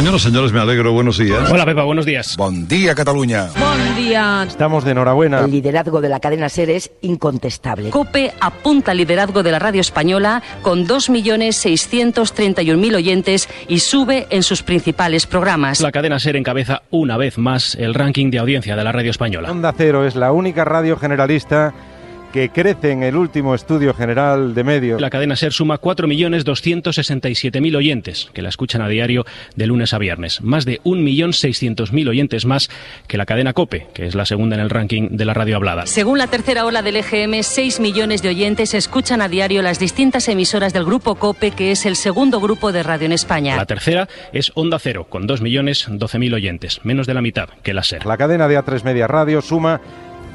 Señoras, señores, me alegro. Buenos días. Hola, Pepa. Buenos días. Buen día, Cataluña. Buen día. Estamos de enhorabuena. El liderazgo de la cadena SER es incontestable. COPE apunta al liderazgo de la radio española con 2.631.000 oyentes y sube en sus principales programas. La cadena SER encabeza una vez más el ranking de audiencia de la radio española. Onda Cero es la única radio generalista que crece en el último estudio general de medios. La cadena SER suma 4.267.000 oyentes que la escuchan a diario de lunes a viernes. Más de 1.600.000 oyentes más que la cadena COPE, que es la segunda en el ranking de la radio hablada. Según la tercera ola del EGM, 6 millones de oyentes escuchan a diario las distintas emisoras del grupo COPE, que es el segundo grupo de radio en España. La tercera es Onda Cero, con 2.012.000 oyentes, menos de la mitad que la SER. La cadena de A3 Media Radio suma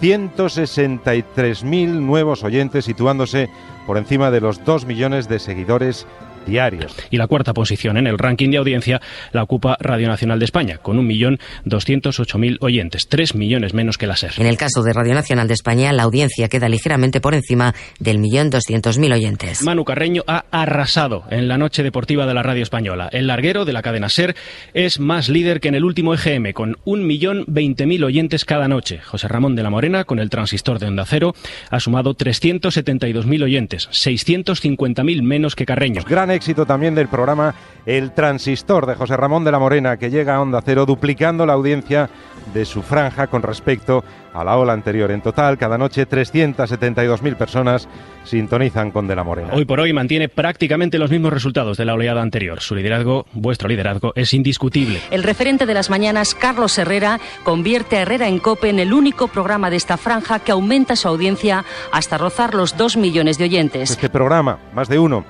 163.000 nuevos oyentes, situándose por encima de los 2 millones de seguidores diarios. Y la cuarta posición en el ranking de audiencia la ocupa Radio Nacional de España, con 1.208.000 oyentes, 3 millones menos que la SER. En el caso de Radio Nacional de España, la audiencia queda ligeramente por encima del millón doscientos mil oyentes. Manu Carreño ha arrasado en la noche deportiva de la radio española. El larguero de la cadena SER es más líder que en el último EGM, con 1.020.000 oyentes cada noche. José Ramón de la Morena, con el transistor de Onda Cero, ha sumado 372.000 oyentes, 650.000 menos que Carreño. Gran éxito también del programa El Transistor de José Ramón de la Morena, que llega a Onda Cero duplicando la audiencia de su franja con respecto a la ola anterior. En total, cada noche 372.000 personas sintonizan con De la Morena. Hoy por hoy mantiene prácticamente los mismos resultados de la oleada anterior. Su liderazgo, vuestro liderazgo, es indiscutible. El referente de las mañanas, Carlos Herrera, convierte a Herrera en COPE en el único programa de esta franja que aumenta su audiencia hasta rozar los 2 millones de oyentes. Este programa, más de uno,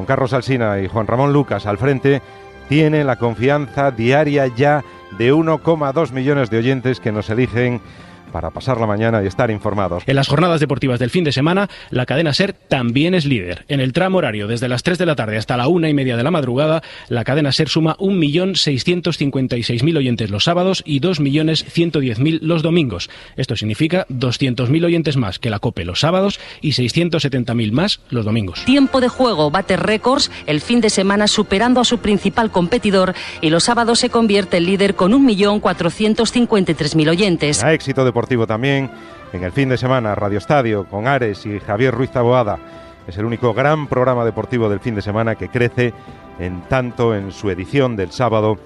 con Carlos Alsina y Juan Ramón Lucas al frente, tiene la confianza diaria ya de 1,2 millones de oyentes que nos eligen para pasar la mañana y estar informados. En las jornadas deportivas del fin de semana, la cadena SER también es líder. En el tramo horario, desde las 3 de la tarde hasta la una y media de la madrugada, la cadena SER suma 1.656.000 oyentes los sábados y 2.110.000 los domingos. Esto significa 200.000 oyentes más que la COPE los sábados y 670.000 más los domingos. Tiempo de juego bate récords el fin de semana superando a su principal competidor y los sábados se convierte en líder con 1.453.000 oyentes. A éxito de deportivo también. En el fin de semana, Radio Estadio con Ares y Javier Ruiz Taboada. Es el único gran programa deportivo del fin de semana que crece en tanto en su edición del sábado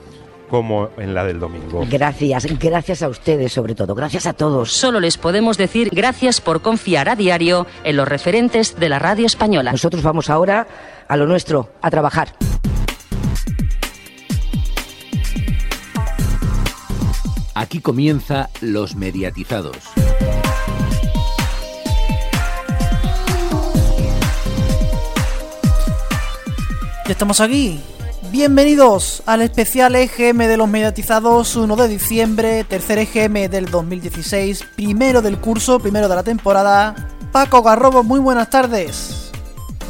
como en la del domingo. Gracias, gracias a ustedes sobre todo, gracias a todos. Solo les podemos decir gracias por confiar a diario en los referentes de la radio española. Nosotros vamos ahora a lo nuestro, a trabajar. Aquí comienza Los Mediatizados. Ya estamos aquí. Bienvenidos al especial EGM de los mediatizados 1 de diciembre, tercer EGM del 2016, primero del curso, primero de la temporada. Paco Garrobo, muy buenas tardes.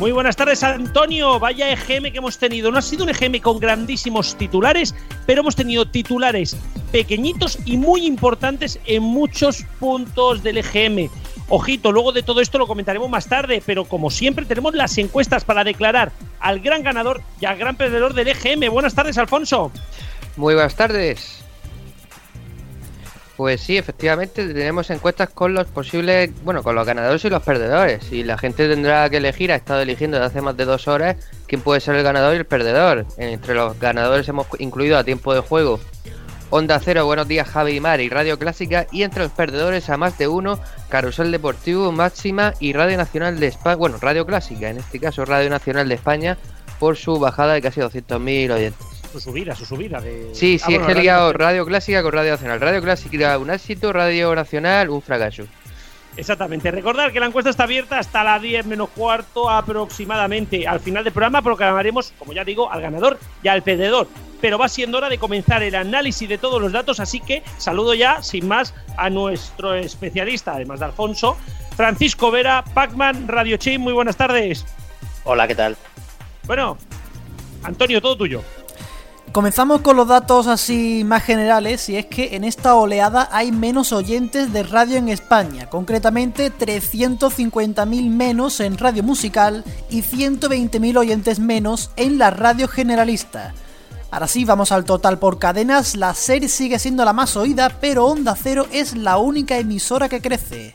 Muy buenas tardes, Antonio. Vaya EGM que hemos tenido. No ha sido un EGM con grandísimos titulares, pero hemos tenido titulares pequeñitos y muy importantes en muchos puntos del EGM. Ojito, luego de todo esto lo comentaremos más tarde, pero como siempre tenemos las encuestas para declarar al gran ganador y al gran perdedor del EGM. Buenas tardes, Alfonso. Muy buenas tardes. Pues sí, efectivamente tenemos encuestas con los posibles, bueno, con los ganadores y los perdedores. Y la gente tendrá que elegir, ha estado eligiendo desde hace más de dos horas quién puede ser el ganador y el perdedor. Entre los ganadores hemos incluido a tiempo de juego Onda Cero, Buenos Días Javi y Mar y Radio Clásica. Y entre los perdedores a más de uno, Carusel Deportivo, Máxima y Radio Nacional de España. Bueno, Radio Clásica, en este caso Radio Nacional de España, por su bajada de casi 200.000 oyentes su subida, su subida de. Sí, sí, ah, es que he ligado Radio Clásica con Radio Nacional. Radio Clásica un éxito, Radio Nacional un fracaso. Exactamente. Recordar que la encuesta está abierta hasta las 10 menos cuarto aproximadamente. Al final del programa proclamaremos, como ya digo, al ganador y al perdedor. Pero va siendo hora de comenzar el análisis de todos los datos, así que saludo ya, sin más, a nuestro especialista, además de Alfonso, Francisco Vera, Pacman, Radio Chain. Muy buenas tardes. Hola, ¿qué tal? Bueno, Antonio, todo tuyo. Comenzamos con los datos así más generales y es que en esta oleada hay menos oyentes de radio en España, concretamente 350.000 menos en radio musical y 120.000 oyentes menos en la radio generalista. Ahora sí, vamos al total por cadenas. La serie sigue siendo la más oída, pero Onda Cero es la única emisora que crece.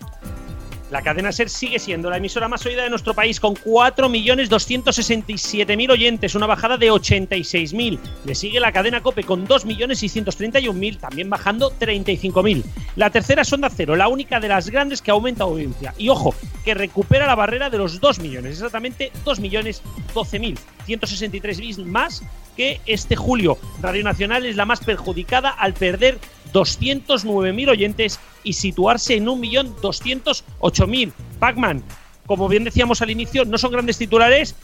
La cadena SER sigue siendo la emisora más oída de nuestro país con 4.267.000 oyentes, una bajada de 86.000. Le sigue la cadena COPE con 2.631.000, también bajando 35.000. La tercera es Onda Cero, la única de las grandes que aumenta audiencia. Y ojo, que recupera la barrera de los 2 millones, exactamente 2.012.000. 163 más que este julio. Radio Nacional es la más perjudicada al perder 209.000 oyentes y situarse en 1.208.000. Pacman, como bien decíamos al inicio, no son grandes titulares,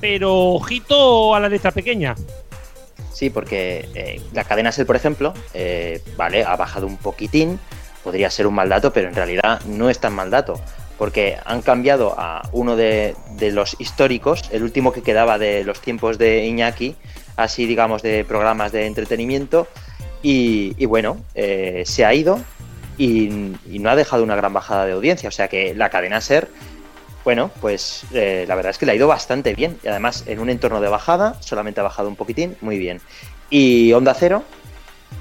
pero ojito a la letra pequeña. Sí, porque eh, la cadena SER, por ejemplo, eh, vale, ha bajado un poquitín, podría ser un mal dato, pero en realidad no es tan mal dato, porque han cambiado a uno de, de los históricos, el último que quedaba de los tiempos de Iñaki, así digamos de programas de entretenimiento, y, bueno, eh, se ha ido y, no ha dejado una gran bajada de audiencia. O sea que la cadena SER, bueno, pues eh, la verdad es que le ha ido bastante bien. Y además, en un entorno de bajada, solamente ha bajado un poquitín, muy bien. Y Onda Cero,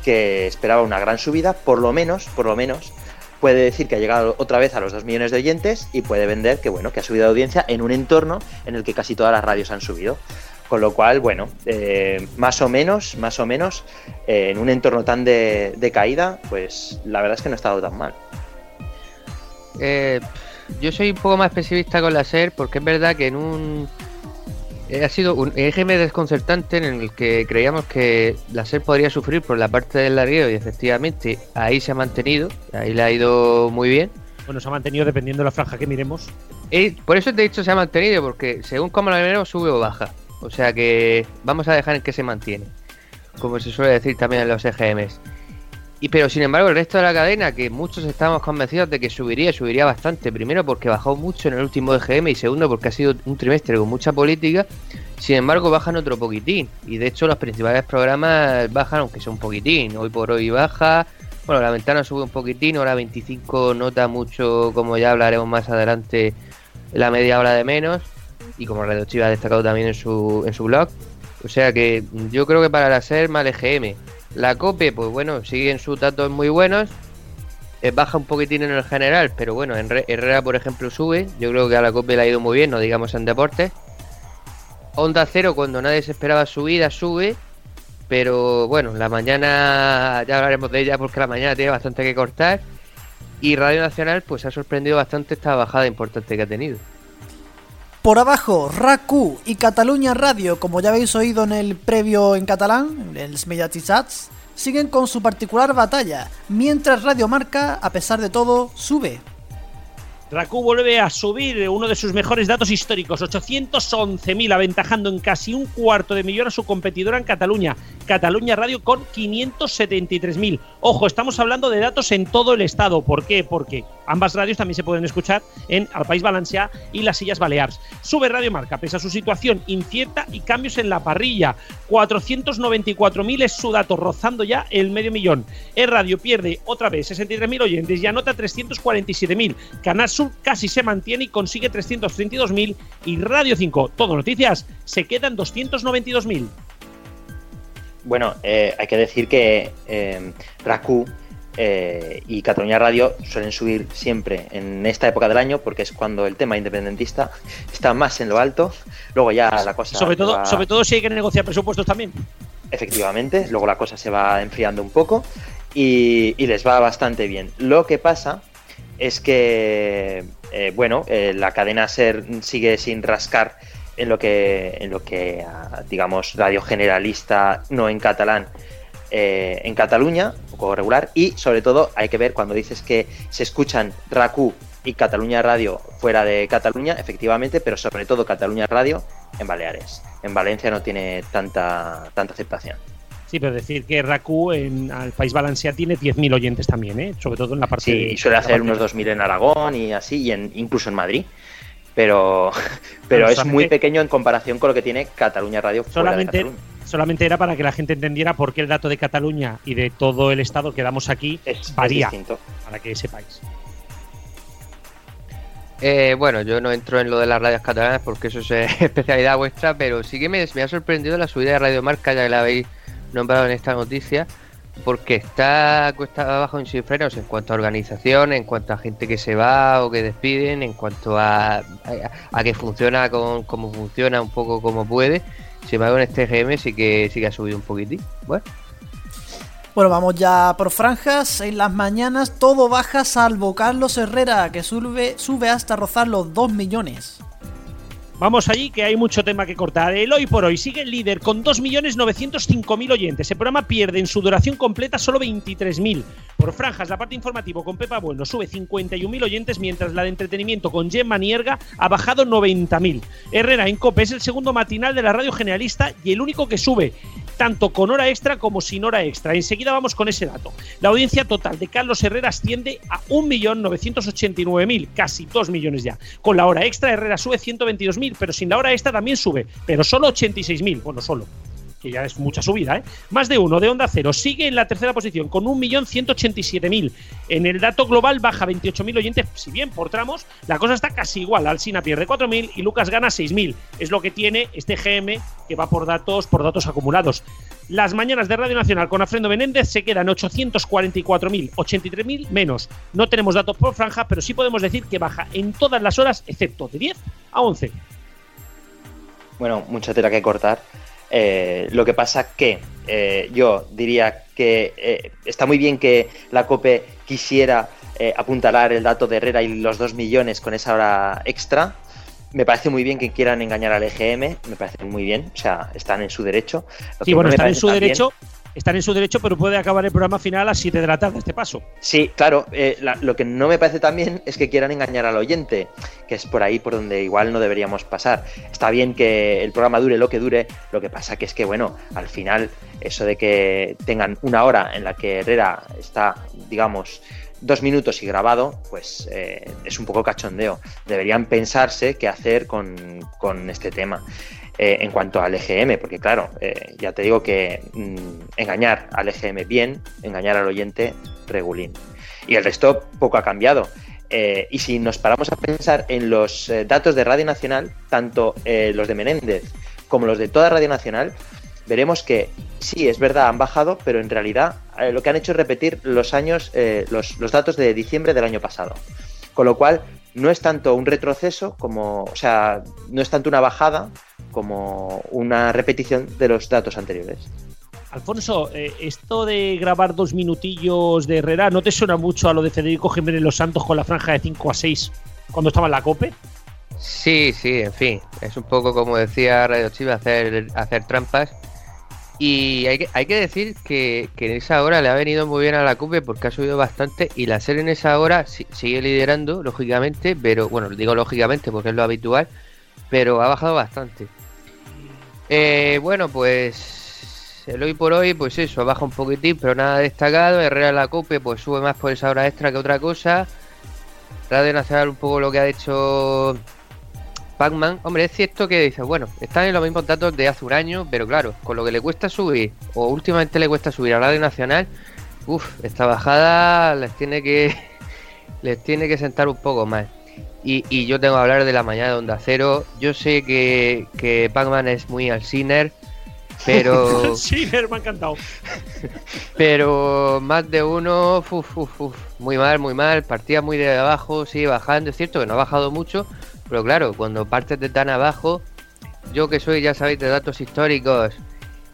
que esperaba una gran subida, por lo menos, por lo menos, puede decir que ha llegado otra vez a los 2 millones de oyentes y puede vender que bueno, que ha subido de audiencia en un entorno en el que casi todas las radios han subido. Con lo cual, bueno, eh, más o menos, más o menos, eh, en un entorno tan de, caída, pues la verdad es que no ha estado tan mal. Eh, yo soy un poco más pesimista con la SER porque es verdad que en un... ha sido un EGM desconcertante en el que creíamos que la SER podría sufrir por la parte del largueo y efectivamente ahí se ha mantenido, ahí le ha ido muy bien. Bueno, se ha mantenido dependiendo de la franja que miremos. por eso te he dicho se ha mantenido, porque según como la miremos sube o baja. O sea que vamos a dejar en que se mantiene, como se suele decir también en los EGMs. Y pero sin embargo el resto de la cadena, que muchos estamos convencidos de que subiría, subiría bastante. Primero porque bajó mucho en el último EGM y segundo porque ha sido un trimestre con mucha política. Sin embargo bajan otro poquitín. Y de hecho los principales programas bajan aunque sea un poquitín. Hoy por hoy baja. Bueno, la ventana sube un poquitín, ahora 25 nota mucho, como ya hablaremos más adelante, la media hora de menos y como Radio Chiva ha destacado también en su, en su blog. O sea que yo creo que para la SER mal EGM. La COPE, pues bueno, siguen sus datos muy buenos. Eh, baja un poquitín en el general, pero bueno, en Herrera, por ejemplo, sube. Yo creo que a la COPE le ha ido muy bien, no digamos en deportes. Onda Cero, cuando nadie se esperaba subida, sube. Pero bueno, la mañana ya hablaremos de ella porque la mañana tiene bastante que cortar. Y Radio Nacional, pues ha sorprendido bastante esta bajada importante que ha tenido. Por abajo, RACU y Cataluña Radio, como ya habéis oído en el previo en catalán, el Mediatichats, siguen con su particular batalla, mientras Radio Marca, a pesar de todo, sube. RACU vuelve a subir uno de sus mejores datos históricos, 811.000, aventajando en casi un cuarto de millón a su competidora en Cataluña, Cataluña Radio con 573.000. Ojo, estamos hablando de datos en todo el estado. ¿Por qué? Porque ambas radios también se pueden escuchar en Al País y las Sillas Baleares. Sube Radio Marca, pese a su situación incierta y cambios en la parrilla. 494.000 es su dato, rozando ya el medio millón. El radio pierde otra vez 63.000 oyentes y anota 347.000. Canal Sur casi se mantiene y consigue 332.000. Y Radio 5, todo noticias, se quedan 292.000. Bueno, eh, hay que decir que eh, RACU eh, y Cataluña Radio suelen subir siempre en esta época del año porque es cuando el tema independentista está más en lo alto. Luego ya la cosa. Sobre todo, sobre todo si hay que negociar presupuestos también. Efectivamente, luego la cosa se va enfriando un poco y, les va bastante bien. Lo que pasa es que, bueno, la cadena SER sigue sin rascar en lo que, en lo que digamos, radio generalista, no en catalán, eh, en Cataluña, un poco regular, y sobre todo hay que ver cuando dices que se escuchan RACU y Cataluña Radio fuera de Cataluña, efectivamente, pero sobre todo Cataluña Radio en Baleares. En Valencia no tiene tanta, tanta aceptación. Sí, pero decir que RACU en el País Valencià tiene 10.000 oyentes también, ¿eh? sobre todo en la parte. Sí, suele hacer unos 2.000 en Aragón y así, y en, incluso en Madrid pero, pero es muy pequeño en comparación con lo que tiene Cataluña Radio. Solamente, solamente era para que la gente entendiera por qué el dato de Cataluña y de todo el estado que damos aquí es, varía, para que sepáis. Eh, bueno, yo no entro en lo de las radios catalanas porque eso es especialidad vuestra, pero sí que me, me, ha sorprendido la subida de Radio Marca, ya que la habéis nombrado en esta noticia porque está cuesta abajo en cifreros en cuanto a organización, en cuanto a gente que se va o que despiden, en cuanto a, a, que funciona con, como funciona, un poco como puede. Sin embargo, en este GM sí que, sí que ha subido un poquitín. Bueno. Bueno, vamos ya por franjas. En las mañanas todo baja salvo Carlos Herrera, que sube, sube hasta rozar los 2 millones. Vamos allí, que hay mucho tema que cortar. El hoy por hoy sigue el líder con 2.905.000 oyentes. El programa pierde en su duración completa solo 23.000. Por franjas, la parte informativo con Pepa Bueno sube 51.000 oyentes, mientras la de entretenimiento con Gemma Nierga ha bajado 90.000. Herrera en COPE es el segundo matinal de la radio generalista y el único que sube, tanto con hora extra como sin hora extra. Enseguida vamos con ese dato. La audiencia total de Carlos Herrera asciende a 1.989.000, casi 2 millones ya. Con la hora extra, Herrera sube 122.000 pero sin la hora esta también sube, pero solo 86.000, bueno, solo que ya es mucha subida, ¿eh? Más de uno de Onda Cero sigue en la tercera posición con 1.187.000. En el dato global baja 28.000 oyentes, si bien por tramos, la cosa está casi igual. Alsina pierde 4.000 y Lucas gana 6.000. Es lo que tiene este GM que va por datos, por datos acumulados. Las mañanas de Radio Nacional con Alfredo Menéndez se quedan 844.000, 83.000 menos. No tenemos datos por franja, pero sí podemos decir que baja en todas las horas, excepto de 10 a 11. Bueno, mucha tela que cortar. Eh, lo que pasa que eh, yo diría que eh, está muy bien que la COPE quisiera apuntalar el dato de Herrera y los 2 millones con esa hora extra. Me parece muy bien que quieran engañar al EGM, me parece muy bien, o sea, están en su derecho. sí, bueno, están en su derecho, están en su derecho, pero puede acabar el programa final a las 7 de la tarde este paso. Sí, claro. Eh, lo que no me parece también es que quieran engañar al oyente, que es por ahí por donde igual no deberíamos pasar. Está bien que el programa dure lo que dure, lo que pasa que es que, bueno, al final, eso de que tengan una hora en la que Herrera está, digamos, dos minutos y grabado, pues eh, es un poco cachondeo. Deberían pensarse qué hacer con, con este tema. Eh, en cuanto al EGM, porque claro, eh, ya te digo que mm, engañar al EGM bien, engañar al oyente regulín. Y el resto poco ha cambiado. Eh, y si nos paramos a pensar en los datos de Radio Nacional, tanto los de Menéndez como los de toda Radio Nacional, veremos que sí, es verdad, han bajado, pero en realidad lo que han hecho es repetir los años, los, los datos de diciembre del año pasado. Con lo cual, no es tanto un retroceso como, o sea, no es tanto una bajada como una repetición de los datos anteriores. Alfonso, eh, esto de grabar dos minutillos de Herrera, ¿no te suena mucho a lo de Federico Jiménez Los Santos con la franja de 5 a 6 cuando estaba en la COPE? Sí, sí, en fin, es un poco como decía Radio Chiva, hacer, hacer trampas. Y hay que, hay que decir que, en esa hora le ha venido muy bien a la COPE porque ha subido bastante y la serie en esa hora sigue liderando, lógicamente, pero bueno, digo lógicamente porque es lo habitual, pero ha bajado bastante. Eh, bueno, pues el hoy por hoy, pues eso, baja un poquitín, pero nada destacado. Herrera la Cope, pues sube más por esa hora extra que otra cosa. Radio Nacional un poco lo que ha hecho Pac-Man. Hombre, es cierto que dice, bueno, están en los mismos datos de hace un año, pero claro, con lo que le cuesta subir, o últimamente le cuesta subir a Radio Nacional, uff, esta bajada les tiene que les tiene que sentar un poco más. Y, yo tengo que hablar de la mañana de Onda Cero. Yo sé que, que Pac-Man es muy al Sinner, pero. Sinner me ha encantado. pero más de uno, muy mal, muy mal. Partía muy de abajo, sigue bajando. Es cierto que no ha bajado mucho, pero claro, cuando partes de tan abajo, yo que soy, ya sabéis, de datos históricos.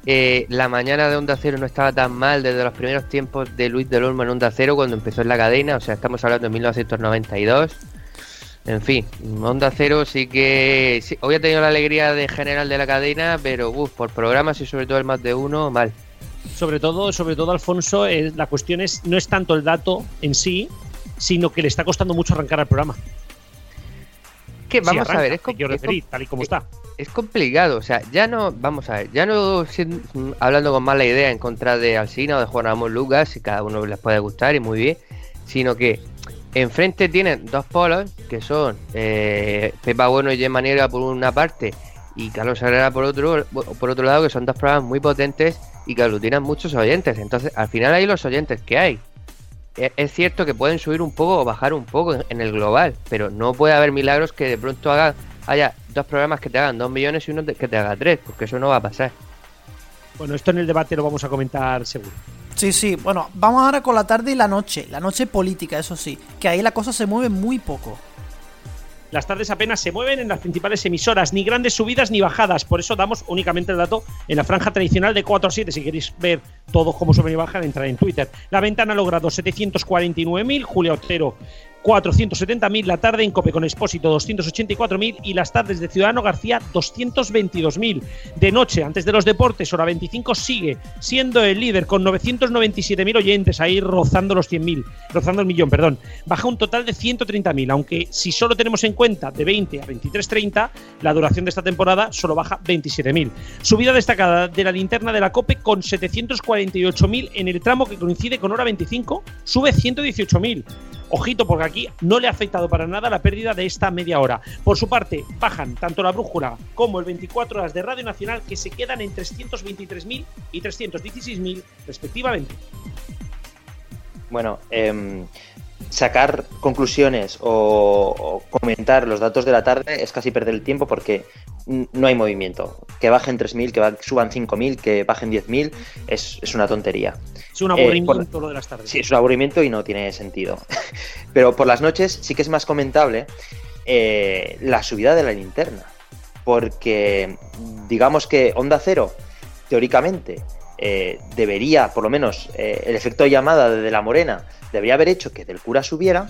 Eh, la mañana de Onda Cero no estaba tan mal desde los primeros tiempos de Luis del Olmo en Onda Cero cuando empezó en la cadena, o sea, estamos hablando de 1992. En fin, Onda Cero sí que. hoy ha tenido la alegría de general de la cadena, pero uf, por programas y sobre todo el más de uno, mal. Sobre todo, sobre todo Alfonso, eh, la cuestión es no es tanto el dato en sí, sino que le está costando mucho arrancar al programa. Que vamos a ver, es, tal y como está. Es complicado, o sea, ya no, vamos a ver, ya no hablando con mala idea en contra de Alcina o de Juan Ramón Lucas, si cada uno les puede gustar y muy bien, sino que Enfrente tienen dos polos, que son eh, Pepa Bueno y Gemma Niega por una parte y Carlos Herrera por otro, por otro lado, que son dos programas muy potentes y que aglutinan muchos oyentes. Entonces, al final hay los oyentes que hay. E, es cierto que pueden subir un poco o bajar un poco en el global, pero no puede haber milagros que de pronto haga, haya dos programas que te hagan dos millones y uno que te haga tres, porque eso no va a pasar. Bueno, esto en el debate lo vamos a comentar seguro. Sí, sí, bueno, vamos ahora con la tarde y la noche, la noche política, eso sí, que ahí la cosa se mueve muy poco. Las tardes apenas se mueven en las principales emisoras, ni grandes subidas ni bajadas. Por eso damos únicamente el dato en la franja tradicional de 4 a 7. Si queréis ver todos cómo suben y bajan, entrar en Twitter. La ventana ha logrado 749.000, Julia Otero 470.000, la tarde en Cope con Expósito 284.000 y las tardes de Ciudadano García 222.000. De noche, antes de los deportes, hora 25 sigue siendo el líder con 997.000 oyentes, ahí rozando los 100.000, rozando el millón, perdón. Baja un total de 130.000, aunque si solo tenemos en cuenta de 20 a 23.30, la duración de esta temporada solo baja 27.000. Subida destacada de la linterna de la Cope con 748.000 en el tramo que coincide con hora 25, sube 118.000. Ojito, porque aquí no le ha afectado para nada la pérdida de esta media hora. Por su parte, bajan tanto la brújula como el 24 horas de Radio Nacional, que se quedan en 323.000 y 316.000 respectivamente. Bueno, em, sacar conclusiones o, comentar los datos de la tarde es casi perder el tiempo porque no hay movimiento. Que bajen 3.000, que suban 5.000, que bajen 10.000, es, es una tontería. Es un aburrimiento eh, lo de las tardes. Sí, es un aburrimiento y no tiene sentido. Pero por las noches sí que es más comentable eh, la subida de la linterna. Porque digamos que Onda Cero, teóricamente, eh, debería, por lo menos el efecto llamada de, la Morena, debería haber hecho que del cura subiera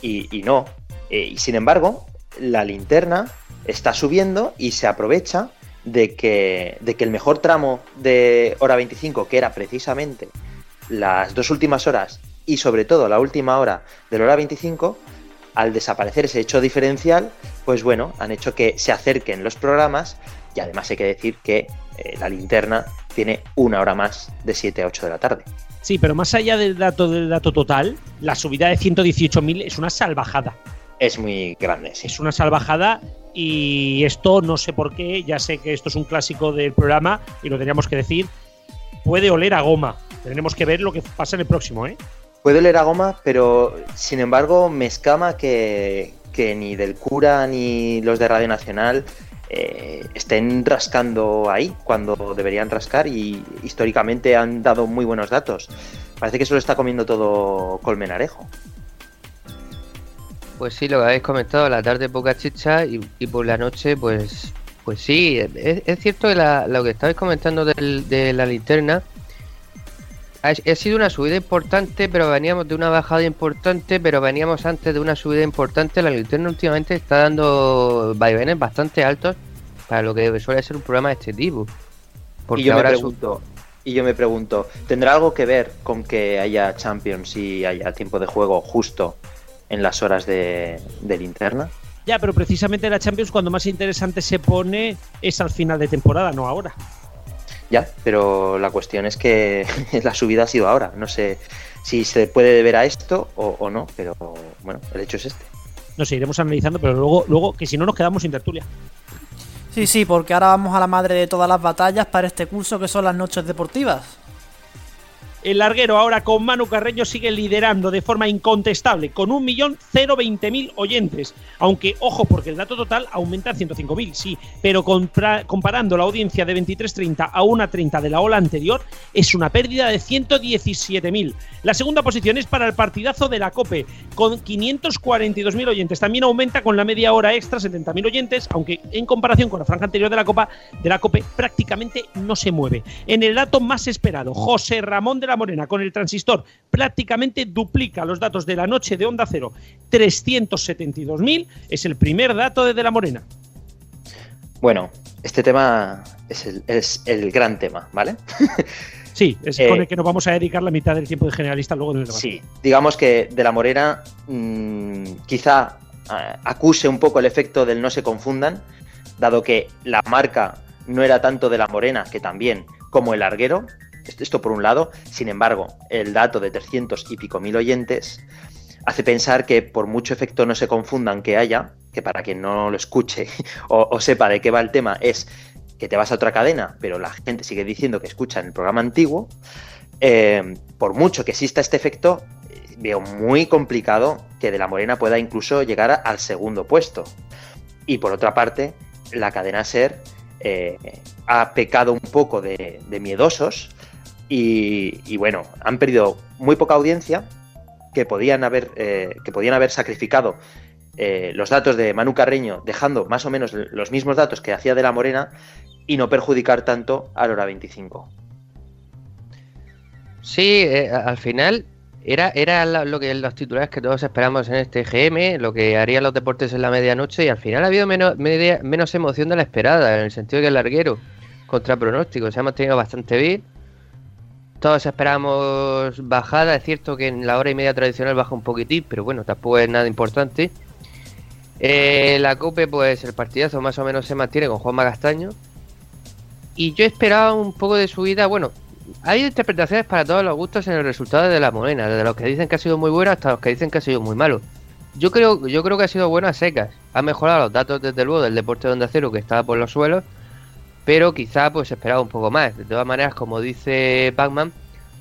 y, no. y sin embargo, la linterna está subiendo y se aprovecha de que, de que el mejor tramo de hora 25, que era precisamente las dos últimas horas y sobre todo la última hora de la hora 25, al desaparecer ese hecho diferencial, pues bueno, han hecho que se acerquen los programas y además hay que decir que eh, la linterna tiene una hora más de 7 a 8 de la tarde. Sí, pero más allá del dato del dato total, la subida de 118.000 es una salvajada. Es muy grande, sí. Es una salvajada y esto no sé por qué, ya sé que esto es un clásico del programa y lo teníamos que decir, puede oler a goma. Tendremos que ver lo que pasa en el próximo, ¿eh? Puede oler a goma, pero sin embargo me escama que, ni del cura ni los de Radio Nacional eh, estén rascando ahí cuando deberían rascar y históricamente han dado muy buenos datos. Parece que se lo está comiendo todo Colmenarejo. Pues sí, lo que habéis comentado, la tarde poca chicha y, por la noche, pues pues sí, es, cierto que lo que estabais comentando de la linterna ha, sido una subida importante, pero veníamos de una bajada importante, pero veníamos antes de una subida importante. La linterna últimamente está dando vaivenes bastante altos para lo que suele ser un programa de este tipo. Porque y yo ahora me pregunto, y yo me pregunto, ¿tendrá algo que ver con que haya Champions y haya tiempo de juego justo en las horas de, linterna. Ya, pero precisamente la Champions cuando más interesante se pone es al final de temporada, no ahora. Ya, pero la cuestión es que la subida ha sido ahora. No sé si se puede deber a esto o, no, pero bueno, el hecho es este. No sé, iremos analizando, pero luego, luego que si no nos quedamos sin tertulia. Sí, sí, porque ahora vamos a la madre de todas las batallas para este curso que son las noches deportivas. El larguero ahora con Manu Carreño sigue liderando de forma incontestable con 1.020.000 oyentes. Aunque, ojo, porque el dato total aumenta a 105.000, sí, pero comparando la audiencia de 23.30 a 1.30 de la ola anterior, es una pérdida de 117.000. La segunda posición es para el partidazo de la COPE, con 542.000 oyentes. También aumenta con la media hora extra 70.000 oyentes, aunque en comparación con la franja anterior de la Copa de la COPE prácticamente no se mueve. En el dato más esperado, José Ramón de la Morena con el transistor prácticamente duplica los datos de la noche de Onda Cero. 372.000 es el primer dato de De la Morena. Bueno, este tema es el, gran tema, ¿vale? Sí, es con el eh, que nos vamos a dedicar la mitad del tiempo de generalista luego en el debate. Sí, digamos que De la Morena mm, quizá eh, acuse un poco el efecto del no se confundan, dado que la marca no era tanto de la Morena, que también, como el larguero, esto por un lado, sin embargo, el dato de 300 y pico mil oyentes hace pensar que por mucho efecto no se confundan que haya, que para quien no lo escuche o, sepa de qué va el tema, es que te vas a otra cadena, pero la gente sigue diciendo que escucha en el programa antiguo, eh, por mucho que exista este efecto, veo muy complicado que De la Morena pueda incluso llegar al segundo puesto. Y por otra parte, la cadena SER eh, ha pecado un poco de, miedosos y, bueno, han perdido muy poca audiencia que podían haber, eh, que podían haber sacrificado eh, los datos de Manu Carreño, dejando más o menos los mismos datos que hacía de la Morena y no perjudicar tanto a la hora 25. Sí, al final era, era lo que los titulares que todos esperamos en este GM, lo que harían los deportes en la medianoche, y al final ha habido menos, menos emoción de la esperada, en el sentido que el larguero, contra pronóstico, se ha mantenido bastante bien. Todos esperamos bajada, es cierto que en la hora y media tradicional baja un poquitín, pero bueno, tampoco es nada importante. Eh, la COPE, pues el partidazo más o menos se mantiene con Juan Magastaño. Y yo esperaba un poco de subida, bueno, hay interpretaciones para todos los gustos en el resultado de la Morena, desde los que dicen que ha sido muy bueno hasta los que dicen que ha sido muy malo. Yo creo, yo creo que ha sido bueno a secas. Ha mejorado los datos desde luego del deporte de onda cero que estaba por los suelos, pero quizá pues esperaba un poco más. De todas maneras, como dice Pacman,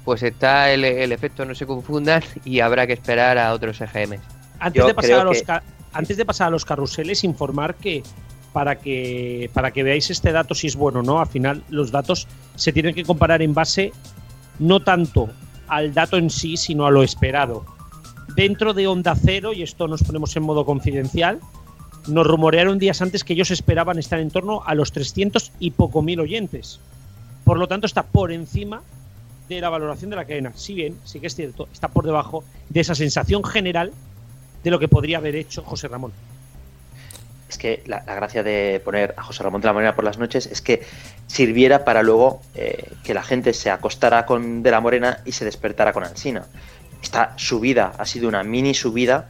pues está el, efecto no se confundan y habrá que esperar a otros EGMs. Antes de, pasar a los antes de pasar a los carruseles, informar que para que, para que veáis este dato si es bueno o no. Al final, los datos se tienen que comparar en base no tanto al dato en sí, sino a lo esperado. Dentro de Onda Cero, y esto nos ponemos en modo confidencial, nos rumorearon días antes que ellos esperaban estar en torno a los 300 y poco mil oyentes. Por lo tanto, está por encima de la valoración de la cadena. Si bien, sí que es cierto, está por debajo de esa sensación general de lo que podría haber hecho José Ramón es que la, gracia de poner a José Ramón de la Morena por las noches es que sirviera para luego eh, que la gente se acostara con de la Morena y se despertara con Alsina. Esta subida ha sido una mini subida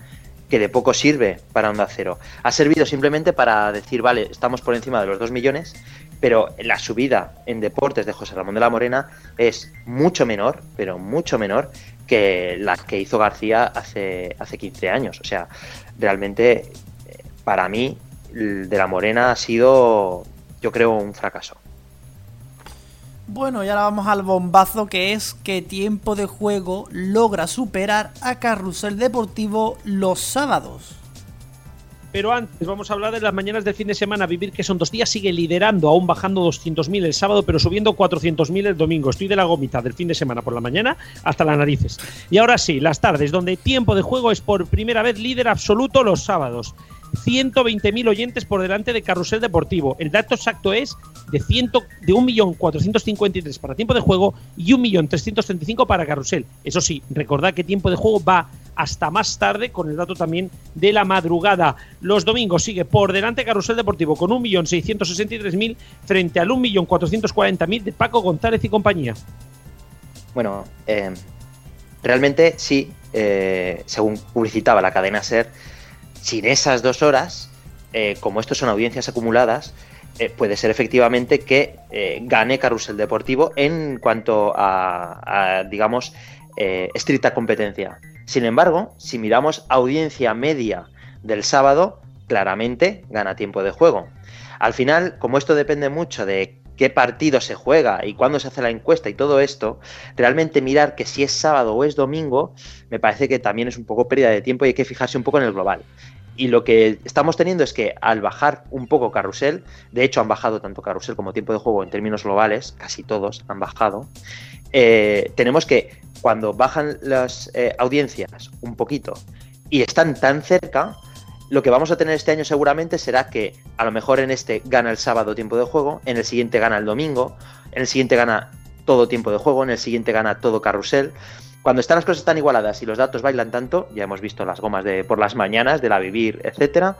que de poco sirve para Onda Cero. Ha servido simplemente para decir, vale, estamos por encima de los 2 millones, pero la subida en deportes de José Ramón de la Morena es mucho menor, pero mucho menor que la que hizo García hace, hace 15 años. O sea, realmente, eh, para mí, de la Morena ha sido, yo creo, un fracaso. Bueno, y ahora vamos al bombazo que es que tiempo de juego logra superar a Carrusel Deportivo los sábados. Pero antes vamos a hablar de las mañanas de fin de semana. Vivir que son dos días sigue liderando, aún bajando 200.000 el sábado, pero subiendo 400.000 el domingo. Estoy de la gomita del fin de semana por la mañana hasta las narices. Y ahora sí, las tardes, donde tiempo de juego es por primera vez líder absoluto los sábados. 120.000 oyentes por delante de Carrusel Deportivo. El dato exacto es de, de 1.453 para tiempo de juego y 1.335 para Carrusel. Eso sí, recordad que tiempo de juego va hasta más tarde con el dato también de la madrugada. Los domingos sigue por delante Carrusel Deportivo con 1.663.000 frente al 1.440.000 de Paco González y compañía. Bueno, eh, realmente sí, eh, según publicitaba la cadena SER, sin esas dos horas, eh, como estos son audiencias acumuladas, eh, puede ser efectivamente que eh, gane Carrusel Deportivo en cuanto a, digamos, estricta competencia. Sin embargo, si miramos audiencia media del sábado, claramente gana tiempo de juego. Al final, como esto depende mucho de qué partido se juega y cuándo se hace la encuesta y todo esto, realmente mirar que si es sábado o es domingo, me parece que también es un poco pérdida de tiempo y hay que fijarse un poco en el global. Y lo que estamos teniendo es que al bajar un poco Carrusel, de hecho han bajado tanto Carrusel como tiempo de juego en términos globales, casi todos han bajado, eh, tenemos que cuando bajan las eh, audiencias un poquito y están tan cerca, lo que vamos a tener este año seguramente será que a lo mejor en este gana el sábado tiempo de juego, en el siguiente gana el domingo, en el siguiente gana todo tiempo de juego, en el siguiente gana todo carrusel. Cuando están las cosas tan igualadas y los datos bailan tanto, ya hemos visto las gomas de por las mañanas, de la vivir, etcétera.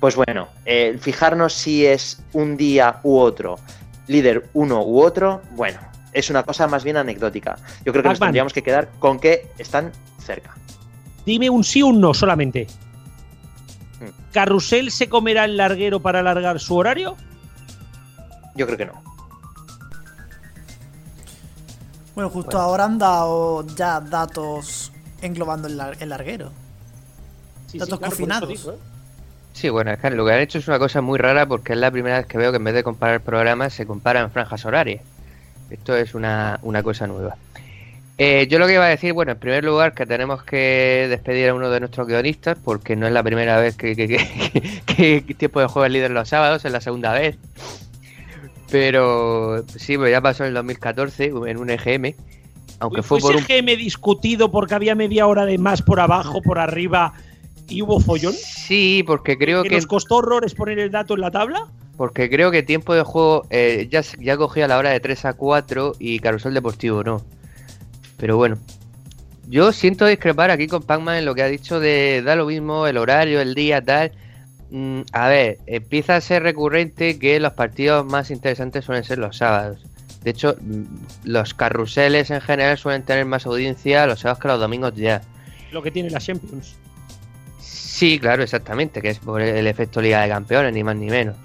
Pues bueno, eh, fijarnos si es un día u otro, líder uno u otro, bueno, es una cosa más bien anecdótica. Yo creo que nos tendríamos que quedar con que están cerca. Dime un sí o un no solamente. Hmm. ¿Carrusel se comerá el larguero para alargar su horario? Yo creo que no. Bueno, justo ahora han dado ya datos englobando el, larguero. datos confinados. ¿eh? Sí, bueno, es que lo que han hecho es una cosa muy rara porque es la primera vez que veo que en vez de comparar programas se comparan franjas horarias. Esto es una, cosa nueva. Eh, yo lo que iba a decir, bueno, en primer lugar que tenemos que despedir a uno de nuestros guionistas porque no es la primera vez que, que, que, que Tiempo de Juego es líder los sábados, es la segunda vez. Pero sí, pues ya pasó en el 2014 en un EGM. Aunque fue por un... EGM discutido porque había media hora de más por abajo, por arriba y hubo follón? Sí, porque creo que... ¿Nos costó horrores poner el dato en la tabla? Porque creo que tiempo de juego eh, ya, ya cogía la hora de 3 a 4 y Carusel Deportivo no. Pero bueno. Yo siento discrepar aquí con Pacman en lo que ha dicho de da lo mismo el horario, el día, tal. Mm, a ver, empieza a ser recurrente que los partidos más interesantes suelen ser los sábados. De hecho, mm, los carruseles en general suelen tener más audiencia los sábados que los domingos ya. Lo que tiene la Champions. Sí, claro, exactamente, que es por el efecto Liga de Campeones, ni más ni menos.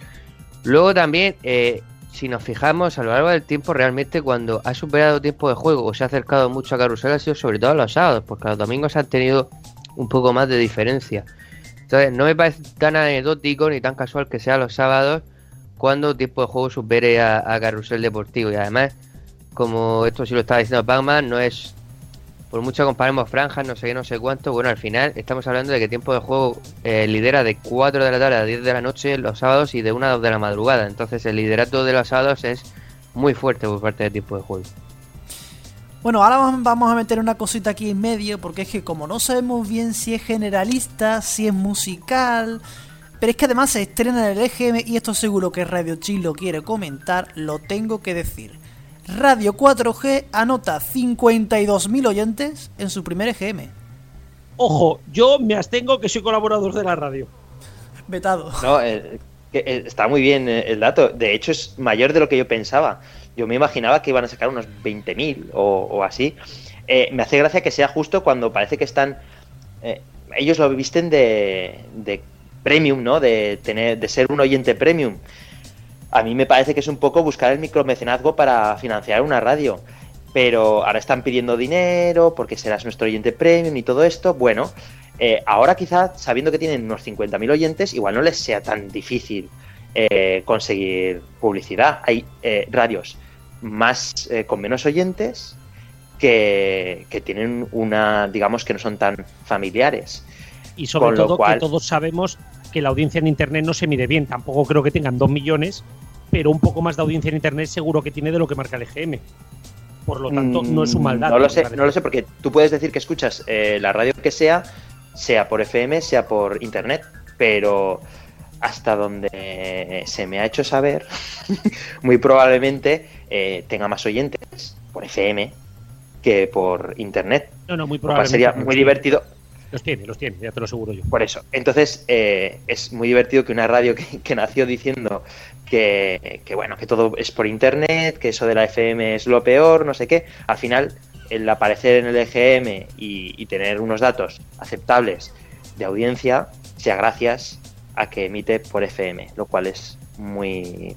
Luego también, eh, si nos fijamos a lo largo del tiempo, realmente cuando ha superado tiempo de juego o se ha acercado mucho a Carrusel ha sido sobre todo los sábados, porque los domingos han tenido un poco más de diferencia. Entonces, no me parece tan anecdótico ni tan casual que sea los sábados cuando tiempo de juego supere a, a Carrusel Deportivo. Y además, como esto sí lo estaba diciendo Pacman, no es por mucho comparemos franjas, no sé qué, no sé cuánto, bueno, al final estamos hablando de que tiempo de juego eh, lidera de 4 de la tarde a 10 de la noche los sábados y de 1 a 2 de la madrugada. Entonces el liderato de los sábados es muy fuerte por parte del tiempo de juego. Bueno, ahora vamos a meter una cosita aquí en medio, porque es que como no sabemos bien si es generalista, si es musical, pero es que además se estrena en el EGM y esto seguro que Radio Chile lo quiere comentar, lo tengo que decir. Radio 4G anota 52.000 oyentes en su primer EGM. Ojo, yo me abstengo que soy colaborador de la radio. Vetado. No, eh, eh, está muy bien eh, el dato. De hecho, es mayor de lo que yo pensaba. Yo me imaginaba que iban a sacar unos 20.000 o, o así. me hace gracia que sea justo cuando parece que están. ellos lo visten de, de premium, ¿no? De, tener, de ser un oyente premium a mí me parece que es un poco buscar el micromecenazgo para financiar una radio. Pero ahora están pidiendo dinero porque serás nuestro oyente premium y todo esto. Bueno, eh, ahora quizá sabiendo que tienen unos 50.000 oyentes, igual no les sea tan difícil eh, conseguir publicidad. Hay eh, radios más con menos oyentes que, tienen una, digamos que no son tan familiares. Y sobre todo que todos sabemos que la audiencia en Internet no se mide bien. Tampoco creo que tengan 2 millones, pero un poco más de audiencia en Internet seguro que tiene de lo que marca el EGM. Por lo tanto, no es un maldad. No lo sé, no lo sé, porque tú puedes decir que escuchas eh, la radio que sea, sea por FM, sea por Internet, pero hasta donde se me ha hecho saber, muy probablemente eh, tenga más oyentes por FM que por Internet. No, no, muy probablemente. Sería muy divertido. Los tiene, los tiene, ya te lo aseguro yo. Por eso. Entonces, eh, es muy divertido que una radio que, nació diciendo que, bueno, que todo es por internet, que eso de la FM es lo peor, no sé qué, al final, el aparecer en el EGM y, tener unos datos aceptables de audiencia, sea gracias a que emite por FM, lo cual es muy,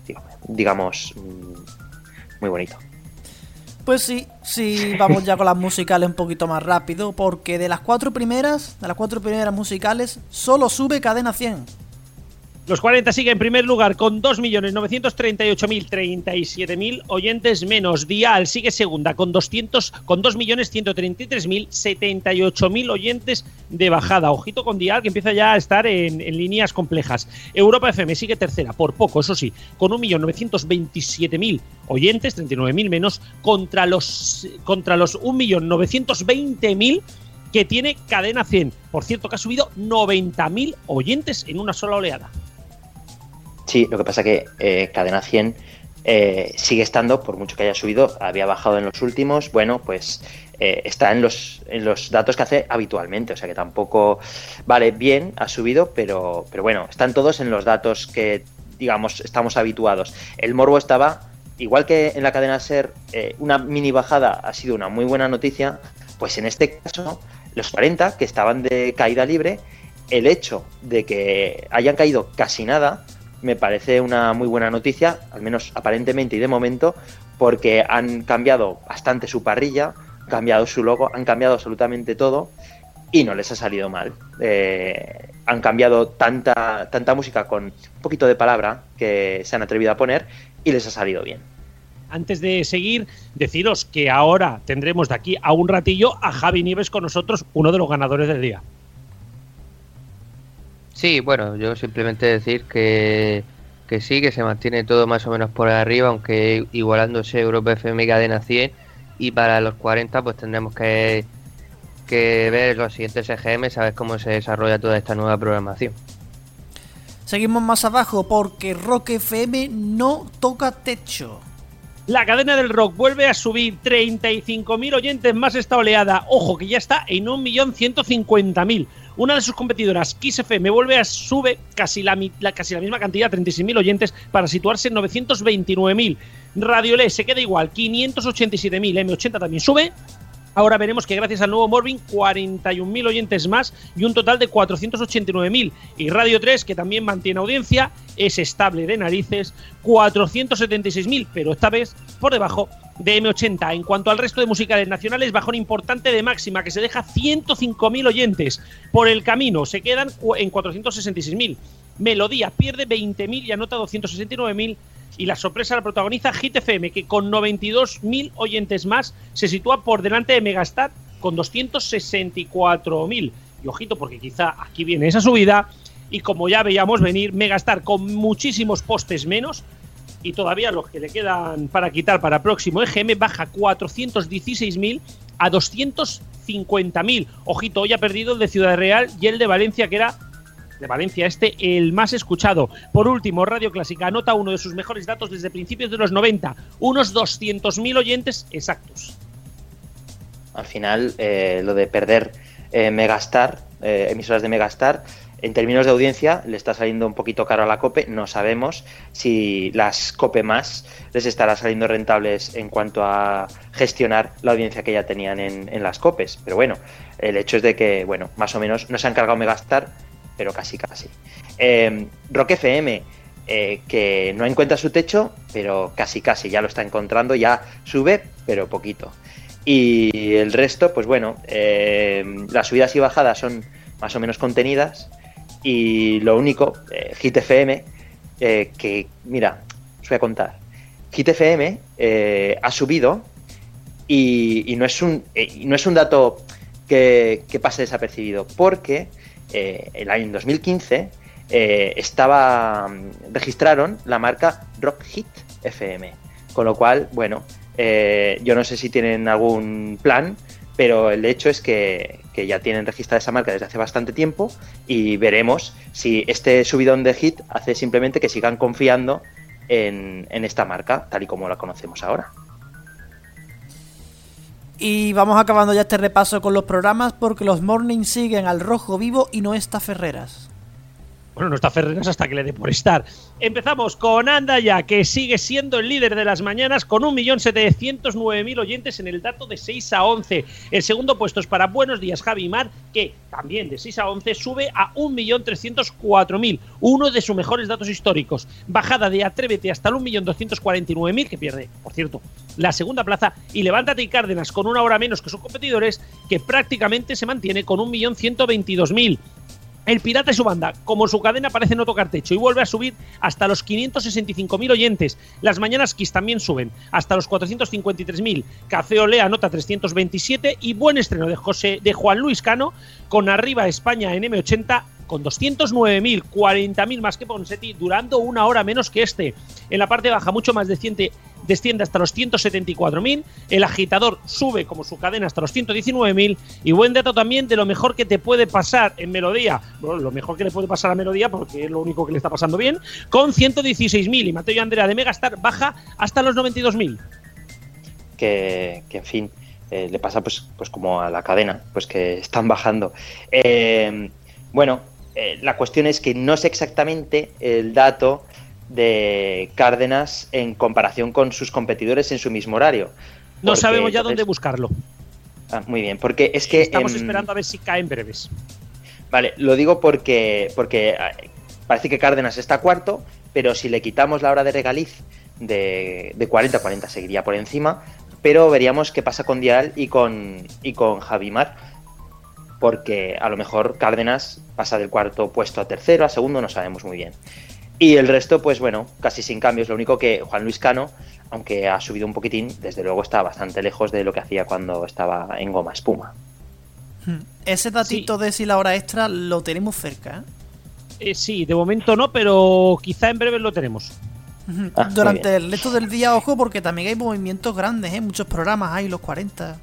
digamos, mm, muy bonito. Pues sí, sí, vamos ya con las musicales un poquito más rápido, porque de las cuatro primeras, de las cuatro primeras musicales, solo sube Cadena 100. Los 40 sigue en primer lugar con 2.938.037.000 oyentes menos. Dial sigue segunda con 200 con 2.133.078.000 oyentes de bajada. Ojito con Dial que empieza ya a estar en, líneas complejas. Europa FM sigue tercera por poco, eso sí, con 1.927.000 oyentes, 39.000 menos contra los contra los 1.920.000 que tiene Cadena 100. Por cierto, que ha subido 90.000 oyentes en una sola oleada. Sí, lo que pasa que eh, Cadena 100 eh, sigue estando, por mucho que haya subido, había bajado en los últimos, bueno, pues eh, está en los, en los datos que hace habitualmente, o sea que tampoco, vale, bien, ha subido, pero, pero bueno, están todos en los datos que, digamos, estamos habituados. El morbo estaba, igual que en la cadena SER, una mini bajada ha sido una muy buena noticia, pues en este caso, los 40 que estaban de caída libre, el hecho de que hayan caído casi nada, me parece una muy buena noticia, al menos aparentemente y de momento, porque han cambiado bastante su parrilla, cambiado su logo, han cambiado absolutamente todo y no les ha salido mal. Eh, han cambiado tanta, tanta música con un poquito de palabra que se han atrevido a poner y les ha salido bien. Antes de seguir, deciros que ahora tendremos de aquí a un ratillo a Javi Nieves con nosotros, uno de los ganadores del día. Sí, bueno, yo simplemente decir que que sí, que se mantiene todo más o menos por arriba, aunque igualándose Europa FM cadena 100 y para los 40 pues tendremos que, que ver los siguientes EGM, saber cómo se desarrolla toda esta nueva programación. Seguimos más abajo porque Rock FM no toca techo. La cadena del rock vuelve a subir 35.000 oyentes más esta oleada. Ojo, que ya está en 1.150.000. Una de sus competidoras, Kiss FM, vuelve a sube casi la, casi la misma cantidad, 36.000 oyentes, para situarse en 929.000. Radio Le se queda igual, 587.000. M80 también sube, Ahora veremos que gracias al nuevo Morbin, 41.000 oyentes más y un total de 489.000. Y Radio 3, que también mantiene audiencia, es estable de narices, 476.000, pero esta vez por debajo de M80. En cuanto al resto de musicales nacionales, bajón importante de máxima, que se deja 105.000 oyentes. Por el camino se quedan en 466.000. Melodía pierde 20.000 y anota 269.000 y la sorpresa la protagoniza Hit que con 92.000 oyentes más se sitúa por delante de Megastar con 264.000. Y ojito, porque quizá aquí viene esa subida. Y como ya veíamos venir, Megastar con muchísimos postes menos. Y todavía los que le quedan para quitar para próximo EGM baja 416.000 a 250.000. Ojito, hoy ha perdido el de Ciudad Real y el de Valencia, que era de Valencia, este el más escuchado. Por último, Radio Clásica anota uno de sus mejores datos desde principios de los 90, unos 200.000 oyentes exactos. Al final, eh, lo de perder eh, Megastar, eh, emisoras de Megastar, en términos de audiencia le está saliendo un poquito caro a la COPE. No sabemos si las COPE más les estará saliendo rentables en cuanto a gestionar la audiencia que ya tenían en, en las COPES. Pero bueno, el hecho es de que, bueno, más o menos no se han cargado Megastar pero casi casi. Eh, Rock FM, eh, que no encuentra su techo, pero casi casi ya lo está encontrando, ya sube, pero poquito. Y el resto, pues bueno, eh, las subidas y bajadas son más o menos contenidas. Y lo único, Hit FM, que mira, os voy a contar. Hit FM ha subido y, no, es un, no es un dato que, que pase desapercibido, porque eh, el año 2015 eh, estaba registraron la marca Rock Hit FM, con lo cual, bueno, eh, yo no sé si tienen algún plan, pero el hecho es que, ya tienen registrada esa marca desde hace bastante tiempo y veremos si este subidón de hit hace simplemente que sigan confiando en esta marca, tal y como la conocemos ahora. Y vamos acabando ya este repaso con los programas porque los mornings siguen al rojo vivo y no está Ferreras. Bueno, no está Ferreras hasta que le dé por estar. Empezamos con Andaya, que sigue siendo el líder de las mañanas con 1.709.000 oyentes en el dato de 6 a 11. El segundo puesto es para Buenos Días Javi Mar, que también de 6 a 11 sube a 1.304.000, uno de sus mejores datos históricos. Bajada de Atrévete hasta el 1.249.000, que pierde, por cierto, la segunda plaza. Y Levántate y Cárdenas con una hora menos que sus competidores, que prácticamente se mantiene con 1.122.000. El Pirata y su banda, como su cadena parece no tocar techo y vuelve a subir hasta los 565.000 oyentes. Las mañanas Kiss también suben hasta los 453.000. Café Olea nota 327 y buen estreno de José de Juan Luis Cano con arriba España en M80 con 209.000, 40.000 más que Ponsetti, durando una hora menos que este. En la parte baja, mucho más desciende, desciende hasta los 174.000. El agitador sube como su cadena hasta los 119.000. Y buen dato también de lo mejor que te puede pasar en Melodía. Bueno, lo mejor que le puede pasar a Melodía, porque es lo único que le está pasando bien, con 116.000. Y Mateo y Andrea de Megastar baja hasta los 92.000. Que, que, en fin, eh, le pasa pues, pues como a la cadena, pues que están bajando. Eh, bueno, eh, la cuestión es que no sé exactamente el dato de Cárdenas en comparación con sus competidores en su mismo horario. No sabemos ya dónde buscarlo. Ah, muy bien, porque es que... Estamos esperando a ver si cae en breves. Vale, lo digo porque, porque ah, parece que Cárdenas está cuarto, pero si le quitamos la hora de regaliz de, de 40 40 seguiría por encima, pero veríamos qué pasa con Dial y con, y con Javimar porque a lo mejor Cárdenas pasa del cuarto puesto a tercero, a segundo, no sabemos muy bien. Y el resto, pues bueno, casi sin cambios. Lo único que Juan Luis Cano, aunque ha subido un poquitín, desde luego está bastante lejos de lo que hacía cuando estaba en goma espuma. Hmm. Ese datito de si la hora extra lo tenemos cerca. ¿eh? Eh, sí, de momento no, pero quizá en breve lo tenemos. Ah, Durante el resto del día, ojo, porque también hay movimientos grandes, ¿eh? muchos programas hay, los 40.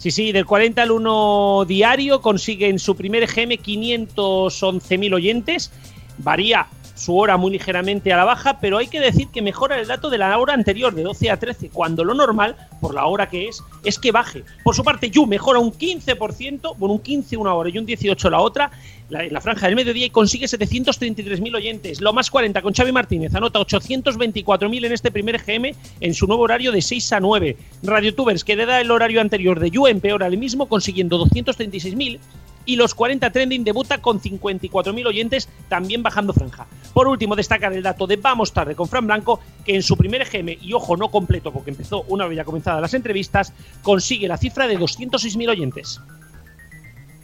Sí, sí, del 40 al 1 diario consiguen su primer GM 511.000 oyentes. Varía su hora muy ligeramente a la baja, pero hay que decir que mejora el dato de la hora anterior, de 12 a 13, cuando lo normal, por la hora que es, es que baje. Por su parte, Yu mejora un 15%, bueno, un 15 una hora y un 18 la otra, la franja del mediodía y consigue 733.000 oyentes. Lo más 40 con Xavi Martínez, anota 824.000 en este primer GM en su nuevo horario de 6 a 9. RadioTubers, que le da el horario anterior de Yu, empeora el mismo, consiguiendo 236.000 y los 40 Trending debuta con 54.000 oyentes, también bajando franja. Por último, destacar el dato de Vamos Tarde con Fran Blanco, que en su primer GM, y ojo, no completo porque empezó una vez ya comenzadas las entrevistas, consigue la cifra de 206.000 oyentes.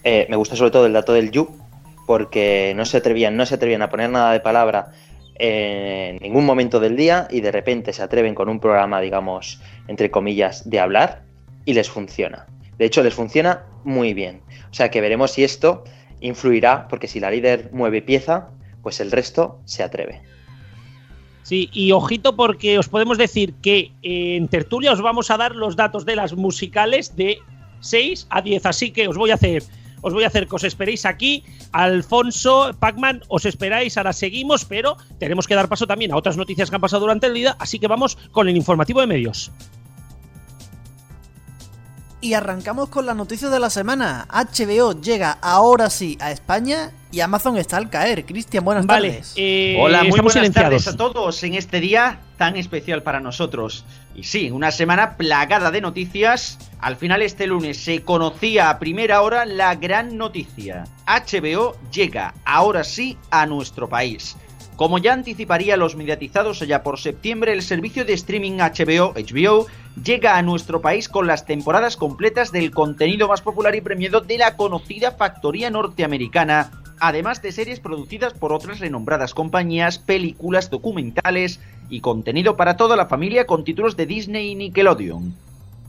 Eh, me gusta sobre todo el dato del You, porque no se atrevían, no se atrevían a poner nada de palabra en ningún momento del día y de repente se atreven con un programa, digamos, entre comillas, de hablar y les funciona. De hecho, les funciona muy bien. O sea que veremos si esto influirá, porque si la líder mueve pieza, pues el resto se atreve. Sí, y ojito porque os podemos decir que en tertulia os vamos a dar los datos de las musicales de 6 a 10, así que os voy a hacer os voy a hacer que os esperéis aquí. Alfonso, Pacman, os esperáis, ahora seguimos, pero tenemos que dar paso también a otras noticias que han pasado durante el día, así que vamos con el informativo de medios. Y arrancamos con la noticia de la semana. HBO llega ahora sí a España y Amazon está al caer. Cristian, buenas tardes. Eh, Hola, muy buenas tardes a todos en este día tan especial para nosotros. Y sí, una semana plagada de noticias. Al final este lunes se conocía a primera hora la gran noticia. HBO llega ahora sí a nuestro país. Como ya anticiparía los mediatizados allá por septiembre, el servicio de streaming HBO, HBO, llega a nuestro país con las temporadas completas del contenido más popular y premiado de la conocida factoría norteamericana, además de series producidas por otras renombradas compañías, películas, documentales y contenido para toda la familia con títulos de Disney y Nickelodeon.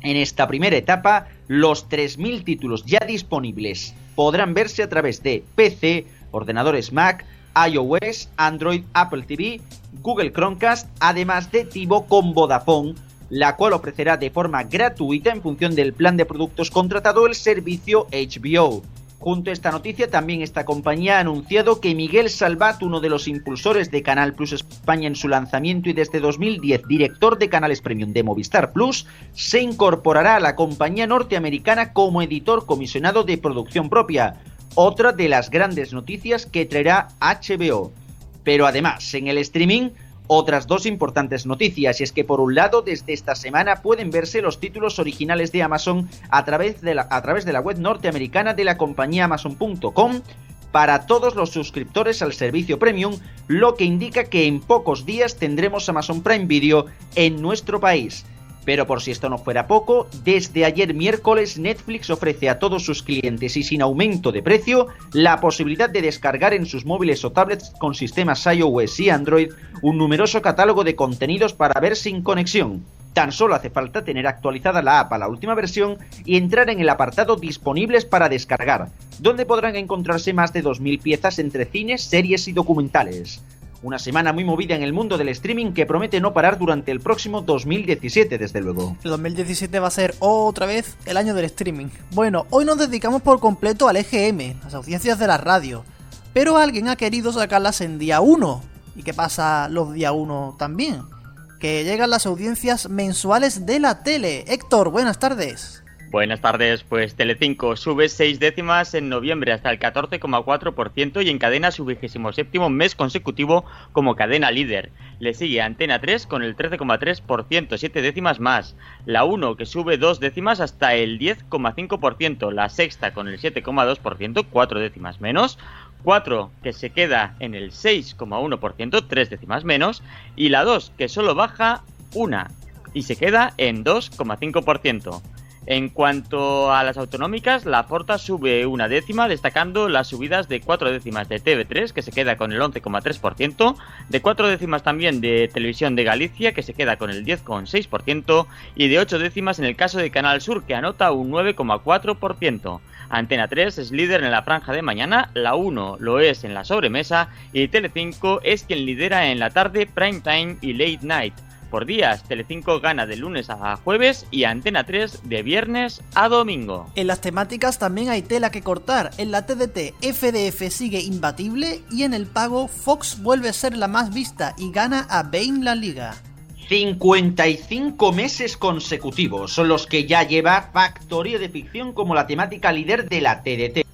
En esta primera etapa, los 3.000 títulos ya disponibles podrán verse a través de PC, ordenadores Mac, iOS, Android, Apple TV, Google Chromecast, además de Tivo con Vodafone, la cual ofrecerá de forma gratuita en función del plan de productos contratado el servicio HBO. Junto a esta noticia, también esta compañía ha anunciado que Miguel Salvat, uno de los impulsores de Canal Plus España en su lanzamiento y desde 2010 director de canales premium de Movistar Plus, se incorporará a la compañía norteamericana como editor comisionado de producción propia otra de las grandes noticias que traerá HBO. Pero además, en el streaming, otras dos importantes noticias, y es que por un lado, desde esta semana pueden verse los títulos originales de Amazon a través de la, a través de la web norteamericana de la compañía Amazon.com para todos los suscriptores al servicio premium, lo que indica que en pocos días tendremos Amazon Prime Video en nuestro país. Pero por si esto no fuera poco, desde ayer miércoles Netflix ofrece a todos sus clientes y sin aumento de precio la posibilidad de descargar en sus móviles o tablets con sistemas iOS y Android un numeroso catálogo de contenidos para ver sin conexión. Tan solo hace falta tener actualizada la app a la última versión y entrar en el apartado Disponibles para descargar, donde podrán encontrarse más de 2.000 piezas entre cines, series y documentales. Una semana muy movida en el mundo del streaming que promete no parar durante el próximo 2017, desde luego. El 2017 va a ser otra vez el año del streaming. Bueno, hoy nos dedicamos por completo al EGM, las audiencias de la radio. Pero alguien ha querido sacarlas en día 1. ¿Y qué pasa los día 1 también? Que llegan las audiencias mensuales de la tele. Héctor, buenas tardes. Buenas tardes, pues Telecinco sube seis décimas en noviembre hasta el 14,4% y encadena su vigésimo séptimo mes consecutivo como cadena líder. Le sigue Antena 3 con el 13,3%, siete décimas más. La 1 que sube dos décimas hasta el 10,5%. La sexta con el 7,2%, cuatro décimas menos. 4 que se queda en el 6,1%, tres décimas menos. Y la 2 que solo baja una y se queda en 2,5%. En cuanto a las autonómicas, la Forta sube una décima, destacando las subidas de cuatro décimas de TV3, que se queda con el 11,3%, de cuatro décimas también de Televisión de Galicia, que se queda con el 10,6%, y de ocho décimas en el caso de Canal Sur, que anota un 9,4%. Antena 3 es líder en la franja de mañana, la 1 lo es en la sobremesa y Telecinco es quien lidera en la tarde, prime time y late night. Por días, Telecinco gana de lunes a jueves y Antena 3 de viernes a domingo. En las temáticas también hay tela que cortar. En la TDT, FDF sigue imbatible y en el pago, Fox vuelve a ser la más vista y gana a Bain la liga. 55 meses consecutivos son los que ya lleva Factoría de Ficción como la temática líder de la TDT.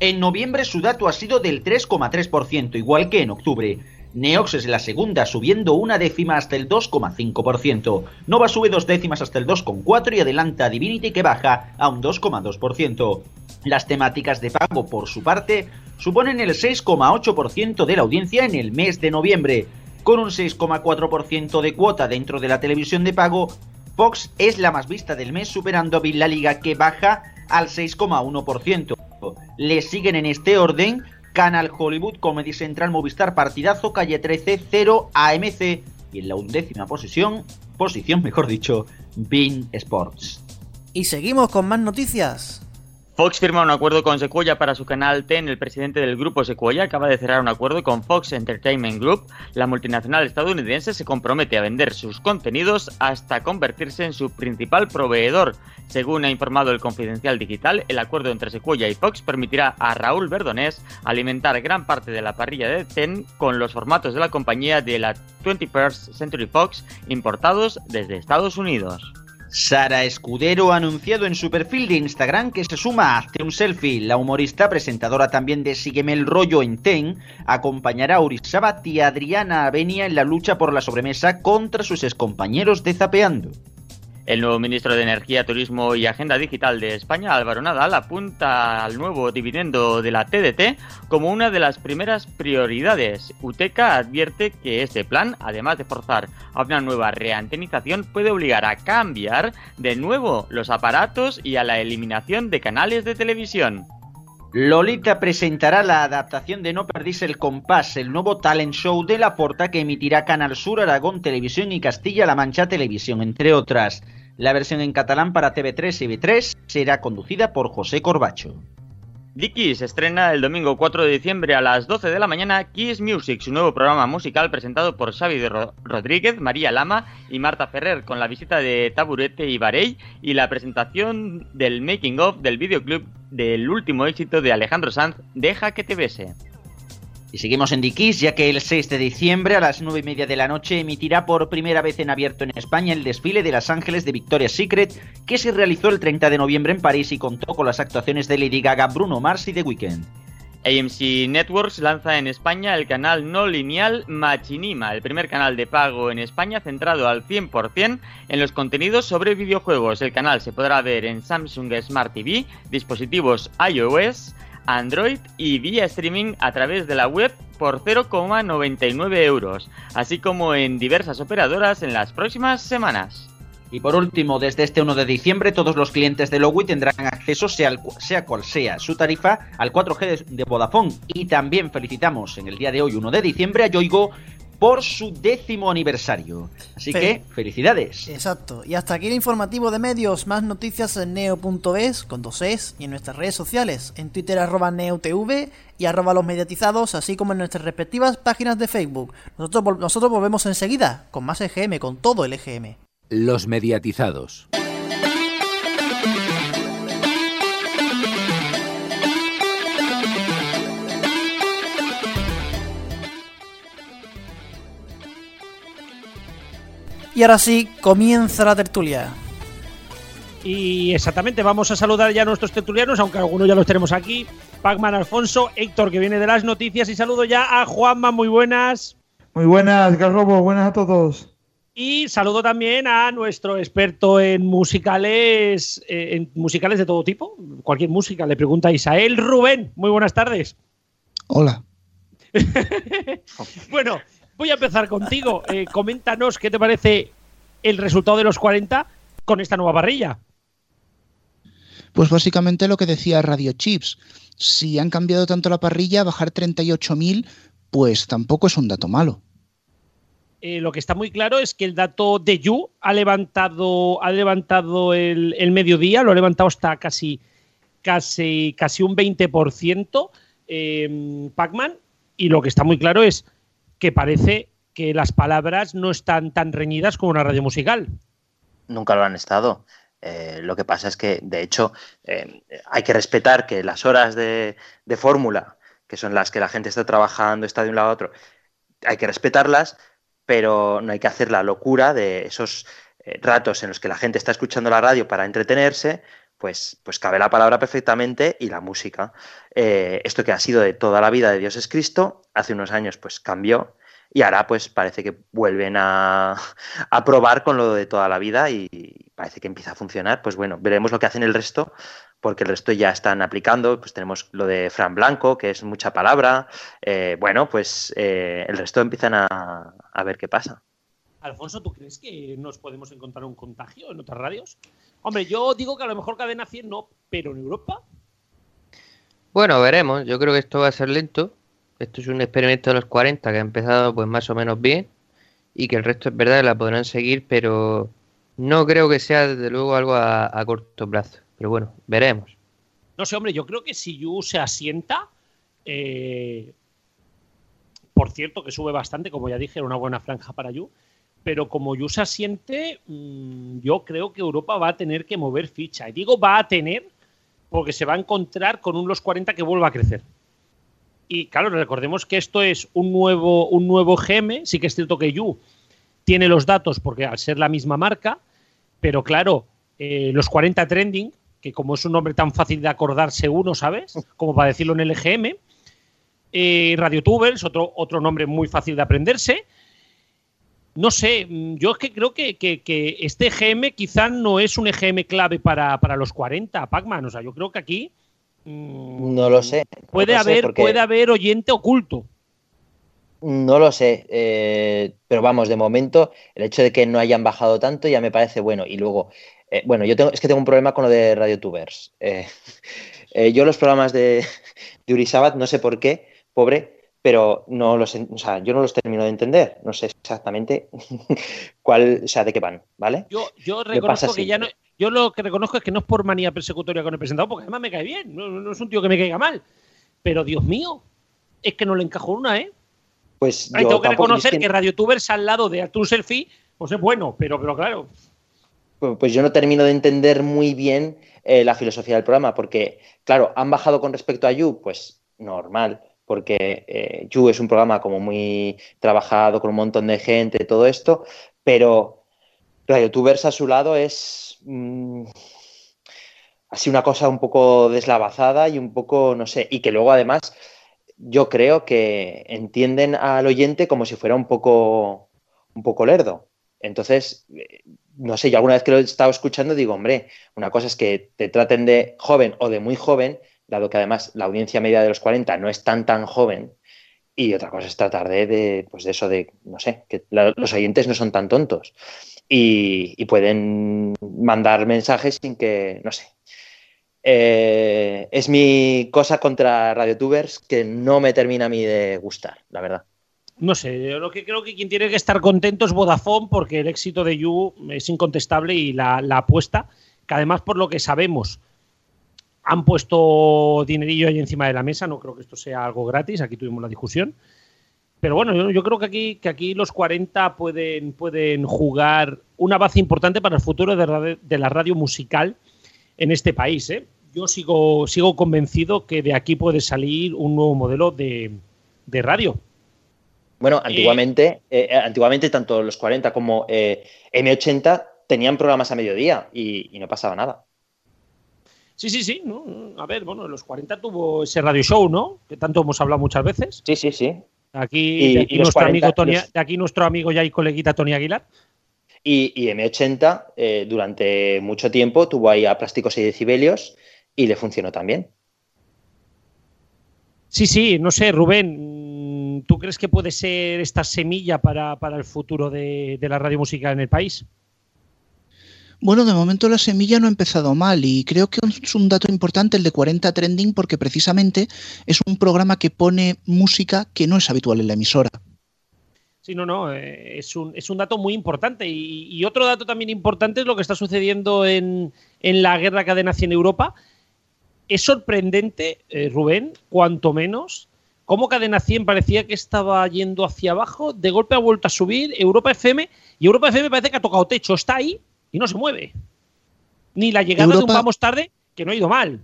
En noviembre su dato ha sido del 3,3%, igual que en octubre. Neox es la segunda, subiendo una décima hasta el 2,5%. Nova sube dos décimas hasta el 2,4% y adelanta Divinity que baja a un 2,2%. Las temáticas de pago, por su parte, suponen el 6,8% de la audiencia en el mes de noviembre. Con un 6,4% de cuota dentro de la televisión de pago, Fox es la más vista del mes, superando a La Liga que baja al 6,1%. Le siguen en este orden Canal Hollywood, Comedy Central, Movistar, Partidazo, Calle 13, 0, AMC y en la undécima posición, posición mejor dicho, Bean Sports. Y seguimos con más noticias. Fox firma un acuerdo con Sequoia para su canal TEN. El presidente del grupo Sequoia acaba de cerrar un acuerdo con Fox Entertainment Group. La multinacional estadounidense se compromete a vender sus contenidos hasta convertirse en su principal proveedor. Según ha informado el Confidencial Digital, el acuerdo entre Sequoia y Fox permitirá a Raúl Verdonés alimentar gran parte de la parrilla de TEN con los formatos de la compañía de la 21st Century Fox importados desde Estados Unidos. Sara Escudero ha anunciado en su perfil de Instagram que se suma a Hazte un Selfie. La humorista, presentadora también de Sígueme el Rollo en TEN, acompañará a Urisabat y Adriana Avenia en la lucha por la sobremesa contra sus excompañeros de Zapeando. El nuevo ministro de Energía, Turismo y Agenda Digital de España, Álvaro Nadal, apunta al nuevo dividendo de la TDT como una de las primeras prioridades. UTECA advierte que este plan, además de forzar a una nueva reantenización, puede obligar a cambiar de nuevo los aparatos y a la eliminación de canales de televisión. Lolita presentará la adaptación de No Perdís el Compás, el nuevo talent show de la Porta que emitirá Canal Sur, Aragón Televisión y Castilla-La Mancha Televisión, entre otras. La versión en catalán para TV3 y V3 será conducida por José Corbacho. Dickies estrena el domingo 4 de diciembre a las 12 de la mañana Kiss Music, su nuevo programa musical presentado por Xavi Rodríguez, María Lama y Marta Ferrer, con la visita de Taburete y Barey y la presentación del making of del videoclip del último éxito de Alejandro Sanz, Deja que te bese. Y seguimos en Dikis, ya que el 6 de diciembre a las 9 y media de la noche emitirá por primera vez en abierto en España el desfile de Las Ángeles de Victoria's Secret, que se realizó el 30 de noviembre en París y contó con las actuaciones de Lady Gaga, Bruno Mars y The Weeknd. AMC Networks lanza en España el canal no lineal Machinima, el primer canal de pago en España centrado al 100% en los contenidos sobre videojuegos. El canal se podrá ver en Samsung Smart TV, dispositivos iOS, Android y vía streaming a través de la web por 0,99 euros, así como en diversas operadoras en las próximas semanas. Y por último, desde este 1 de diciembre, todos los clientes de Lowy tendrán acceso, sea, sea, cual sea su tarifa, al 4G de Vodafone. Y también felicitamos en el día de hoy, 1 de diciembre, a Yoigo por su décimo aniversario. Así que, felicidades. Exacto. Y hasta aquí el informativo de medios. Más noticias en neo.es con dos es y en nuestras redes sociales. En Twitter arroba neotv y arroba los mediatizados, así como en nuestras respectivas páginas de Facebook. Nosotros, nosotros volvemos enseguida con más EGM, con todo el EGM. Los mediatizados. Y ahora sí, comienza la tertulia. Y exactamente, vamos a saludar ya a nuestros tertulianos, aunque algunos ya los tenemos aquí. Pacman Alfonso, Héctor, que viene de las noticias, y saludo ya a Juanma, muy buenas. Muy buenas, Garrobo, buenas a todos. Y saludo también a nuestro experto en musicales, eh, en musicales de todo tipo, cualquier música, le pregunta a Isael Rubén. Muy buenas tardes. Hola. bueno, Voy a empezar contigo. Eh, coméntanos qué te parece el resultado de los 40 con esta nueva parrilla. Pues básicamente lo que decía Radio Chips. Si han cambiado tanto la parrilla, bajar 38.000, pues tampoco es un dato malo. Eh, lo que está muy claro es que el dato de Yu ha levantado, ha levantado el, mediodía, lo ha levantado hasta casi casi, casi un 20% eh, Pac-Man y lo que está muy claro es que parece que las palabras no están tan reñidas como una radio musical. Nunca lo han estado. Eh, lo que pasa es que, de hecho, eh, hay que respetar que las horas de, fórmula, que son las que la gente está trabajando, está de un lado a otro, hay que respetarlas, pero no hay que hacer la locura de esos eh, ratos en los que la gente está escuchando la radio para entretenerse, pues, pues cabe la palabra perfectamente y la música. Eh, esto que ha sido de toda la vida de Dios es Cristo, hace unos años pues cambió y ahora pues parece que vuelven a, a, probar con lo de toda la vida y parece que empieza a funcionar. Pues bueno, veremos lo que hacen el resto, porque el resto ya están aplicando. Pues tenemos lo de Fran Blanco, que es mucha palabra. Eh, bueno, pues eh, el resto empiezan a, a, ver qué pasa. Alfonso, ¿tú crees que nos podemos encontrar un contagio en otras radios? Hombre, yo digo que a lo mejor cadena 100 no, pero en Europa. Bueno, veremos. Yo creo que esto va a ser lento esto es un experimento de los 40 que ha empezado pues más o menos bien y que el resto es verdad la podrán seguir, pero no creo que sea desde luego algo a, a corto plazo. Pero bueno, veremos. No sé, hombre, yo creo que si Yu se asienta, eh, por cierto que sube bastante, como ya dije, era una buena franja para Yu, pero como Yu se asiente, mmm, yo creo que Europa va a tener que mover ficha. Y digo va a tener porque se va a encontrar con un los 40 que vuelva a crecer. Y claro, recordemos que esto es un nuevo, un nuevo GM. Sí que es cierto que Yu tiene los datos porque al ser la misma marca, pero claro, eh, los 40 trending, que como es un nombre tan fácil de acordarse uno, ¿sabes? Como para decirlo en el EGM. Eh, RadioTubers, otro, otro nombre muy fácil de aprenderse. No sé, yo es que creo que, que, que este EGM quizá no es un EGM clave para, para los 40, Pac-Man. O sea, yo creo que aquí no lo sé. Puede, no lo haber, sé porque... puede haber oyente oculto. No lo sé, eh, pero vamos, de momento, el hecho de que no hayan bajado tanto ya me parece bueno. Y luego, eh, bueno, yo tengo, es que tengo un problema con lo de RadioTubers. Eh, yo los programas de, de Urisabat, no sé por qué, pobre, pero no los, o sea, yo no los termino de entender. No sé exactamente cuál, o sea, de qué van, ¿vale? Yo, yo reconozco que ya no, yo lo que reconozco es que no es por manía persecutoria con el presentado, porque además me cae bien, no, no, es un tío que me caiga mal. Pero Dios mío, es que no le encajo una, ¿eh? Pues Ay, tengo que reconocer que... que RadioTubers al lado de Artur Selfie, pues es bueno, pero, pero claro. Pues, pues yo no termino de entender muy bien eh, la filosofía del programa, porque, claro, han bajado con respecto a You, pues normal, porque eh, You es un programa como muy trabajado, con un montón de gente, todo esto, pero RadioTubers a su lado es mmm, así una cosa un poco deslavazada y un poco, no sé, y que luego además yo creo que entienden al oyente como si fuera un poco, un poco lerdo. Entonces, no sé, yo alguna vez que lo he estado escuchando digo, hombre, una cosa es que te traten de joven o de muy joven, dado que además la audiencia media de los 40 no es tan tan joven, y otra cosa es tratar de, de pues de eso de, no sé, que los oyentes no son tan tontos y, y, pueden mandar mensajes sin que, no sé. Eh, es mi cosa contra RadioTubers que no me termina a mí de gustar, la verdad. No sé, yo lo que creo que quien tiene que estar contento es Vodafone porque el éxito de You es incontestable y la, la apuesta, que además por lo que sabemos han puesto dinerillo ahí encima de la mesa, no creo que esto sea algo gratis, aquí tuvimos la discusión. Pero bueno, yo, yo creo que aquí, que aquí los 40 pueden, pueden jugar una base importante para el futuro de, radio, de la radio musical en este país. ¿eh? Yo sigo, sigo convencido que de aquí puede salir un nuevo modelo de, de radio. Bueno, antiguamente, eh, eh, antiguamente tanto los 40 como eh, M80 tenían programas a mediodía y, y no pasaba nada. Sí, sí, sí. ¿no? A ver, bueno, los 40 tuvo ese radio show, ¿no? Que tanto hemos hablado muchas veces. Sí, sí, sí. Aquí, y, de aquí, nuestro, 40, amigo Tony, los... de aquí nuestro amigo ya y coleguita Tony Aguilar. Y, y M80 eh, durante mucho tiempo tuvo ahí a plásticos y decibelios y le funcionó también. Sí, sí, no sé, Rubén, ¿tú crees que puede ser esta semilla para, para el futuro de, de la radio musical en el país? Bueno, de momento la semilla no ha empezado mal y creo que es un dato importante el de 40 Trending porque precisamente es un programa que pone música que no es habitual en la emisora. Sí, no, no, eh, es, un, es un dato muy importante. Y, otro dato también importante es lo que está sucediendo en, en la guerra cadena 100 Europa, es sorprendente, eh, Rubén, cuanto menos, cómo Cadena 100 parecía que estaba yendo hacia abajo, de golpe ha vuelto a subir, Europa FM, y Europa FM parece que ha tocado techo, está ahí y no se mueve. Ni la llegada de un vamos tarde, que no ha ido mal.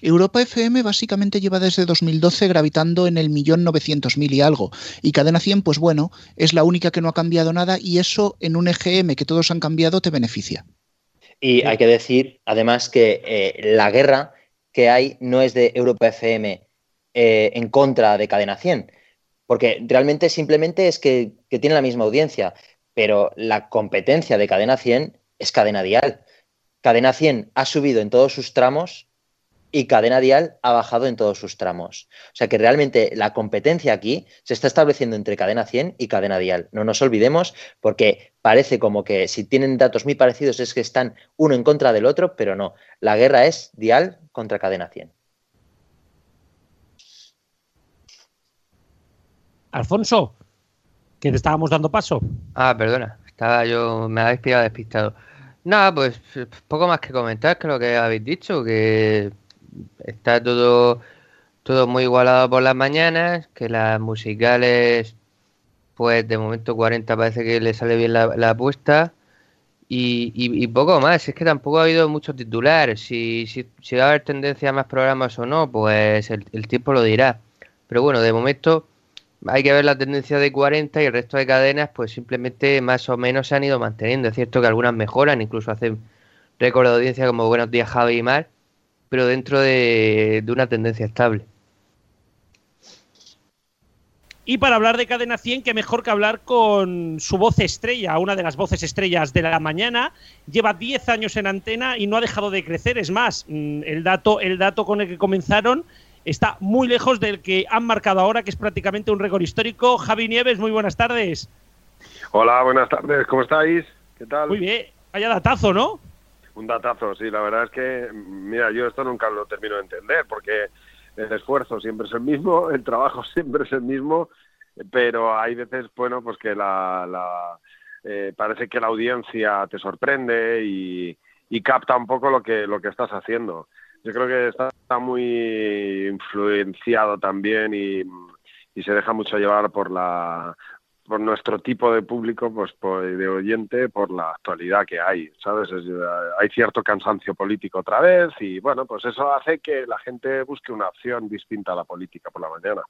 Europa FM básicamente lleva desde 2012 gravitando en el millón novecientos mil y algo. Y Cadena 100, pues bueno, es la única que no ha cambiado nada y eso en un EGM que todos han cambiado te beneficia. Y hay que decir, además, que eh, la guerra que hay no es de Europa FM eh, en contra de Cadena 100, porque realmente simplemente es que, que tiene la misma audiencia, pero la competencia de Cadena 100 es Cadena Dial. Cadena 100 ha subido en todos sus tramos y Cadena Dial ha bajado en todos sus tramos. O sea que realmente la competencia aquí se está estableciendo entre Cadena 100 y Cadena Dial. No nos olvidemos porque parece como que si tienen datos muy parecidos es que están uno en contra del otro, pero no. La guerra es Dial contra Cadena 100. Alfonso, que te estábamos dando paso. Ah, perdona, estaba yo, me habéis pillado despistado. Nada, pues poco más que comentar que lo que habéis dicho, que está todo, todo muy igualado por las mañanas, que las musicales, pues de momento 40 parece que le sale bien la, apuesta. Y, poco más, es que tampoco ha habido mucho titular. Si, si, va a haber tendencia a más programas o no, pues el, tiempo lo dirá. Pero bueno, de momento hay que ver la tendencia de 40 y el resto de cadenas, pues simplemente más o menos se han ido manteniendo. Es cierto que algunas mejoran, incluso hacen récord de audiencia como Buenos Días Javi y Mar, pero dentro de, una tendencia estable. Y para hablar de Cadena 100, que mejor que hablar con su voz estrella, una de las voces estrellas de la mañana. Lleva 10 años en antena y no ha dejado de crecer. Es más, mm, el dato, el dato con el que comenzaron está muy lejos del que han marcado ahora, que es prácticamente un récord histórico. Javi Nieves, muy buenas tardes. Hola, buenas tardes. ¿Cómo estáis? ¿Qué tal? Muy bien. Vaya datazo, ¿no? Un datazo, sí, la verdad es que, mira, yo esto nunca lo termino de entender, porque el esfuerzo siempre es el mismo, el trabajo siempre es el mismo, pero hay veces, bueno, pues que la, la eh, parece que la audiencia te sorprende y, y, capta un poco lo que, lo que estás haciendo. Yo creo que está, muy influenciado también y, se deja mucho llevar por la por nuestro tipo de público, pues de oyente, por la actualidad que hay, ¿sabes? hay cierto cansancio político otra vez y bueno, pues eso hace que la gente busque una opción distinta a la política por la mañana.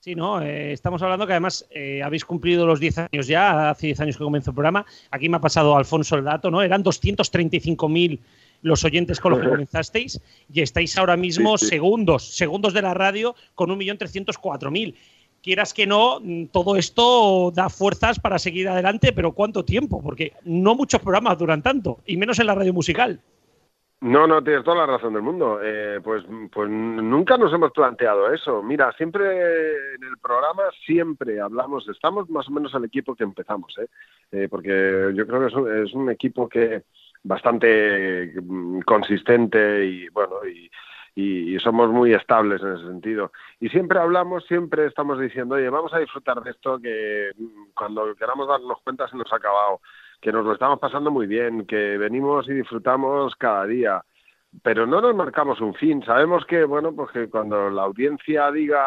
Sí, ¿no? Eh, estamos hablando que además eh, habéis cumplido los 10 años ya, hace 10 años que comenzó el programa. Aquí me ha pasado Alfonso el dato, ¿no? Eran 235.000 los oyentes con los que comenzasteis y estáis ahora mismo segundos, segundos de la radio con 1.304.000 quieras que no, mm, todo esto da fuerzas para seguir adelante, pero ¿cuánto tiempo? Porque no muchos programas duran tanto, y menos en la radio musical. No, no, tienes toda la razón del mundo. Eh, pues, pues nunca nos hemos planteado eso. Mira, siempre en el programa, siempre hablamos, estamos más o menos al equipo que empezamos, ¿eh? eh porque yo creo que es un, equipo que bastante mm, consistente y bueno, y, y, somos muy estables en ese sentido. Y siempre hablamos, siempre estamos diciendo, oye, vamos a disfrutar de esto que mm, cuando queramos darnos cuenta se nos ha acabado, que nos lo estamos pasando muy bien, que venimos y disfrutamos cada día. Pero no nos marcamos un fin, sabemos que, bueno, pues que cuando la audiencia diga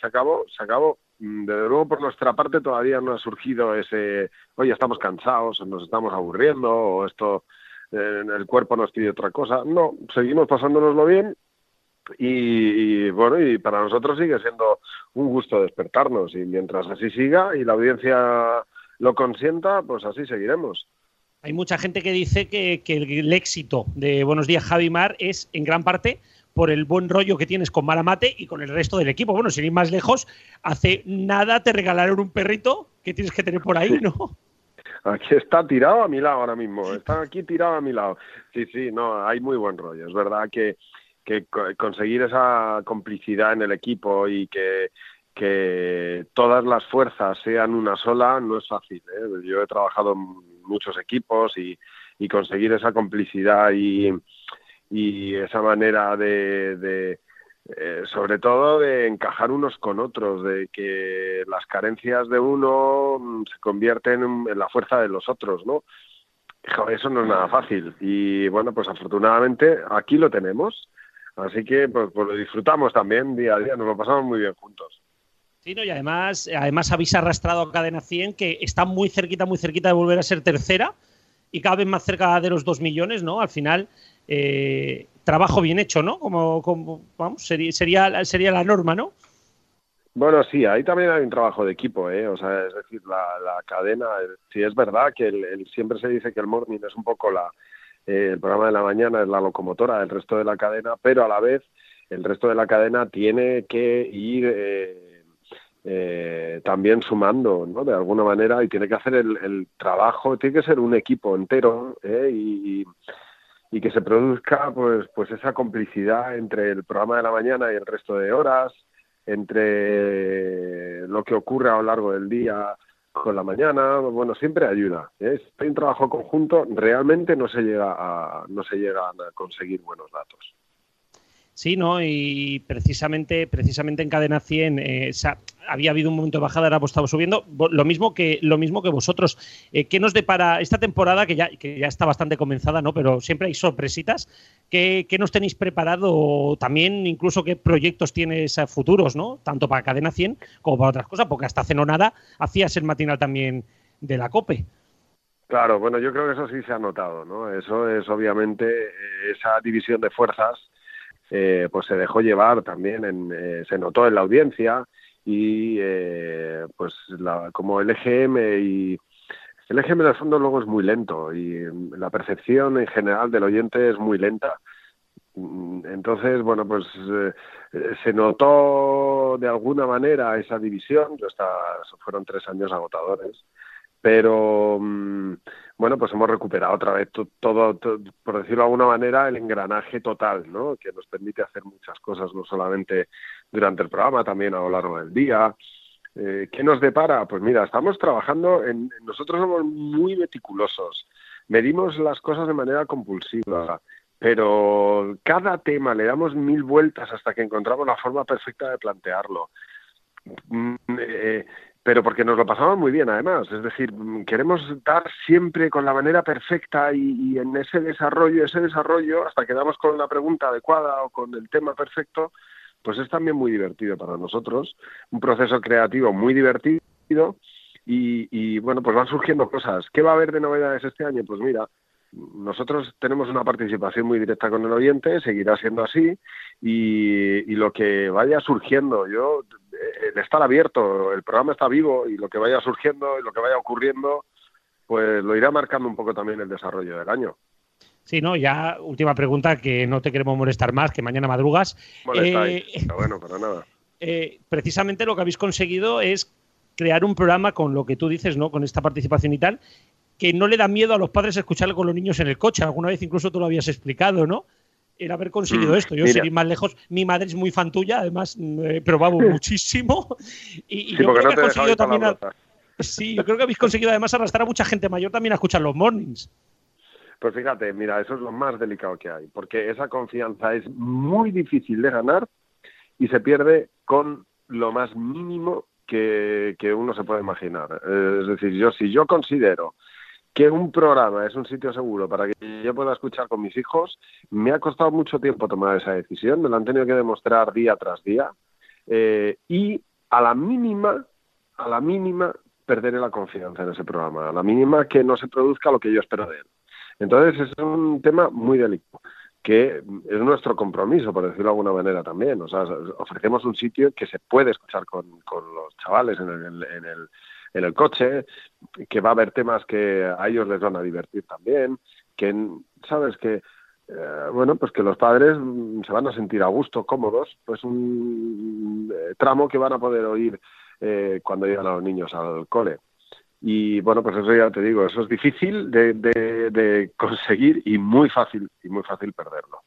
se acabó, se acabó. Mm, desde luego, por nuestra parte, todavía no ha surgido ese, oye, estamos cansados, nos estamos aburriendo, o esto, eh, el cuerpo nos pide otra cosa. No, seguimos pasándonoslo bien y, bueno, y para nosotros sigue siendo un gusto despertarnos y mientras así siga y la audiencia lo consienta, pues así seguiremos. Hay mucha gente que dice que, el éxito de Buenos Días Javi Mar es en gran parte por el buen rollo que tienes con Malamate y con el resto del equipo. Bueno, sin ir más lejos, hace nada te regalaron un perrito que tienes que tener por ahí, ¿no? Aquí está tirado a mi lado ahora mismo, está aquí tirado a mi lado. Sí, sí, no, hay muy buen rollo. Es verdad que que conseguir esa complicidad en el equipo y que, que todas las fuerzas sean una sola no es fácil. ¿eh? Yo he trabajado en muchos equipos y, y conseguir esa complicidad y, y esa manera de, de eh, sobre todo de encajar unos con otros, de que las carencias de uno se convierten en, en la fuerza de los otros, ¿no? eso no es nada fácil. Y bueno, pues afortunadamente aquí lo tenemos. Así que pues, pues, lo disfrutamos también día a día, nos lo pasamos muy bien juntos. Sí, no, y además, además habéis arrastrado a Cadena 100, que está muy cerquita, muy cerquita de volver a ser tercera y cada vez más cerca de los dos millones, ¿no? Al final, eh, trabajo bien hecho, ¿no? Como, como vamos, sería, sería, sería la norma, ¿no? Bueno, sí, ahí también hay un trabajo de equipo, ¿eh? O sea, es decir, la, cadena, sí es verdad que el, siempre se dice que el morning es un poco la, eh, el programa de la mañana es la locomotora del resto de la cadena, pero a la vez el resto de la cadena tiene que ir eh, eh, también sumando, ¿no? De alguna manera y tiene que hacer el, trabajo, tiene que ser un equipo entero y que se produzca pues pues esa complicidad entre el programa de la mañana y el resto de horas entre lo que ocurre a lo largo del día con la mañana, bueno, siempre ayuda. ¿eh? Si un trabajo conjunto, realmente no se llega a, no se llegan a conseguir buenos datos. Sí, ¿no? Y precisamente, precisamente en Cadena 100 eh, había habido un momento de bajada, ahora pues estamos subiendo. Lo mismo que, lo mismo que vosotros. Eh, ¿Qué nos depara esta temporada, que ya, que ya está bastante comenzada, ¿no? Pero siempre hay sorpresitas. ¿Qué, nos tenéis preparado? También, incluso, qué proyectos tienes futuros, ¿no? Tanto para Cadena 100 como para otras cosas, porque hasta hace no nada hacías el matinal también de la COPE. Claro, bueno, yo creo que eso sí se ha notado, ¿no? Eso es obviamente esa división de fuerzas eh, pues se dejó llevar también, en, eh, se notó en la audiencia y eh, pues la, como el EGM y el EGM el fondo luego es muy lento y la percepción en general del oyente es muy lenta. Entonces, bueno, pues se notó de alguna manera esa división. Yo fueron tres años agotadores pero mm, bueno, pues hemos recuperado otra vez todo, por decirlo de alguna manera, el engranaje total, ¿no? Que nos permite hacer muchas cosas, no solamente durante el programa, también a lo largo del día. Eh, ¿Qué nos depara? Pues mira, estamos trabajando nosotros somos muy meticulosos, medimos las cosas de manera compulsiva, pero cada tema le damos mil vueltas hasta que encontramos la forma perfecta de plantearlo. Mm, eh, pero porque nos lo pasamos muy bien además. Es decir, queremos dar siempre con la manera perfecta y, en ese desarrollo, ese desarrollo, hasta que damos con la pregunta adecuada o con el tema perfecto, pues es también muy divertido para nosotros, un proceso creativo muy divertido y, y bueno, pues van surgiendo cosas. ¿Qué va a haber de novedades este año? Pues mira, nosotros tenemos una participación muy directa con el oyente, seguirá siendo así, y, y, lo que vaya surgiendo, yo el estar abierto, el programa está vivo y lo que vaya surgiendo y lo que vaya ocurriendo, pues lo irá marcando un poco también el desarrollo del año. Sí, no, ya última pregunta que no te queremos molestar más, que mañana madrugas. Eh, bueno, para nada. Eh, precisamente lo que habéis conseguido es crear un programa con lo que tú dices, ¿no? Con esta participación y tal, que no le da miedo a los padres escucharlo con los niños en el coche. Alguna vez incluso tú lo habías explicado, ¿no? el haber conseguido mm, esto. Yo, ir más lejos, mi madre es muy fan tuya, además he probado muchísimo. Y, yo creo que has conseguido también. sí, yo creo que habéis conseguido además arrastrar a mucha gente mayor también a escuchar los mornings. Pues fíjate, mira, eso es lo más delicado que hay, porque esa confianza es muy difícil de ganar y se pierde con lo más mínimo que, que uno se puede imaginar. Es decir, yo si yo considero que un programa es un sitio seguro para que yo pueda escuchar con mis hijos, me ha costado mucho tiempo tomar esa decisión, me lo han tenido que demostrar día tras día eh, y a la mínima, a la mínima perderé la confianza en ese programa, a la mínima que no se produzca lo que yo espero de él. Entonces es un tema muy delicado que es nuestro compromiso, por decirlo de alguna manera también. O sea, ofrecemos un sitio que se puede escuchar con, los chavales en el en el coche, que va a haber temas que a ellos les van a divertir también, que, ¿sabes? Que, eh, bueno, pues que los padres mm, se van a sentir a gusto, cómodos, pues un eh, tramo que van a poder oír eh, cuando llegan a los niños al cole. Y bueno, pues eso ya te digo, eso es difícil de, de conseguir y muy fácil, y muy fácil perderlo.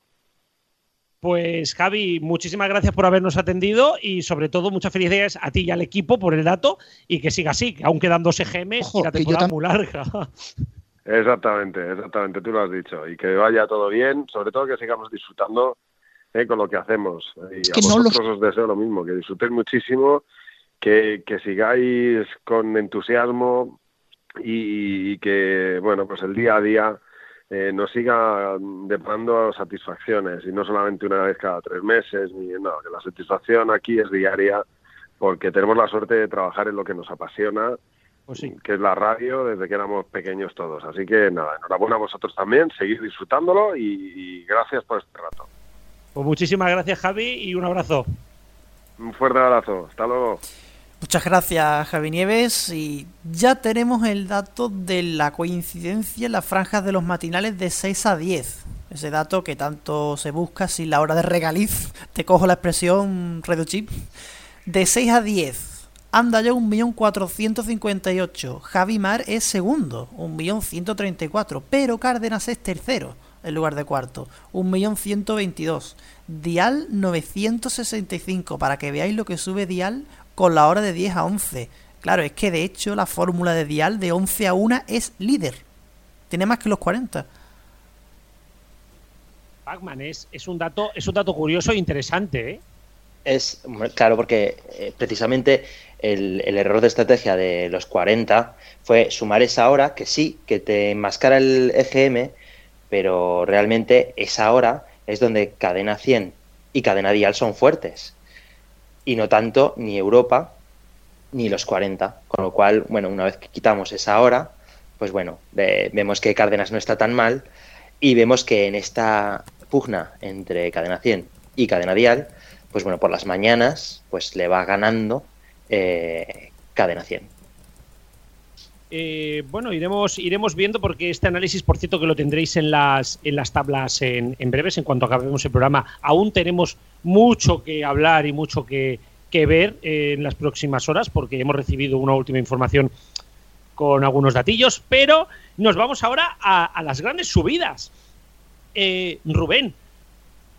Pues Javi, muchísimas gracias por habernos atendido y sobre todo muchas felicidades a ti y al equipo por el dato y que siga así, que aún quedan dos EGMs y la temporada muy larga. Exactamente, exactamente, tú lo has dicho. Y que vaya todo bien, sobre todo que sigamos disfrutando eh, con lo que hacemos. Y a vosotros os deseo lo mismo, que disfrutéis muchísimo, que, que sigáis con entusiasmo y, que, bueno, pues el día a día eh, nos siga deparando satisfacciones y no solamente una vez cada tres meses, ni no, que la satisfacción aquí es diaria porque tenemos la suerte de trabajar en lo que nos apasiona, pues que es la radio desde que éramos pequeños todos. Así que nada, enhorabuena a vosotros también, seguir disfrutándolo y gracias por este rato. Pues muchísimas gracias Javi y un abrazo. Un fuerte abrazo, hasta luego. Muchas gracias Javi Nieves y ya tenemos el dato de la coincidencia en las franjas de los matinales de 6 a 10. Ese dato que tanto se busca sin la hora de regaliz, te cojo la expresión Radio. De 6 a 10, anda ya 1.458. Javi Mar es segundo, 1.134. Pero Cárdenas es tercero en lugar de cuarto. 1.122. Dial 965. Para que veáis lo que sube Dial con la hora de 10 a 11. Claro, es que de hecho la fórmula de Dial de 11 a 1 es líder. Tiene más que los 40. Pacman es, es, un dato, es un dato curioso e interesante. ¿eh? Es claro, porque eh, precisamente el, el, error de estrategia de los 40 fue sumar esa hora que sí, que te enmascara el EGM, pero realmente esa hora es donde cadena 100 y cadena dial son fuertes. Y no tanto ni Europa ni los 40. Con lo cual, bueno, una vez que quitamos esa hora, pues bueno, vemos que Cárdenas no está tan mal y vemos que en esta pugna entre cadena 100 y cadena dial, pues bueno, por las mañanas, pues le va ganando eh, cadena 100. Eh, bueno, iremos, iremos viendo porque este análisis, por cierto, que lo tendréis en las, en las tablas en, breves, en cuanto acabemos el programa. Aún tenemos mucho que hablar y mucho que, ver en las próximas horas porque hemos recibido una última información con algunos datillos, pero nos vamos ahora a, las grandes subidas. Eh, Rubén,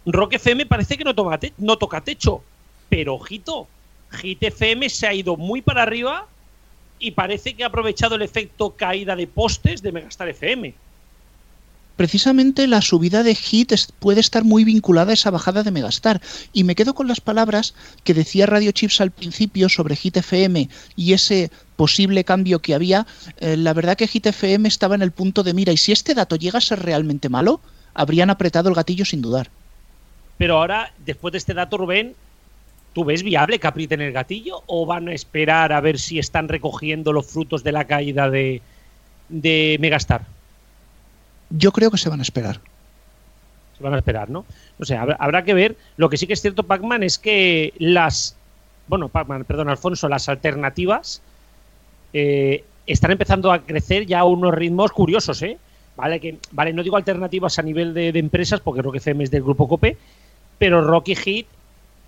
Rock FM parece que no, no toca techo, pero ojito, Hit FM se ha ido muy para arriba y parece que ha aprovechado el efecto caída de postes de Megastar FM. Precisamente la subida de Hit puede estar muy vinculada a esa bajada de Megastar. Y me quedo con las palabras que decía Radio Chips al principio sobre Hit FM y ese posible cambio que había. Eh, la verdad que Hit FM estaba en el punto de mira y si este dato llega a ser realmente malo, habrían apretado el gatillo sin dudar. Pero ahora, después de este dato, Rubén, ¿Tú ves viable que aprieten el gatillo o van a esperar a ver si están recogiendo los frutos de la caída de, de Megastar? Yo creo que se van a esperar. Se van a esperar, ¿no? O sea, habrá, que ver. Lo que sí que es cierto, Pacman, es que las. Bueno, Pacman, perdón, Alfonso, las alternativas eh, están empezando a crecer ya a unos ritmos curiosos, ¿eh? Vale, que, vale, no digo alternativas a nivel de, empresas, porque Rock FM es del grupo Cope, pero Rocky Hit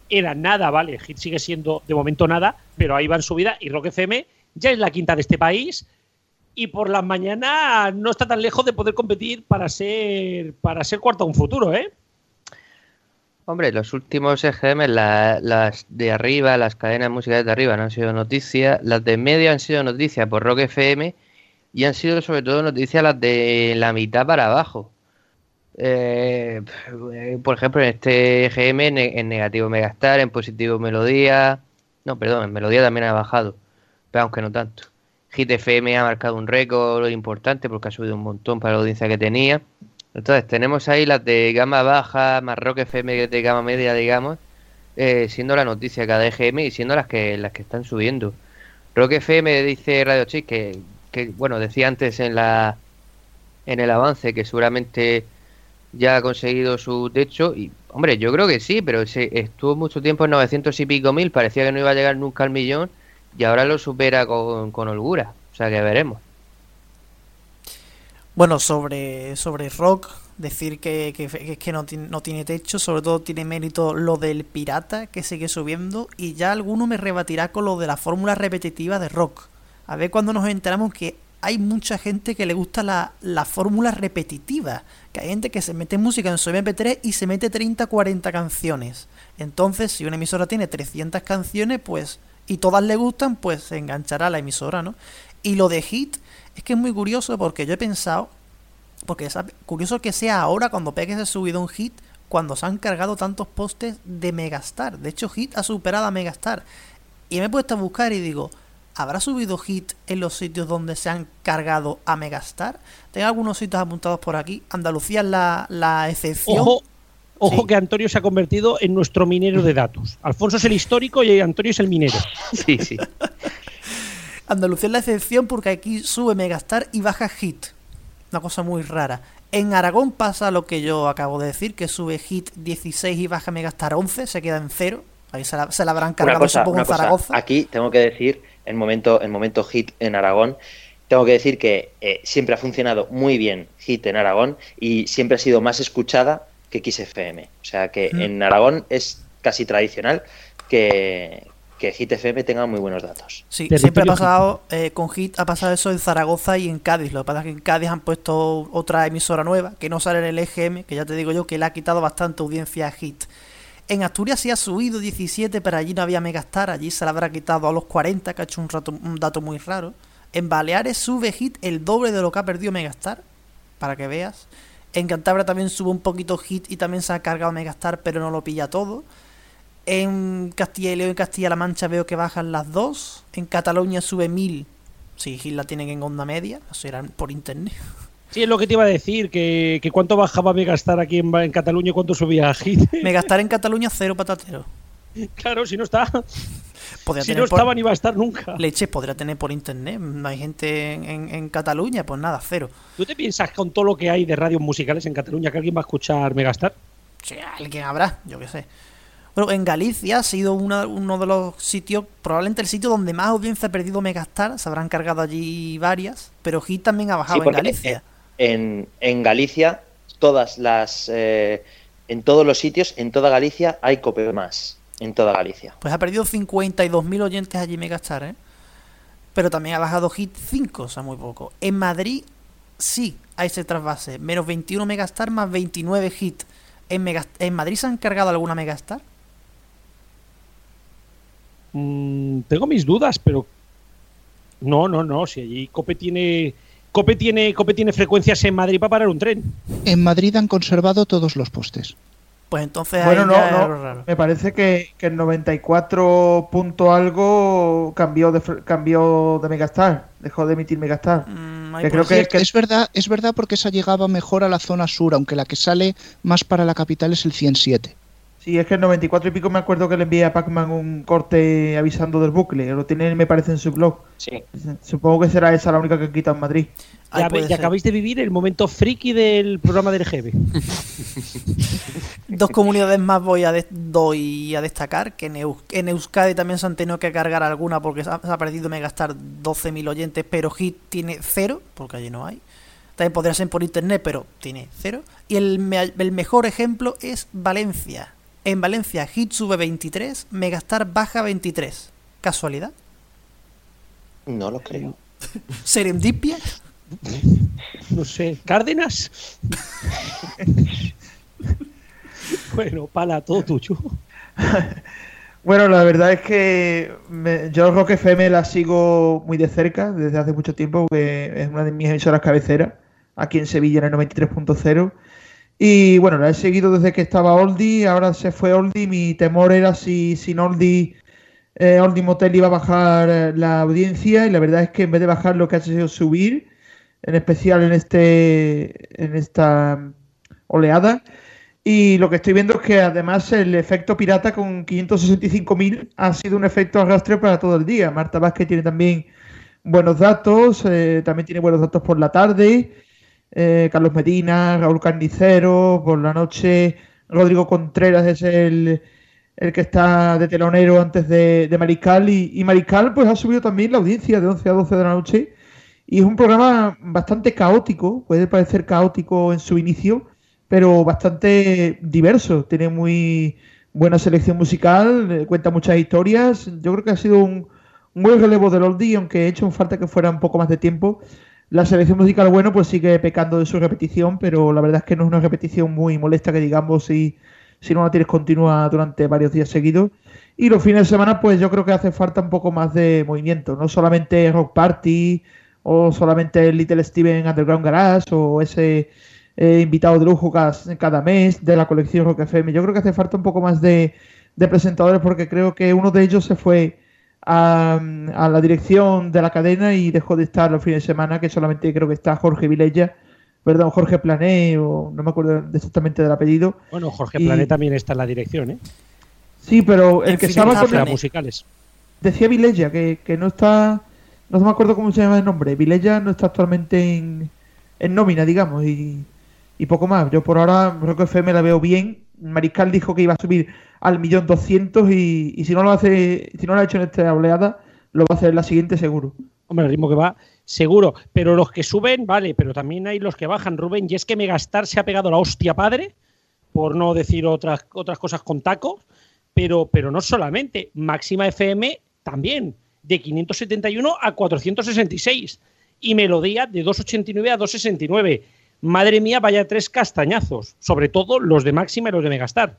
era nada, ¿vale? Hit sigue siendo de momento nada, pero ahí va en su vida y Rock FM ya es la quinta de este país y por las mañanas no está tan lejos de poder competir para ser para ser cuarto a un futuro, ¿eh? Hombre, los últimos EGM, las de arriba, las cadenas musicales de arriba no han sido noticias, las de medio han sido noticias por Rock FM y han sido sobre todo noticias las de la mitad para abajo. Eh, por ejemplo, en este GM en negativo Megastar, en positivo Melodía. No, perdón, en Melodía también ha bajado, pero aunque no tanto. Hit FM ha marcado un récord importante porque ha subido un montón para la audiencia que tenía. Entonces, tenemos ahí las de gama baja, más Rock FM de gama media, digamos, eh, siendo la noticia cada EGM y siendo las que las que están subiendo. Rock FM dice Radio Chic que, que, bueno, decía antes en la en el avance que seguramente ya ha conseguido su techo y, hombre, yo creo que sí, pero se estuvo mucho tiempo en 900 y pico mil, parecía que no iba a llegar nunca al millón y ahora lo supera con, holgura, o sea que veremos. Bueno, sobre, sobre Rock, decir que, que, que no, no, tiene techo, sobre todo tiene mérito lo del pirata, que sigue subiendo, y ya alguno me rebatirá con lo de la fórmula repetitiva de Rock. A ver cuando nos enteramos que hay mucha gente que le gusta la, la fórmula repetitiva. Que hay gente que se mete música en su MP3 y se mete 30, 40 canciones. Entonces, si una emisora tiene 300 canciones, pues, y todas le gustan, pues se enganchará a la emisora, ¿no? Y lo de hit es que es muy curioso porque yo he pensado, porque es curioso que sea ahora cuando Pegue se subido un hit, cuando se han cargado tantos postes de Megastar. De hecho, Hit ha superado a Megastar. Y me he puesto a buscar y digo, ¿Habrá subido Hit en los sitios donde se han cargado a Megastar? Tengo algunos sitios apuntados por aquí. Andalucía es la, la excepción. Ojo, ojo que Antonio se ha convertido en nuestro minero de datos. Alfonso es el histórico y Antonio es el minero. Sí, sí. Andalucía es la excepción porque aquí sube Megastar y baja Hit. Una cosa muy rara. En Aragón pasa lo que yo acabo de decir, que sube Hit 16 y baja Megastar 11, se queda en cero. Ahí se la, se la habrán cargado, cosa, supongo, en cosa. Zaragoza. Aquí tengo que decir, en momento, en momento hit en Aragón, tengo que decir que eh, siempre ha funcionado muy bien hit en Aragón y siempre ha sido más escuchada que XFM. O sea que Mm. en Aragón es casi tradicional que, que Hit FM tenga muy buenos datos. Sí, siempre ha pasado, eh, con Hit ha pasado eso en Zaragoza y en Cádiz. Lo que pasa es que en Cádiz han puesto otra emisora nueva que no sale en el EGM, que ya te digo yo que le ha quitado bastante audiencia a Hit. En Asturias sí ha subido 17, pero allí no había Megastar, allí se la habrá quitado a los 40, que ha hecho un, rato, un dato muy raro. En Baleares sube Hit el doble de lo que ha perdido Megastar, para que veas. En Cantabria también sube un poquito Hit y también se ha cargado Megastar, pero no lo pilla todo. En Castilla y León y Castilla-La Mancha veo que bajan las dos. En Cataluña sube 1000. Sí, Hit la tienen en onda media. Eso era por internet. Sí, es lo que te iba a decir, que, que cuánto bajaba Megastar aquí en, en Cataluña y cuánto subía Hit. Megastar en Cataluña, cero patatero. claro, si no está. Podría si tener no por- estaba ni va a estar nunca. Leche podría tener por internet. No hay gente en, en- en Cataluña, pues nada, cero. ¿Tú te piensas con todo lo que hay de radios musicales en Cataluña que alguien va a escuchar Megastar? Sí, alguien habrá, yo qué sé. Bueno, en Galicia ha sido una- uno de los sitios, probablemente el sitio donde más audiencia ha perdido Megastar. Se habrán cargado allí varias, pero Hit también ha bajado Sí, en Galicia. En, en Galicia, todas las. eh, en todos los sitios, en toda Galicia, hay Cope más. En toda Galicia. Pues ha perdido 52.000 oyentes allí Megastar, ¿eh? Pero también ha bajado Hit 5, o sea, muy poco. En Madrid sí hay ese trasvase. Menos 21 Megastar más 29 Hit. ¿En, Megas- ¿En Madrid se han cargado alguna Megastar? Mm, tengo mis dudas, pero. No, no, no. Si allí Cope tiene. Cope tiene, Cope tiene frecuencias en Madrid para parar un tren. En Madrid han conservado todos los postes. Pues entonces Bueno, ahí no, ya es no. lo raro. Me parece que, que el 94 punto algo cambió de, cambió de Megastar. Dejó de emitir Megastar. Mm, Que creo que- es verdad, es verdad porque esa llegaba mejor a la zona sur, aunque la que sale más para la capital es el 107. Sí, es que el 94 y pico me acuerdo que le envié a Pac-Man un corte avisando del bucle. Lo tiene, me parece, en su blog. Sí. Supongo que será esa la única que han quitado en Madrid. Ya, ve- ya acabáis de vivir el momento friki del programa del GB. Dos comunidades más voy a de- doy a destacar, que en, Eus- en Euskadi también se han tenido que cargar alguna porque se ha, se ha perdido Megastar 12.000 oyentes, pero Hit tiene cero, porque allí no hay. También podría ser por internet, pero tiene cero. Y el, me- el mejor ejemplo es Valencia. En Valencia Hit sube 23, Megastar baja 23. ¿Casualidad? No lo creo. ¿Serendipia? No sé. ¿Cárdenas? bueno, pala, todo tuyo. Bueno, la verdad es que me- yo Rock FM la sigo muy de cerca desde hace mucho tiempo, que es una de mis emisoras cabeceras, aquí en Sevilla en el 93.0. Y bueno, la he seguido desde que estaba Oldie, ahora se fue Oldie. Mi temor era si sin Oldie, eh, Oldie Motel iba a bajar eh, la audiencia, y la verdad es que en vez de bajar lo que ha hecho subir, en especial en este en esta oleada. Y lo que estoy viendo es que además el efecto pirata con 565.000 ha sido un efecto arrastre para todo el día. Marta Vázquez tiene también buenos datos, eh, también tiene buenos datos por la tarde. Eh, Carlos Medina, Raúl Carnicero, por la noche Rodrigo Contreras es el, el que está de telonero antes de, de Mariscal y, Mariscal pues ha subido también la audiencia de 11 a 12 de la noche y es un programa bastante caótico, puede parecer caótico en su inicio, pero bastante diverso. Tiene muy buena selección musical, eh, cuenta muchas historias. Yo creo que ha sido un, un buen relevo del oldie, aunque he hecho en falta que fuera un poco más de tiempo. La selección musical, bueno, pues sigue pecando de su repetición, pero la verdad es que no es una repetición muy molesta que digamos si, si no la tienes continua durante varios días seguidos. Y los fines de semana, pues yo creo que hace falta un poco más de movimiento, no solamente Rock Party o solamente Little Steven Underground Garage o ese eh, invitado de lujo cada mes de la colección Rock FM. Yo creo que hace falta un poco más de, de presentadores porque creo que uno de ellos se fue a, la dirección de la cadena y dejó de estar los fines de semana, que solamente creo que está Jorge Vilella, perdón, Jorge Plané, o no me acuerdo exactamente del apellido. Bueno, Jorge Plané también está en la dirección, ¿eh? Sí, pero el, que estaba con las musicales. Decía Vilella que, que no está, no me acuerdo cómo se llama el nombre, Vilella no está actualmente en, en nómina, digamos, y, y poco más. Yo por ahora creo que FM la veo bien. Mariscal dijo que iba a subir al millón doscientos y, si no lo hace, si no lo ha hecho en esta oleada, lo va a hacer en la siguiente seguro. Hombre, el ritmo que va, seguro. Pero los que suben, vale, pero también hay los que bajan, Rubén. Y es que Megastar se ha pegado la hostia padre, por no decir otras, otras cosas con tacos. Pero, pero no solamente, Máxima FM también, de 571 a 466. Y Melodía de 289 a 269. Madre mía, vaya tres castañazos. Sobre todo los de Máxima y los de Megastar.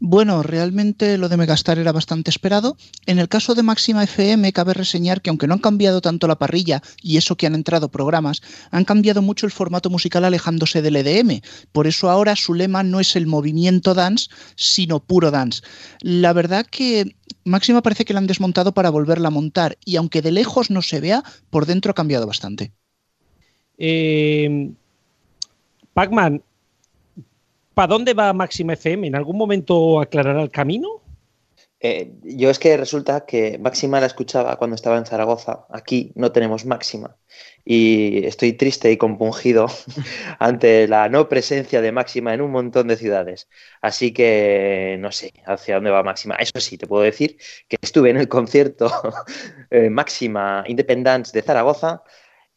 Bueno, realmente lo de Megastar era bastante esperado. En el caso de Máxima FM, cabe reseñar que aunque no han cambiado tanto la parrilla y eso que han entrado programas, han cambiado mucho el formato musical alejándose del EDM. Por eso ahora su lema no es el movimiento dance, sino puro dance. La verdad que Máxima parece que la han desmontado para volverla a montar y aunque de lejos no se vea, por dentro ha cambiado bastante. Eh, Pacman, ¿Para dónde va Máxima FM? ¿En algún momento aclarará el camino? Eh, yo es que resulta que Máxima la escuchaba cuando estaba en Zaragoza. Aquí no tenemos Máxima. Y estoy triste y compungido ante la no presencia de Máxima en un montón de ciudades. Así que no sé hacia dónde va Máxima. Eso sí, te puedo decir que estuve en el concierto eh, Máxima Independence de Zaragoza.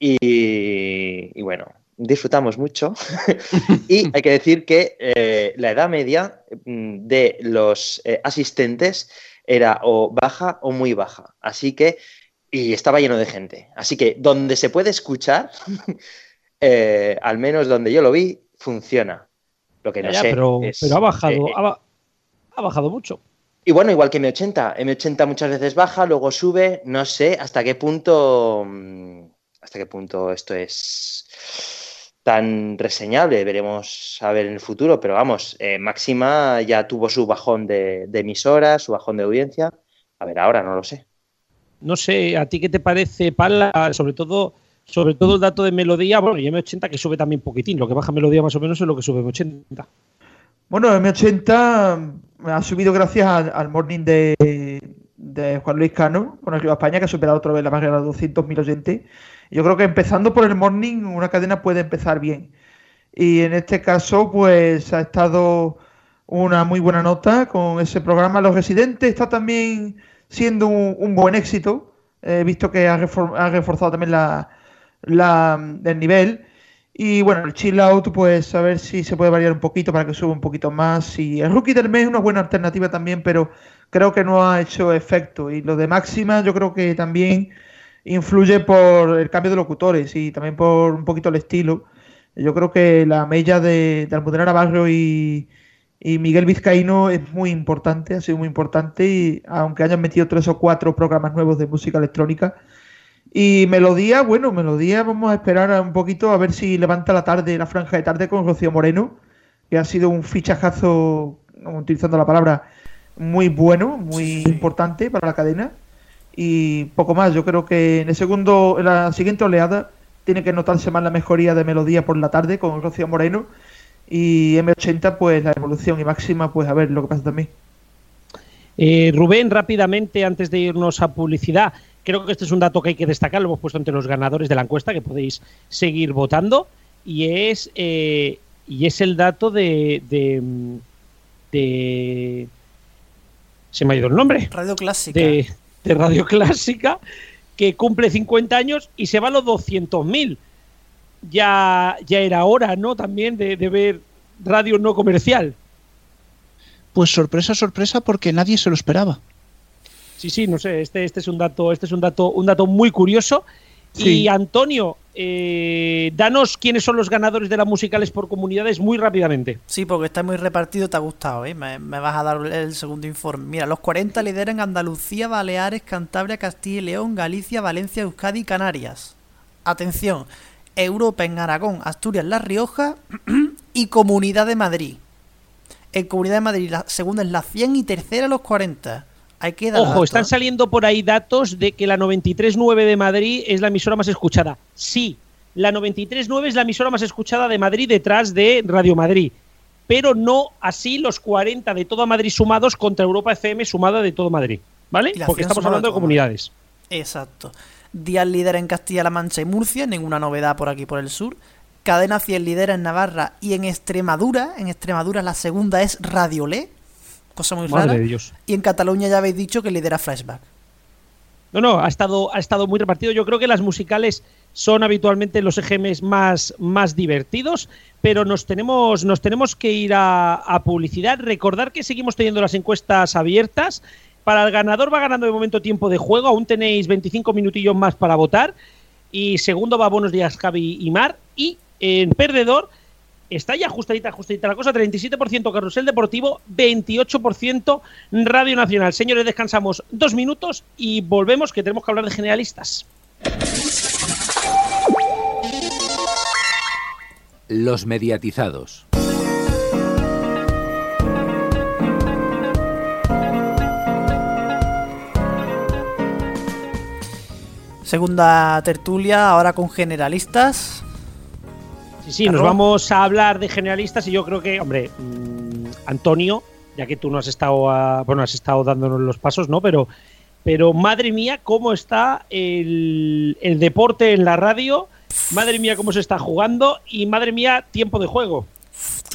Y bueno, disfrutamos mucho y hay que decir que eh, la edad media mm, de los eh, asistentes era o baja o muy baja. Así que, y estaba lleno de gente. Así que donde se puede escuchar, eh, al menos donde yo lo vi, funciona. Lo que no sé. Pero, pero ha bajado, ha, bajado mucho. Y bueno, igual que M80. M80 muchas veces baja, luego sube. No sé hasta qué punto. Mm, hasta qué punto esto es tan reseñable. Veremos a ver en el futuro, pero vamos, eh, Máxima ya tuvo su bajón de, emisoras, su bajón de audiencia. A ver, ahora no lo sé. No sé, ¿a ti qué te parece, Pala? Sobre todo, sobre todo el dato de melodía, bueno, y M80 que sube también poquitín, lo que baja melodía más o menos es lo que sube M80. Bueno, M80 ha subido gracias al, morning de, de, Juan Luis Cano con el Río España, que ha superado otra vez la barrera de 200.000 oyentes yo creo que empezando por el morning, una cadena puede empezar bien. Y en este caso, pues ha estado una muy buena nota con ese programa. Los residentes está también siendo un, buen éxito. He visto que ha, reforzado también la, el nivel. Y bueno, el chill out, pues a ver si se puede variar un poquito para que suba un poquito más. Y el rookie del mes es una buena alternativa también, pero creo que no ha hecho efecto. Y lo de máxima, yo creo que también influye por el cambio de locutores y también por un poquito el estilo. Yo creo que la mella de, de Almudena Barrio y, Miguel Vizcaíno es muy importante, ha sido muy importante, y aunque hayan metido tres o cuatro programas nuevos de música electrónica. Y Melodía, bueno, Melodía, vamos a esperar un poquito a ver si levanta la tarde, la franja de tarde con Rocío Moreno, que ha sido un fichajazo, utilizando la palabra, muy bueno, muy importante para la cadena y poco más. Yo creo que en el segundo, en la siguiente oleada tiene que notarse más la mejoría de melodía por la tarde con Rocío Moreno y M80 pues la evolución y máxima pues a ver lo que pasa también. Eh, Rubén, rápidamente antes de irnos a publicidad, creo que este es un dato que hay que destacar, lo hemos puesto entre los ganadores de la encuesta que podéis seguir votando y es eh, y es el dato de, de, de se me ha ido el nombre. Radio Clásica. De, de Radio Clásica que cumple 50 años y se va a los 200.000. Ya, ya era hora, ¿no? También de, ver radio no comercial. Pues sorpresa, sorpresa, porque nadie se lo esperaba. Sí, sí, no sé, este, este es un dato, este es un dato, un dato muy curioso. Y Antonio, eh, danos quiénes son los ganadores de las musicales por comunidades muy rápidamente. Sí, porque está muy repartido, te ha gustado, ¿eh? me, vas a dar el segundo informe. Mira, los 40 lideran Andalucía, Baleares, Cantabria, Castilla y León, Galicia, Valencia, Euskadi y Canarias. Atención, Europa en Aragón, Asturias, La Rioja y Comunidad de Madrid. En Comunidad de Madrid la segunda es la 100 y tercera los 40. Hay que dar Ojo, están saliendo por ahí datos de que la 93.9 de Madrid es la emisora más escuchada. Sí, la 93.9 es la emisora más escuchada de Madrid detrás de Radio Madrid. Pero no así los 40 de toda Madrid sumados contra Europa FM sumada de todo Madrid. ¿Vale? Porque estamos hablando de comunidades. Exacto. Día líder en Castilla-La Mancha y Murcia, ninguna novedad por aquí por el sur. Cadena 100 lidera en Navarra y en Extremadura. En Extremadura la segunda es Radiolé, cosa muy rara. Y en Cataluña ya habéis dicho que lidera Flashback. No, no, ha estado, ha estado muy repartido. Yo creo que las musicales son habitualmente los EGMs más, más divertidos, pero nos tenemos, nos tenemos que ir a, a publicidad. Recordar que seguimos teniendo las encuestas abiertas para el ganador va ganando de momento tiempo de juego, aún tenéis 25 minutillos más para votar. Y segundo va Buenos Días Javi y Mar. Y en perdedor está ya ajustadita, ajustadita la cosa, 37% Carrusel Deportivo, 28% Radio Nacional. Señores, descansamos dos minutos y volvemos que tenemos que hablar de generalistas. Los mediatizados. Segunda tertulia, ahora con generalistas. Sí, sí, nos vamos a hablar de generalistas y yo creo que, hombre, mm, Antonio, ya que tú no has estado, bueno, has estado dándonos los pasos, ¿no? Pero, pero madre mía, cómo está el, el deporte en la radio, madre mía, cómo se está jugando y madre mía, tiempo de juego.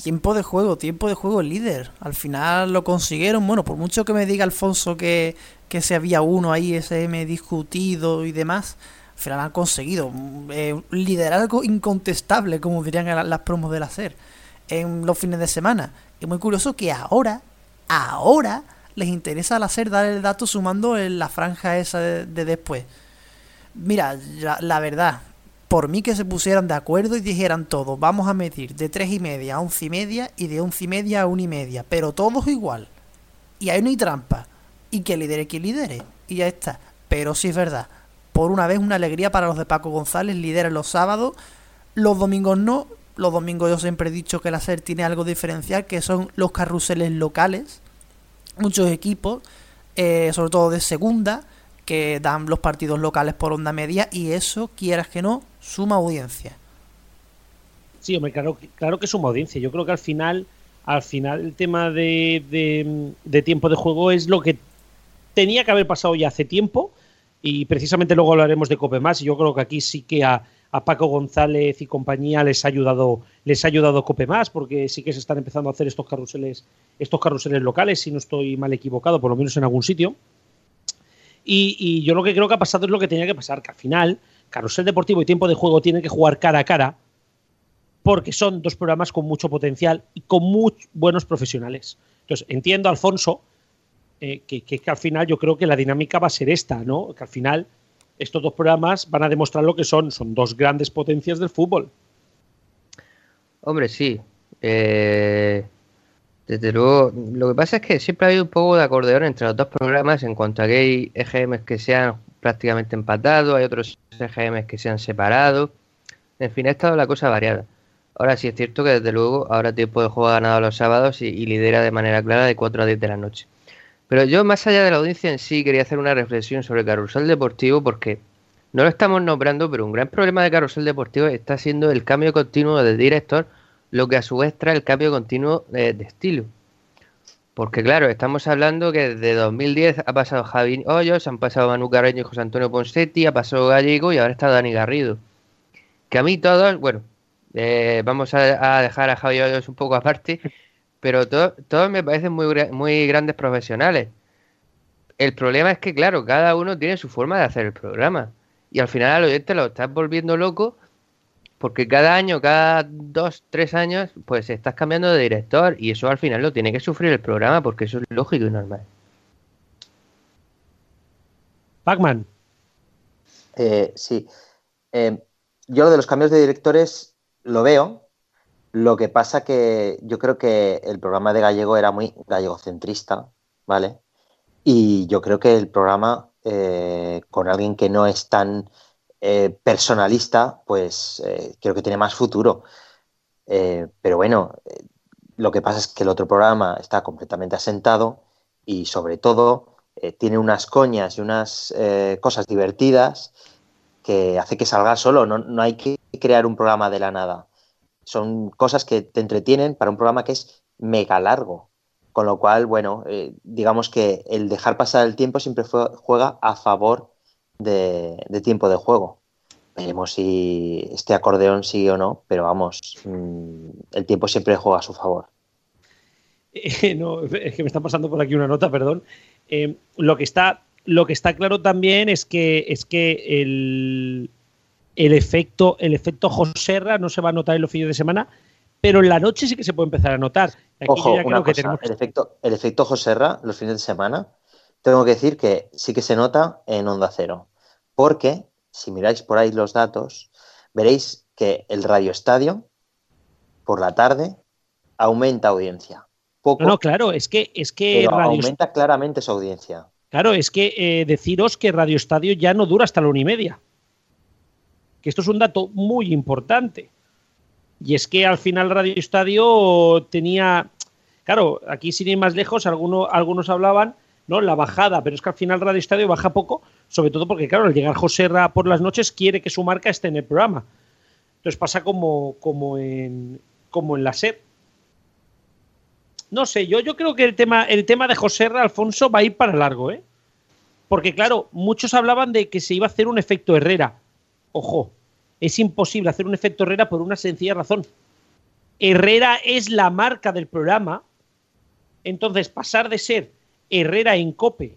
Tiempo de juego, tiempo de juego líder. Al final lo consiguieron. Bueno, por mucho que me diga Alfonso que, que se había uno ahí, SM discutido y demás, al final han conseguido eh, un liderazgo incontestable, como dirían las promos de la SER, en los fines de semana. Es muy curioso que ahora, ahora, les interesa la SER dar el dato sumando en la franja esa de, después. Mira, la, verdad, por mí que se pusieran de acuerdo y dijeran todo, vamos a medir de tres y media a once y media y de once y media a una y media, pero todos igual. Y ahí no hay trampa y que lidere quien lidere. Y ya está. Pero sí es verdad. Por una vez una alegría para los de Paco González, lidera los sábados, los domingos no. Los domingos yo siempre he dicho que la SER tiene algo diferencial, que son los carruseles locales. Muchos equipos, eh, sobre todo de segunda, que dan los partidos locales por onda media y eso, quieras que no, suma audiencia. Sí, hombre, claro, claro que suma audiencia. Yo creo que al final, al final el tema de, de, de tiempo de juego es lo que tenía que haber pasado ya hace tiempo y precisamente luego hablaremos de Cope más. Yo creo que aquí sí que a, Paco González y compañía les ha ayudado les ha ayudado Cope más porque sí que se están empezando a hacer estos carruseles estos carruseles locales si no estoy mal equivocado por lo menos en algún sitio y, y, yo lo que creo que ha pasado es lo que tenía que pasar que al final carrusel deportivo y tiempo de juego tienen que jugar cara a cara porque son dos programas con mucho potencial y con muy buenos profesionales entonces entiendo Alfonso eh, que, al final yo creo que la dinámica va a ser esta, ¿no? Que al final estos dos programas van a demostrar lo que son, son dos grandes potencias del fútbol. Hombre, sí. Eh, desde luego, lo que pasa es que siempre ha habido un poco de acordeón entre los dos programas en cuanto a que hay EGMs que se han prácticamente empatado, hay otros EGMs que se han separado. En fin, ha estado la cosa variada. Ahora sí es cierto que desde luego ahora tiempo de juego ha ganado los sábados y, y lidera de manera clara de 4 a 10 de la noche. Pero yo, más allá de la audiencia en sí, quería hacer una reflexión sobre el carrusel deportivo porque no lo estamos nombrando, pero un gran problema de carrusel deportivo está siendo el cambio continuo de director, lo que a su vez trae el cambio continuo de, estilo. Porque claro, estamos hablando que desde 2010 ha pasado Javi Hoyos, han pasado Manu Carreño y José Antonio Ponsetti, ha pasado Gallego y ahora está Dani Garrido. Que a mí todos, bueno, eh, vamos a, a, dejar a Javi Hoyos un poco aparte, pero todos me parecen muy, muy grandes profesionales. El problema es que, claro, cada uno tiene su forma de hacer el programa. Y al final al oyente lo estás volviendo loco porque cada año, cada dos, tres años, pues estás cambiando de director y eso al final lo tiene que sufrir el programa porque eso es lógico y normal. Pacman. Eh, sí. Eh, yo lo de los cambios de directores lo veo, lo que pasa que yo creo que el programa de Gallego era muy gallegocentrista, ¿vale? Y yo creo que el programa eh, con alguien que no es tan eh, personalista, pues eh, creo que tiene más futuro. pero bueno, lo que pasa es que el otro programa está completamente asentado y sobre todo tiene unas coñas y unas cosas divertidas que hace que salga solo. No, no, hay que crear un programa de la nada. Son cosas que te entretienen para un programa que es mega largo. Con lo cual, bueno, eh, digamos que el dejar pasar el tiempo siempre juega a favor de, tiempo de juego. Veremos si este acordeón sigue o no, pero vamos, mm, el tiempo siempre juega a su favor. no, es que me está pasando por aquí una nota, perdón. Eh, lo, que está, lo que está claro también es que, es que el, el efecto, el efecto Joserra no se va a notar en los fines de semana, pero en la noche sí que se puede empezar a notar. Ojo, una cosa, el, efecto, el efecto Joserra los fines de semana, tengo que decir que sí que se nota en Onda Cero, porque si miráis por ahí los datos, veréis que el Radio Estadio, por la tarde, aumenta audiencia. Poco, no, claro, es que, es que aumenta claramente su audiencia. Claro, es que eh, deciros que Radio Estadio ya no dura hasta la una y media. Que esto es un dato muy importante. Y es que al final Radio Estadio tenía, claro, aquí sin ir más lejos, algunos, algunos hablaban, ¿no? La bajada, pero es que al final Radio Estadio baja poco, sobre todo porque, claro, al llegar José Ra por las noches quiere que su marca esté en el programa. Entonces pasa como, como, en, como en la SER. No sé, yo, yo creo que el tema, el tema de José Ra, Alfonso, va a ir para largo, ¿eh? Porque, claro, muchos hablaban de que se iba a hacer un efecto Herrera. Ojo, es imposible hacer un efecto Herrera por una sencilla razón. Herrera es la marca del programa. Entonces, pasar de ser Herrera en Cope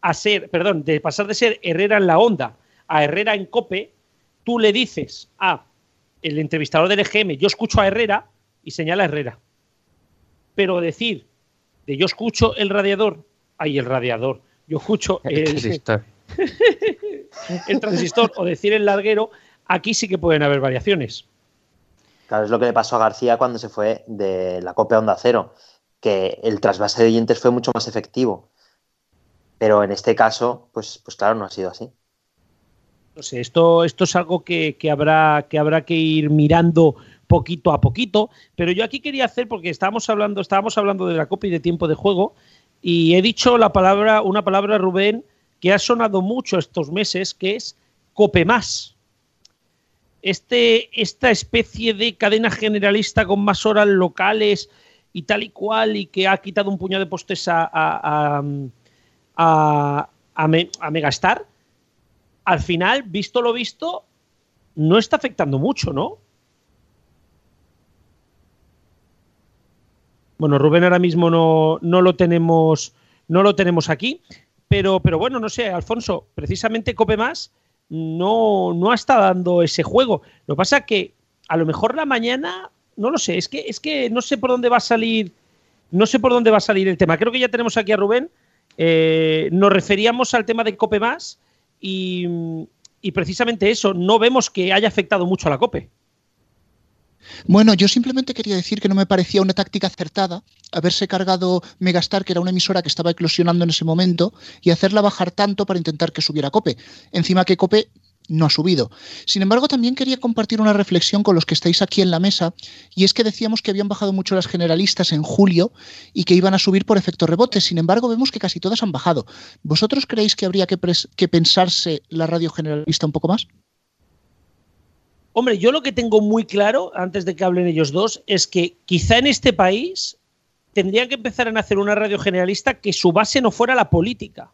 a ser, perdón, de pasar de ser Herrera en la onda a Herrera en Cope, tú le dices a el entrevistador del EGM, yo escucho a Herrera y señala a Herrera. Pero decir de yo escucho el radiador, hay el radiador, yo escucho el, el transistor. el transistor o decir el larguero, Aquí sí que pueden haber variaciones. Claro, es lo que le pasó a García cuando se fue de la Copa Onda Cero, que el trasvase de oyentes fue mucho más efectivo. Pero en este caso, pues, pues claro, no ha sido así. No sé, esto, esto es algo que, habrá, que habrá que ir mirando poquito a poquito. Pero yo aquí quería hacer, porque estábamos hablando, estábamos hablando de la Copa y de tiempo de juego, y he dicho la palabra, una palabra, Rubén, que ha sonado mucho estos meses, que es Cope más este, esta especie de cadena generalista con más horas locales y tal y cual, y que ha quitado un puñado de postes a, a, a, a, Megastar, al final, visto lo visto, no está afectando mucho, ¿no? Bueno, Rubén ahora mismo no, no, lo tenemos no lo tenemos aquí, pero, pero bueno, no sé, Alfonso, precisamente Cope Más no, no está dando ese juego. Lo que pasa que a lo mejor la mañana, no lo sé, es que, es que no sé por dónde va a salir, no sé por dónde va a salir el tema. Creo que ya tenemos aquí a Rubén. Eh, nos referíamos al tema de Cope más y, y precisamente eso, no vemos que haya afectado mucho a la Cope. Bueno, yo simplemente quería decir que no me parecía una táctica acertada haberse cargado Megastar, que era una emisora que estaba eclosionando en ese momento, y hacerla bajar tanto para intentar que subiera Cope. Encima que Cope no ha subido. Sin embargo, también quería compartir una reflexión con los que estáis aquí en la mesa, y es que decíamos que habían bajado mucho las generalistas en julio y que iban a subir por efecto rebote. Sin embargo, vemos que casi todas han bajado. ¿Vosotros creéis que habría que, que pensarse la radio generalista un poco más? Hombre, yo lo que tengo muy claro, antes de que hablen ellos dos, es que quizá en este país tendrían que empezar a hacer una radio generalista que su base no fuera la política.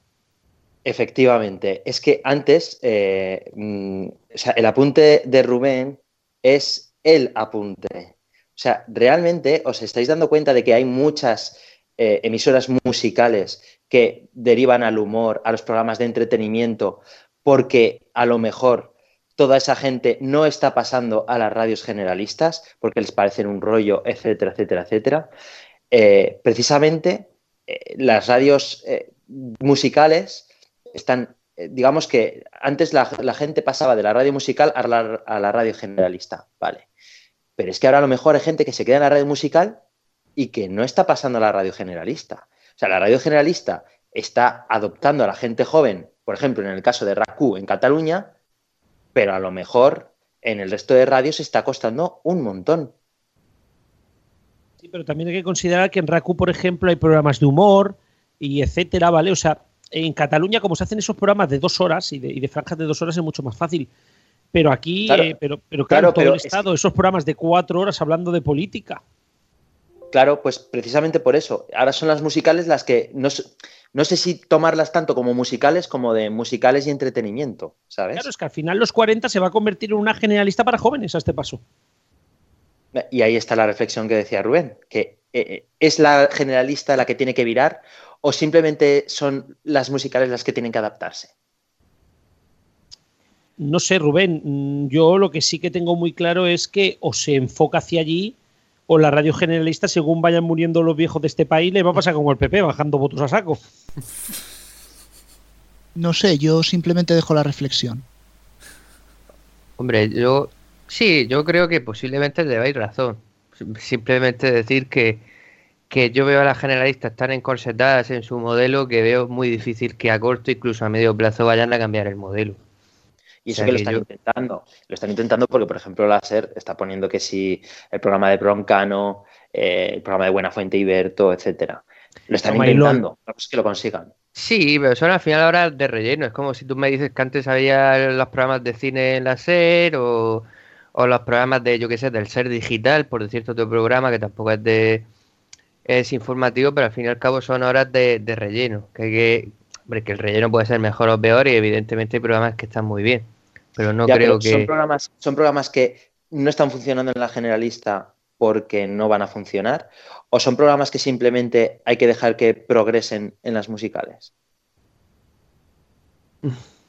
Efectivamente, es que antes, eh, mm, o sea, el apunte de Rubén es el apunte. O sea, realmente os estáis dando cuenta de que hay muchas eh, emisoras musicales que derivan al humor, a los programas de entretenimiento, porque a lo mejor toda esa gente no está pasando a las radios generalistas porque les parecen un rollo, etcétera, etcétera, etcétera. Eh, precisamente eh, las radios eh, musicales están, digamos que antes la, gente pasaba de la radio musical a la, radio generalista, ¿vale? Pero es que ahora a lo mejor hay gente que se queda en la radio musical y que no está pasando a la radio generalista. O sea, la radio generalista está adoptando a la gente joven, por ejemplo, en el caso de RACU en Cataluña, pero a lo mejor en el resto de radios está costando un montón. Sí, pero también hay que considerar que en RACU, por ejemplo, hay programas de humor y etcétera, ¿vale? O sea, en Cataluña, como se hacen esos programas de dos horas y de, franjas de dos horas, es mucho más fácil. Pero aquí, eh, pero, pero claro, todo el Estado, esos programas de cuatro horas hablando de política. Claro, pues precisamente por eso. Ahora son las musicales las que no, no sé si tomarlas tanto como musicales como de musicales y entretenimiento, ¿sabes? Claro, es que al final los 40 se va a convertir en una generalista para jóvenes a este paso. Y ahí está la reflexión que decía Rubén, que eh, eh, es la generalista la que tiene que virar o simplemente son las musicales las que tienen que adaptarse. No sé, Rubén, mm, yo lo que sí que tengo muy claro es que o se enfoca hacia allí o la radio generalista, según vayan muriendo los viejos de este país, le va a pasar como el PP, bajando votos a saco. No sé, yo simplemente dejo la reflexión. Hombre, yo sí, yo creo que posiblemente debáis razón. Simplemente decir que, que yo veo a las generalistas tan encorsetadas en su modelo que veo muy difícil que a corto, incluso a medio plazo, vayan a cambiar el modelo. Y eso que lo están intentando. Lo están intentando porque, por ejemplo, la SER está poniendo que si el programa de Broncano, eh, el programa de Buena Fuente Iberto, etcétera. Lo están intentando. es que lo consigan. Sí, pero son al final ahora de relleno. Es como si tú me dices que antes había los programas de cine en la SER o, los programas de, yo qué sé, del SER digital, por decirte otro programa que tampoco es de es informativo, pero al fin y al cabo son horas de, relleno. Que, que, hombre, que el relleno puede ser mejor o peor y evidentemente hay programas que están muy bien. Pero no creo que. Son programas, son programas que no están funcionando en la generalista porque no van a funcionar, o son programas que simplemente hay que dejar que progresen en las musicales.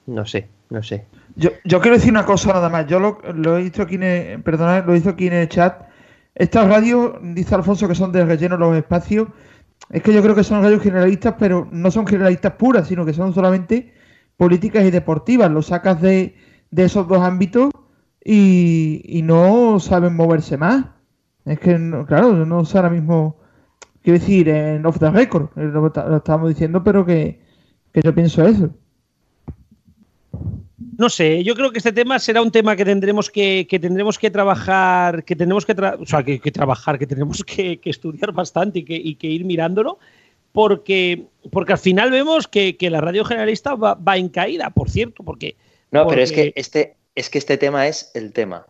No sé, no sé. Yo, quiero decir una cosa nada más. Yo lo, he visto aquí en el, perdonad, lo he visto aquí en el chat. Estas radios, dice Alfonso, que son de relleno los espacios. Es que yo creo que son radios generalistas, pero no son generalistas puras, sino que son solamente políticas y deportivas. Lo sacas de, de esos dos ámbitos y, no saben moverse más. Es que, claro, no sé ahora mismo, quiero decir, en off the record, lo, lo estábamos diciendo, pero que, yo pienso eso. No sé, yo creo que este tema será un tema que tendremos que, que tendremos que trabajar, que tendremos que, o sea, que, trabajar, que tenemos que, estudiar bastante y que, y que ir mirándolo, porque, porque al final vemos que, la radio generalista va, va en caída, por cierto, porque no, pero es que este, es que este tema es el tema.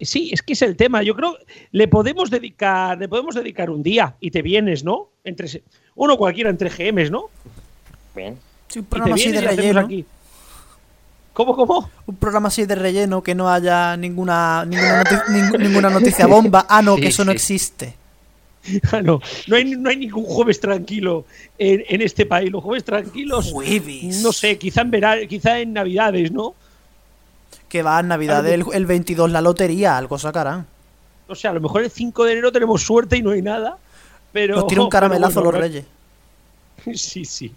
Sí, es que es el tema. Yo creo le podemos dedicar, le podemos dedicar un día y te vienes, ¿no? Entre uno cualquiera entre GMs, ¿no? Bien. Sí, un programa así de relleno. ¿Cómo, cómo? Un programa así de relleno que no haya ninguna ninguna, noticia bomba. Ah, no, que eso no existe. Ah, no, no hay, ningún jueves tranquilo en, este país. Los jueves tranquilos. No sé, quizá en, quizá en Navidades, ¿no? Que va en Navidad el, 22 la lotería, algo sacarán. O sea, a lo mejor el 5 de enero tenemos suerte y no hay nada. Pero. Nos tira un caramelazo los reyes. Sí, sí.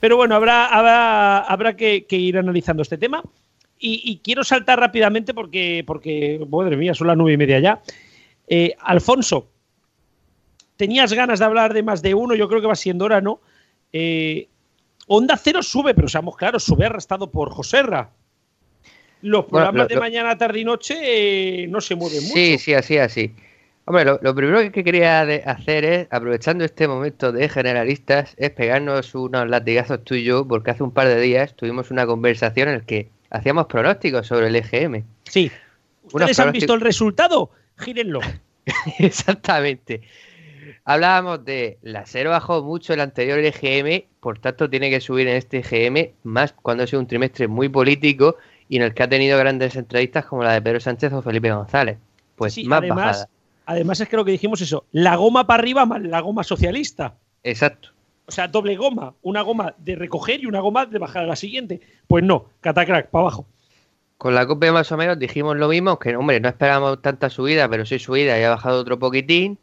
Pero bueno, habrá, habrá, habrá que, ir analizando este tema. Y, quiero saltar rápidamente porque, porque, madre mía, son las nueve y media ya. Eh, Alfonso, tenías ganas de hablar de más de uno, yo creo que va siendo hora, ¿no? Eh, Onda Cero sube, pero seamos claros, sube arrastrado por Joserra. Los programas de mañana, tarde y noche eh, no se mueven mucho. Sí, sí, así, así. Hombre, lo, primero que quería hacer es, aprovechando este momento de generalistas, es pegarnos unos latigazos tú y yo, porque hace un par de días tuvimos una conversación en la que hacíamos pronósticos sobre el EGM. Sí. ¿Ustedes han visto el resultado? Gírenlo. Exactamente. Hablábamos de la SER bajó mucho el anterior EGM, por tanto tiene que subir en este EGM, más cuando ha sido un trimestre muy político y en el que ha tenido grandes entrevistas como la de Pedro Sánchez o Felipe González. Pues más además, bajada. Además es que lo que dijimos eso, la goma para arriba más la goma socialista. Exacto. O sea, doble goma, una goma de recoger y una goma de bajar a la siguiente. Pues no, catacrack, para abajo. Con la COPE más o menos dijimos lo mismo, que hombre, no esperábamos tanta subida, pero sí subida y ha bajado otro poquitín.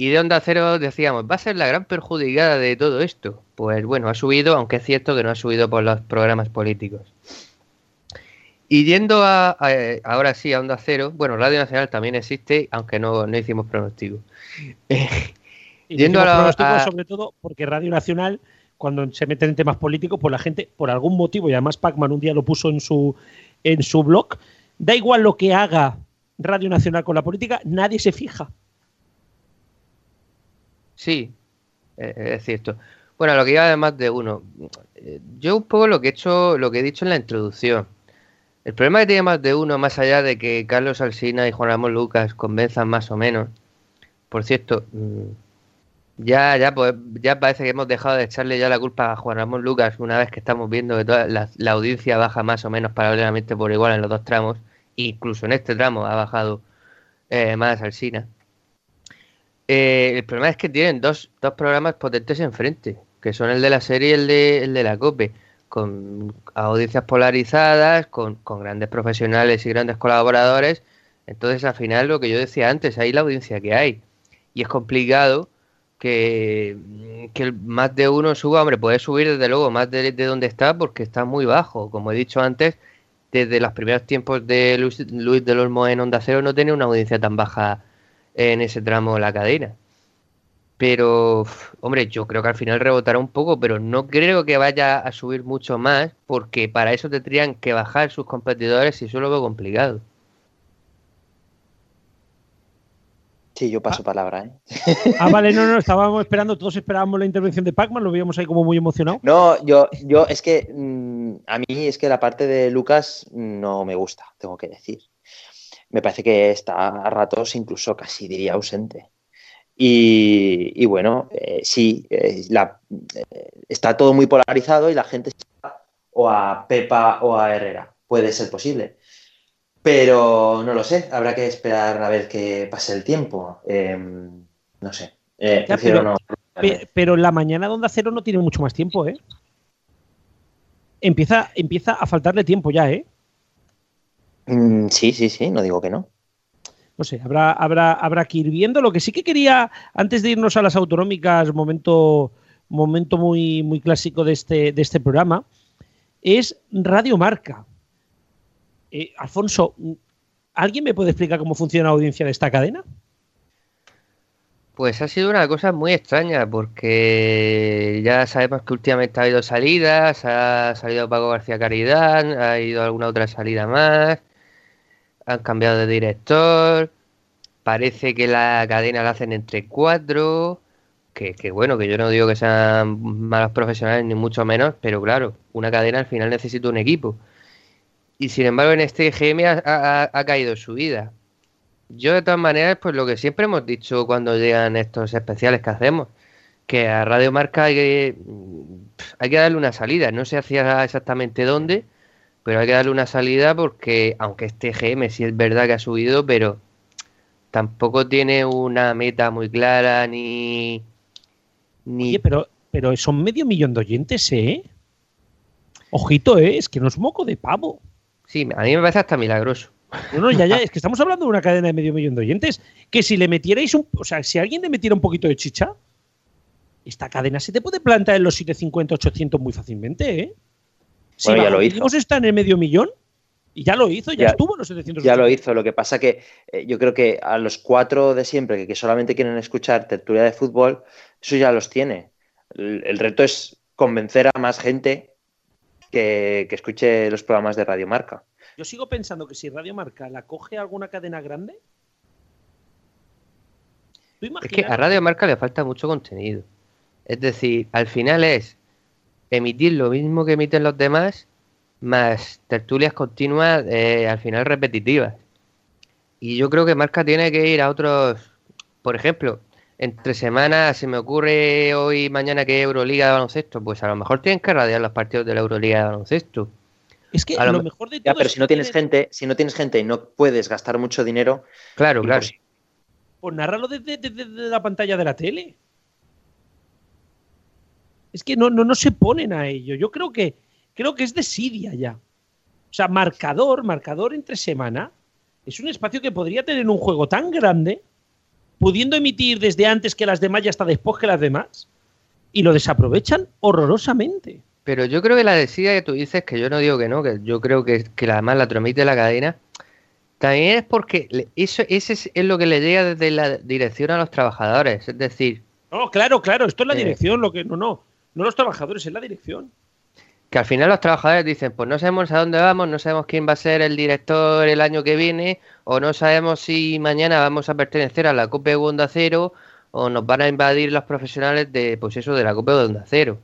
Y de Onda Cero decíamos, va a ser la gran perjudicada de todo esto. Pues bueno, ha subido, aunque es cierto que no ha subido por los programas políticos. Y yendo a, ahora sí a Onda Cero, bueno, Radio Nacional también existe, aunque no, no hicimos pronóstico. yendo a, sobre todo porque Radio Nacional, cuando se meten en temas políticos, pues la gente, por algún motivo, y además Pacman un día lo puso en su, en su blog, da igual lo que haga Radio Nacional con la política, nadie se fija. Sí, eh, es cierto. Bueno, lo que iba de más de uno. Yo un poco lo que he hecho, lo que he dicho en la introducción. El problema que tiene más de uno, más allá de que Carlos Alsina y Juan Ramón Lucas convenzan más o menos. Por cierto, mm, ya, ya, pues, ya parece que hemos dejado de echarle ya la culpa a Juan Ramón Lucas una vez que estamos viendo que toda la, audiencia baja más o menos paralelamente por igual en los dos tramos. Incluso en este tramo ha bajado eh, más Alsina. Eh, el problema es que tienen dos, dos programas potentes enfrente, que son el de la serie y el de, el de la COPE con audiencias polarizadas, con, grandes profesionales y grandes colaboradores. Entonces, al final, lo que yo decía antes, hay la audiencia que hay. Y es complicado que, que más de uno suba. Hombre, puede subir desde luego más de, de, donde está porque está muy bajo. Como he dicho antes, desde los primeros tiempos de Luis, Luis de Olmo en Onda Cero no tenía una audiencia tan baja en ese tramo de la cadena. Pero, hombre, yo creo que al final rebotará un poco, pero no creo que vaya a subir mucho más, porque para eso tendrían que bajar sus competidores y eso lo veo complicado. Sí, yo paso ah. palabra, ¿eh? Ah, vale, no, no, estábamos esperando, todos esperábamos la intervención de Pacman, lo veíamos ahí como muy emocionado. No, yo, yo, es que mm, a mí es que la parte de Lucas no me gusta, tengo que decir. Me parece que está a ratos incluso casi diría ausente. Y, bueno, eh, sí, eh, eh, está todo muy polarizado y la gente está o a Pepa o a Herrera. Puede ser posible. Pero no lo sé, habrá que esperar a ver qué pase el tiempo. Em, no sé. pero, no. pero, la mañana de Onda Cero no tiene mucho más tiempo, ¿eh? Empieza, empieza a faltarle tiempo ya, ¿eh? Mm, sí, sí, sí, no digo que no no sé, habrá, habrá, habrá que ir viendo. Lo que sí que quería, antes de irnos a las autonómicas, momento, momento muy, muy clásico de este, de este programa, es Radio Marca. Eh, Alfonso, ¿alguien me puede explicar cómo funciona la audiencia de esta cadena? Pues ha sido una cosa muy extraña porque ya sabemos que últimamente ha habido salidas, ha salido Paco García Caridad, ha ido alguna otra salida más, han cambiado de director, parece que la cadena la hacen entre cuatro, que, bueno, que yo no digo que sean malos profesionales ni mucho menos, pero claro, una cadena al final necesita un equipo. Y sin embargo en este GM ha, caído su vida. Yo de todas maneras, pues lo que siempre hemos dicho cuando llegan estos especiales que hacemos, que a Radio Marca hay que, hay que darle una salida, no sé hacia exactamente dónde, pero hay que darle una salida porque, aunque este GM sí es verdad que ha subido, pero tampoco tiene una meta muy clara ni. ni... Oye, pero, pero son medio millón de oyentes, ¿eh? Ojito, ¿eh? Es que no es moco de pavo. Sí, a mí me parece hasta milagroso. No, no, ya, ya, es que estamos hablando de una cadena de medio millón de oyentes. Que si le metierais un. O sea, si alguien le metiera un poquito de chicha, esta cadena se te puede plantar en los 750, 800 muy fácilmente, ¿eh? Si ya lo hizo. está en el medio millón y ya lo hizo, ya, estuvo en los 700. Ya lo hizo. Lo que pasa que eh, yo creo que a los cuatro de siempre que, solamente quieren escuchar tertulia de fútbol, eso ya los tiene. El, reto es convencer a más gente que, escuche los programas de Radio Marca. Yo sigo pensando que si Radio Marca la coge alguna cadena grande. Es que a Radio Marca le falta mucho contenido. Es decir, al final es emitir lo mismo que emiten los demás, más tertulias continuas, eh, al final repetitivas. Y yo creo que Marca tiene que ir a otros, por ejemplo, entre semanas se me ocurre hoy mañana que Euroliga de baloncesto, pues a lo mejor tienen que radiar los partidos de la Euroliga de baloncesto. Es que a lo, mejor de todo pero si no tienes gente, si no tienes gente y no puedes gastar mucho dinero, claro, claro. Pues narrarlo desde, desde la pantalla de la tele es que no, no, no se ponen a ello. Yo creo que, creo que es desidia ya. O sea, marcador, marcador entre semana, es un espacio que podría tener un juego tan grande, pudiendo emitir desde antes que las demás y hasta después que las demás, y lo desaprovechan horrorosamente. Pero yo creo que la desidia que tú dices, que yo no digo que no, que yo creo que, que además la transmite la cadena, también es porque eso, ese es, lo que le llega desde la dirección a los trabajadores. Es decir. No, claro, claro, esto es la eh, dirección, lo que. No, no no los trabajadores, es la dirección. Que al final los trabajadores dicen, pues no sabemos a dónde vamos, no sabemos quién va a ser el director el año que viene, o no sabemos si mañana vamos a pertenecer a la Copa Onda Cero, o nos van a invadir los profesionales de, pues eso, de la Copa de Onda Cero.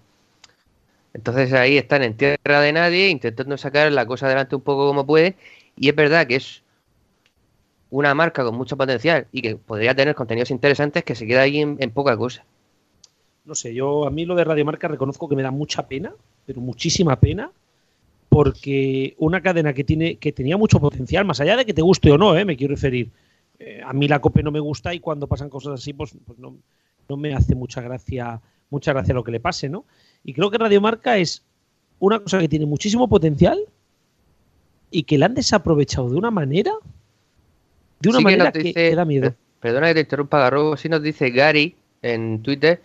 Entonces ahí están en tierra de nadie, intentando sacar la cosa adelante un poco como pueden, y es verdad que es una marca con mucho potencial y que podría tener contenidos interesantes que se queda ahí en, poca cosa. No sé, yo a mí lo de Radio Marca reconozco que me da mucha pena, pero muchísima pena, porque una cadena que tiene que tenía mucho potencial, más allá de que te guste o no, ¿eh? me quiero referir. Eh, a mí la COPE no me gusta y cuando pasan cosas así, pues, pues no, no, me hace mucha gracia, mucha gracia lo que le pase, ¿no? Y creo que Radio Marca es una cosa que tiene muchísimo potencial y que la han desaprovechado de una manera de una manera que, da miedo. Perdona que te interrumpa, Garrobo. Sí nos dice Gary en Twitter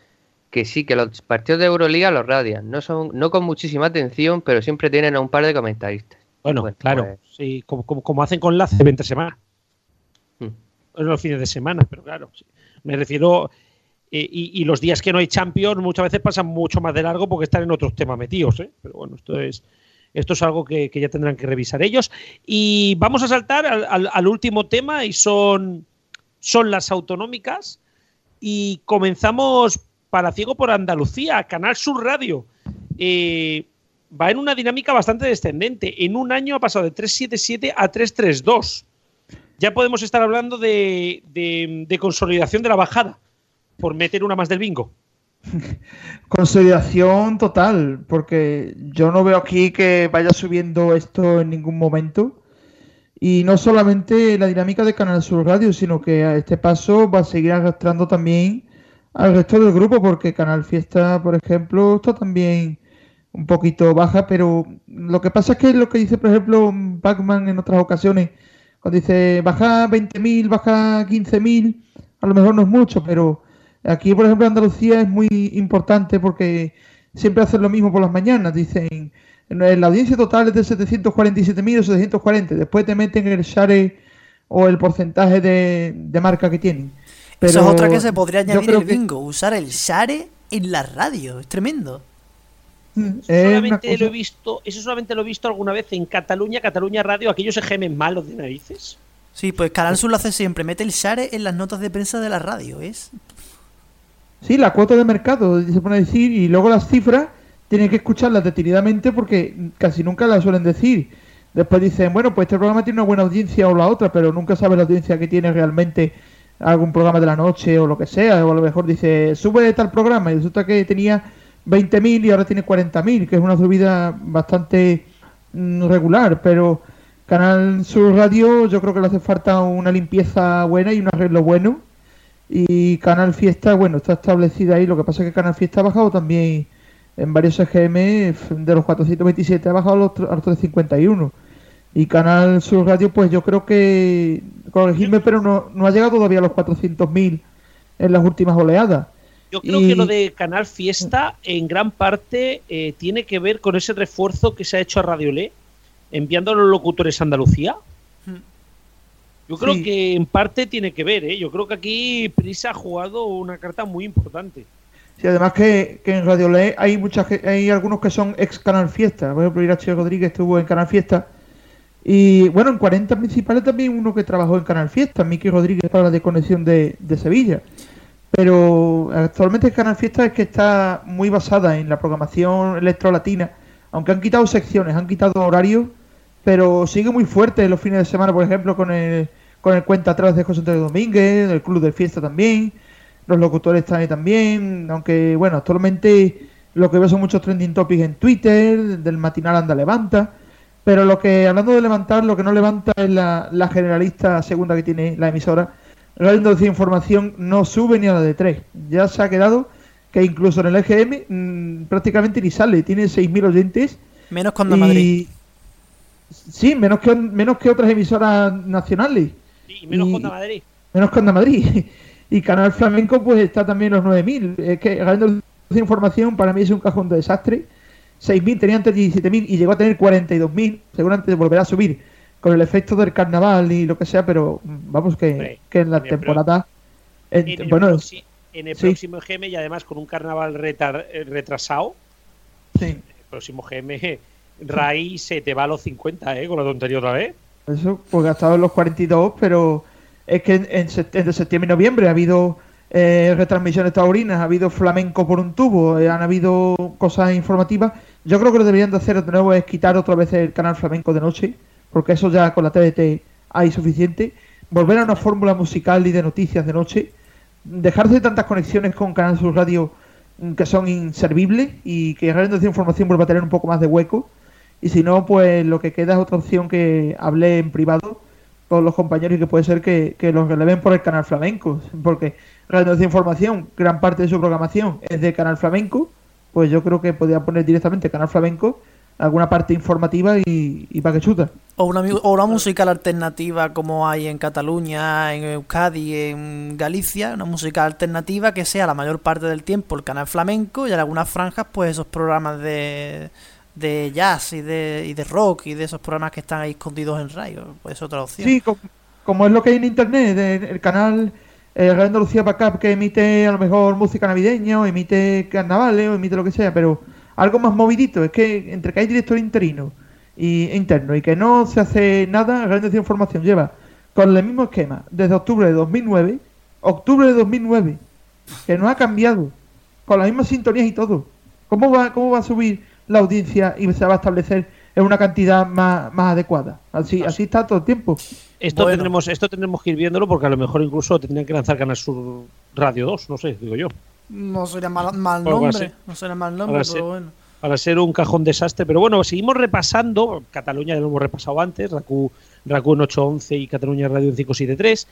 que sí, que los partidos de Euroliga los radian. No son no con muchísima atención, pero siempre tienen a un par de comentaristas. Bueno, claro. Pues sí, como, como, hacen con la C20 semanas. Hmm. Los fines de semana, pero claro. Me refiero. Eh, y, los días que no hay Champions muchas veces pasan mucho más de largo porque están en otros temas metidos. ¿eh? Pero bueno, esto es esto es algo que, ya tendrán que revisar ellos. Y vamos a saltar al, último tema y son, son las autonómicas. Y comenzamos para Ciego por Andalucía, Canal Sur Radio. Eh, va en una dinámica bastante descendente. En un año ha pasado de 377 a 332. Ya podemos estar hablando de, de consolidación de la bajada, por meter una más del bingo. Consolidación total, porque yo no veo aquí que vaya subiendo esto en ningún momento. Y no solamente la dinámica de Canal Sur Radio, sino que a este paso va a seguir arrastrando también al resto del grupo, porque Canal Fiesta, por ejemplo, está también un poquito baja, pero lo que pasa es que lo que dice, por ejemplo, Pacman en otras ocasiones, cuando dice baja 20.000, baja 15.000, a lo mejor no es mucho, pero Aquí, por ejemplo, Andalucía es muy importante porque siempre hacen lo mismo por las mañanas. Dicen, la audiencia total es de 747.000 o 740. Después te meten el share o el porcentaje de, marca que tienen. Pero Eso es otra que se podría añadir el bingo, usar el share en la radio. Es tremendo. Mm, eso solamente, lo he visto, eso solamente lo he visto alguna vez en Cataluña, Cataluña Radio, aquellos gemen malos de narices. Sí, pues Canal Sur lo hace siempre, mete el share en las notas de prensa de la radio, es Sí, la cuota de mercado, se pone a decir, y luego las cifras tienen que escucharlas detenidamente porque casi nunca las suelen decir. Después dicen, bueno, pues este programa tiene una buena audiencia o la otra, pero nunca sabe la audiencia que tiene realmente algún programa de la noche o lo que sea. O a lo mejor dice, sube tal programa y resulta que tenía 20.000 y ahora tiene 40.000, que es una subida bastante mm, regular, pero Canal Sur Radio yo creo que le hace falta una limpieza buena y un arreglo bueno y Canal Fiesta, bueno, está establecida ahí. Lo que pasa es que Canal Fiesta ha bajado también en varios EGM, de los 427 ha bajado a los, 351. Y Canal Sur Radio, pues yo creo que, corregirme, pero no, no ha llegado todavía a los 400.000 en las últimas oleadas. Yo creo que lo de Canal Fiesta en gran parte eh, tiene que ver con ese refuerzo que se ha hecho a Radio Le, enviando a los locutores a Andalucía. Yo creo que en parte tiene que ver, ¿eh? Yo creo que aquí Prisa ha jugado una carta muy importante. Sí, además que, en Radio Le hay muchas hay algunos que son ex Canal Fiesta. Por ejemplo, Irache Rodríguez estuvo en Canal Fiesta. Y bueno, en 40 principales también uno que trabajó en Canal Fiesta, Miki Rodríguez para la desconexión de, de Sevilla. Pero actualmente Canal Fiesta es que está muy basada en la programación electrolatina, aunque han quitado secciones, han quitado horarios, pero sigue muy fuerte los fines de semana, por ejemplo, con el con el cuenta atrás de José Antonio Domínguez, el Club de Fiesta también, los locutores están ahí también, aunque bueno, actualmente lo que veo son muchos trending topics en Twitter, del matinal anda levanta, pero lo que, hablando de levantar, lo que no levanta es la, generalista segunda que tiene la emisora, Radio de Información no sube ni a la de tres, ya se ha quedado que incluso en el EGM mm, prácticamente ni sale, tiene 6.000 oyentes. Menos con Madrid. Sí, menos que, menos que otras emisoras nacionales y menos Conda Madrid. Menos Conda Madrid. Y Canal Flamenco pues está también los 9.000. Es que ganando información para mí es un cajón de desastre. 6.000, tenía antes 17.000 y llegó a tener 42.000. Seguramente volverá a subir con el efecto del carnaval y lo que sea, pero vamos que, en la temporada... En, bueno, en el próximo GM y además con un carnaval eh, retrasado, sí. el próximo GM, Rai se te va a los 50, ¿eh? Con la tontería otra vez. Eso, pues ha estado en los 42, pero es que en, entre septiembre y noviembre ha habido eh, retransmisiones taurinas, ha habido flamenco por un tubo, eh, han habido cosas informativas. Yo creo que lo deberían de hacer de nuevo es quitar otra vez el canal flamenco de noche, porque eso ya con la TDT hay suficiente. Volver a una fórmula musical y de noticias de noche. Dejarse de tantas conexiones con Canal Sur Radio mm, que son inservibles y que Radio de Información vuelva a tener un poco más de hueco. Y si no, pues lo que queda es otra opción que hablé en privado con los compañeros y que puede ser que, que los releven por el canal flamenco. Porque Radio de Información, gran parte de su programación es de Canal Flamenco, pues yo creo que podría poner directamente Canal Flamenco alguna parte informativa y, y para que chuta. O una, o una musical alternativa como hay en Cataluña, en Euskadi, en Galicia, una música alternativa que sea la mayor parte del tiempo el canal flamenco y en algunas franjas pues esos programas de, de jazz y de, y de rock y de esos programas que están ahí escondidos en radio, pues es otra opción. Sí, como, es lo que hay en internet, el canal eh, Radio Andalucía Backup que emite a lo mejor música navideña o emite carnavales o emite lo que sea, pero algo más movidito, es que entre que hay director interino y interno y que no se hace nada, Radio de Información lleva con el mismo esquema desde octubre de 2009, octubre de 2009, que no ha cambiado, con las mismas sintonías y todo. ¿Cómo va, cómo va a subir la audiencia y se va a establecer en una cantidad más, más adecuada? Así, así está todo el tiempo. Esto, tendremos, esto tendremos que ir viéndolo porque a lo mejor incluso tendrían que lanzar Canal Sur Radio 2, no sé, digo yo. No sería mal, nombre, no sería mal nombre, pero bueno. Para ser un cajón desastre, pero bueno, seguimos repasando, Cataluña ya lo hemos repasado antes, Racu, Racu en 811 y Cataluña Radio en 573,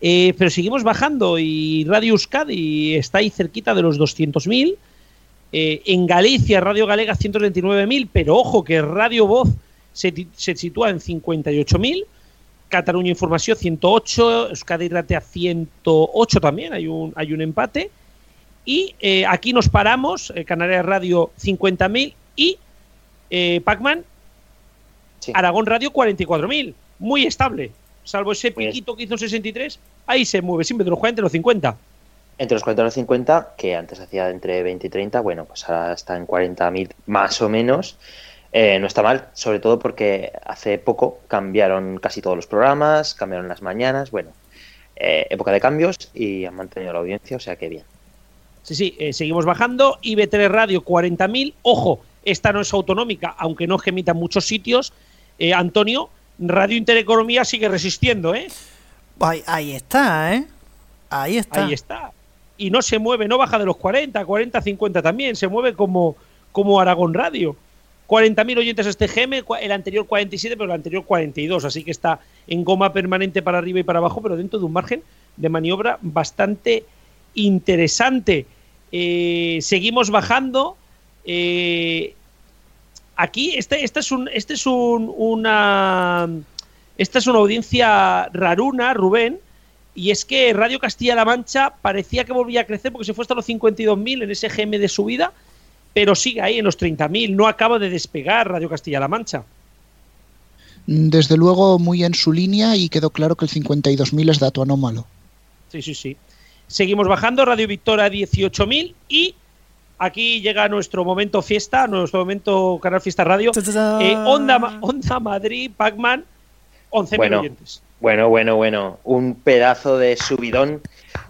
eh, pero seguimos bajando y Radio Euskadi está ahí cerquita de los 200.000, eh, en Galicia Radio Galega 129.000, pero ojo que Radio Voz se, se sitúa en 58.000, Cataluña Información 108, Euskadi Ratea 108 también, hay un, hay un empate. Y eh, aquí nos paramos, eh, Canarias Radio 50.000 y eh, Pacman, Aragón Radio 44.000. Muy estable, salvo ese piquito que hizo 63, ahí se mueve siempre entre los 40 y los 50. Entre los 40 y los 50, que antes hacía entre 20 y 30, bueno, pues ahora está en 40.000 más o menos. Eh, no está mal, sobre todo porque hace poco cambiaron casi todos los programas, cambiaron las mañanas, bueno, eh, época de cambios y han mantenido la audiencia, o sea que bien. Sí, sí, eh, seguimos bajando. IB3 Radio 40.000. Ojo, esta no es autonómica, aunque no gemita en muchos sitios. Antonio, Radio Intereconomía sigue resistiendo, ¿eh? Ahí, está, ¿eh? Ahí está. Ahí está. Y no se mueve, no baja de los 40, 40, 50 también. Se mueve como, como Aragón Radio. 40.000 oyentes este GM, el anterior 47, pero el anterior 42, así que está en goma permanente para arriba y para abajo, pero dentro de un margen de maniobra bastante interesante. Eh, seguimos bajando. Eh, aquí, este, este, es un, este es un, una, esta es una audiencia raruna, Rubén, y es que Radio Castilla-La Mancha parecía que volvía a crecer porque se fue hasta los 52.000 en ese GM de subida pero sigue ahí en los 30.000, no acaba de despegar Radio Castilla-La Mancha. Desde luego muy en su línea y quedó claro que el 52.000 es dato anómalo. Sí, sí, sí. Seguimos bajando, Radio Victoria 18.000 y aquí llega nuestro momento fiesta, nuestro momento Canal Fiesta Radio. Eh, Onda, Onda Madrid, Pacman, 11.000 bueno, oyentes. Bueno, bueno, bueno. Un pedazo de subidón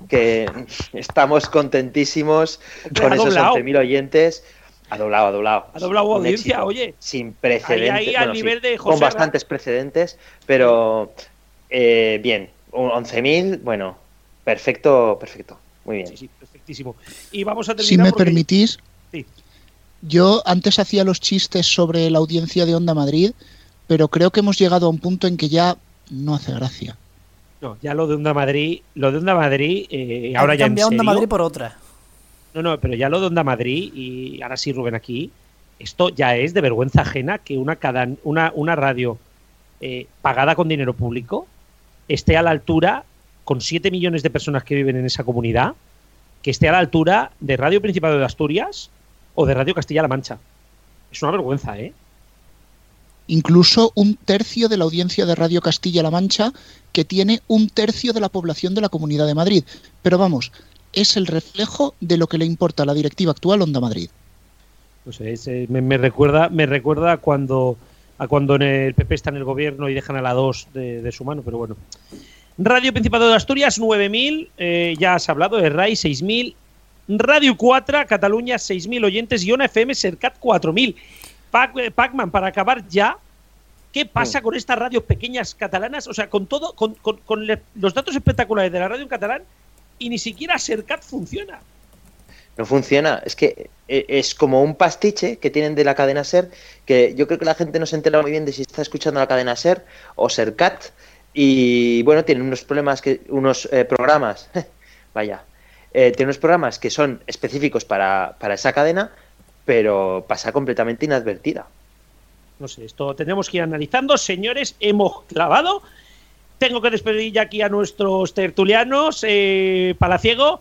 que estamos contentísimos con esos 11.000 oyentes. Ha doblado, ha doblado. Ha doblado audiencia, oye. Sin precedentes. con bastantes precedentes, pero eh, bien. 11.000, bueno, perfecto, perfecto. Muy bien. Sí, sí, perfectísimo. Y vamos a Si me permitís, yo antes hacía los chistes sobre la audiencia de Onda Madrid, pero creo que hemos llegado a un punto en que ya no hace gracia. No, ya lo de Onda Madrid, lo de Onda Madrid, eh, ahora ya en Onda Madrid por otra. No, no, pero ya lo de Onda Madrid, y ahora sí, Rubén, aquí, esto ya es de vergüenza ajena que una, una, una radio eh, pagada con dinero público esté a la altura, con 7 millones de personas que viven en esa comunidad, que esté a la altura de Radio Principado de Asturias o de Radio Castilla-La Mancha. Es una vergüenza, ¿eh? Incluso un tercio de la audiencia de Radio Castilla-La Mancha, que tiene un tercio de la población de la Comunidad de Madrid. Pero vamos, es el reflejo de lo que le importa a la directiva actual Onda Madrid. Pues me, recuerda, me recuerda cuando, a cuando el PP está en el gobierno y dejan a la 2 de, su mano, pero bueno. Radio Principado de Asturias 9000, eh, ya has hablado de RAI 6000, Radio 4, Cataluña 6.000 oyentes y ONA FM Cercat 4.000. Eh, Pac-Man, para acabar ya, ¿qué pasa con estas radios pequeñas catalanas? O sea, con todo, con, los datos espectaculares de la radio en catalán y ni siquiera Cercat funciona. No funciona, es que eh, es como un pastiche que tienen de la cadena SER, que yo creo que la gente no se entera muy bien de si está escuchando la cadena SER o SERCAT, y bueno, tienen unos problemas, que, unos eh, programas, vaya, eh, tiene unos programas que son específicos para, esa cadena, pero pasa completamente inadvertida. No sé, esto tenemos que ir analizando. Señores, hemos clavado. Tengo que despedir ya aquí a nuestros tertulianos. Eh, Palaciego,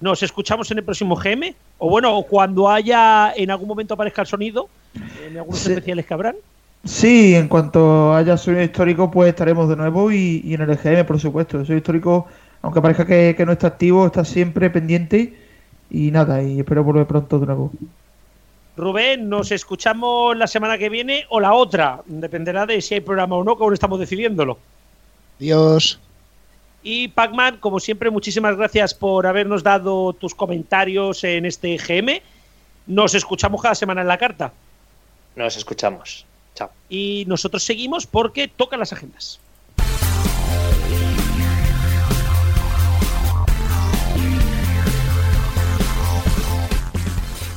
nos escuchamos en el próximo GM. O bueno, cuando haya en algún momento aparezca el sonido, en algunos especiales que habrán. Sí, en cuanto haya sonido histórico, pues estaremos de nuevo y, y en el GM, por supuesto. El sonido histórico aunque parezca que, no está activo, está siempre pendiente y nada, y espero volver pronto de nuevo. Rubén, nos escuchamos la semana que viene o la otra, dependerá de si hay programa o no, que aún estamos decidiéndolo. Adiós. Y Pacman, como siempre, muchísimas gracias por habernos dado tus comentarios en este GM. Nos escuchamos cada semana en la carta. Nos escuchamos. Chao. Y nosotros seguimos porque tocan las agendas.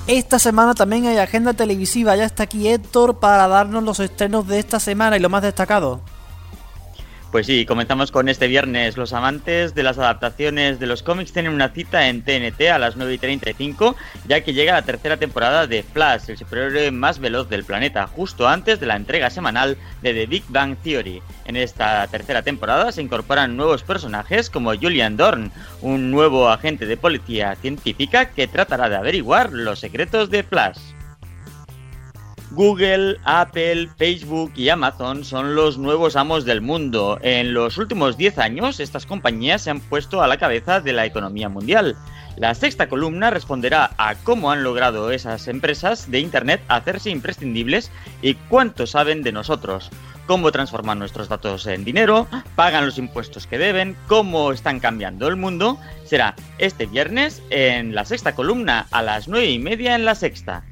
Esta semana también hay agenda televisiva. Ya está aquí Héctor para darnos los estrenos de esta semana y lo más destacado. Pues sí, comenzamos con este viernes. Los amantes de las adaptaciones de los cómics tienen una cita en TNT a las 9 y 35, ya que llega la tercera temporada de Flash, el superhéroe más veloz del planeta, justo antes de la entrega semanal de The Big Bang Theory. En esta tercera temporada se incorporan nuevos personajes como Julian Dorn, un nuevo agente de policía científica que tratará de averiguar los secretos de Flash. Google, Apple, Facebook y Amazon son los nuevos amos del mundo. En los últimos 10 años, estas compañías se han puesto a la cabeza de la economía mundial. La sexta columna responderá a cómo han logrado esas empresas de Internet hacerse imprescindibles y cuánto saben de nosotros, cómo transforman nuestros datos en dinero, pagan los impuestos que deben, cómo están cambiando el mundo. Será este viernes en la sexta columna a las 9 y media en la sexta.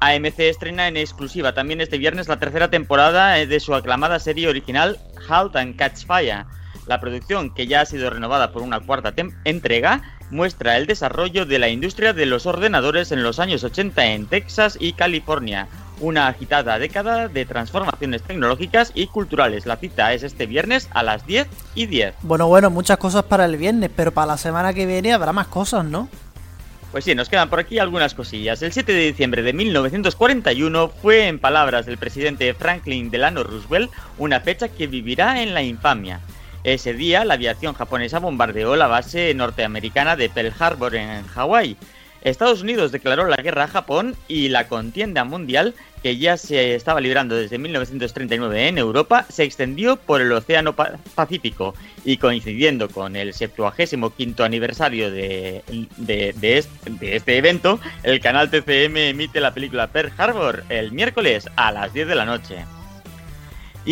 AMC estrena en exclusiva también este viernes la tercera temporada eh, de su aclamada serie original Halt and Catch Fire. La producción, que ya ha sido renovada por una cuarta entrega, muestra el desarrollo de la industria de los ordenadores en los años 80 en Texas y California. Una agitada década de transformaciones tecnológicas y culturales. La cita es este viernes a las 10 y 10. Bueno, bueno, muchas cosas para el viernes, pero para la semana que viene habrá más cosas, ¿no? Pues sí, nos quedan por aquí algunas cosillas. El 7 de diciembre de 1941 fue, en palabras del presidente Franklin Delano Roosevelt, una fecha que vivirá en la infamia. Ese día, la aviación japonesa bombardeó la base norteamericana de Pearl Harbor en Hawái. Estados Unidos declaró la guerra a Japón y la contienda mundial, que ya se estaba librando desde 1939 en Europa, se extendió por el Océano Pacífico y coincidiendo con el 75 aniversario de, de, de, este evento, el canal TCM emite la película Pearl Harbor el miércoles a las 10 de la noche.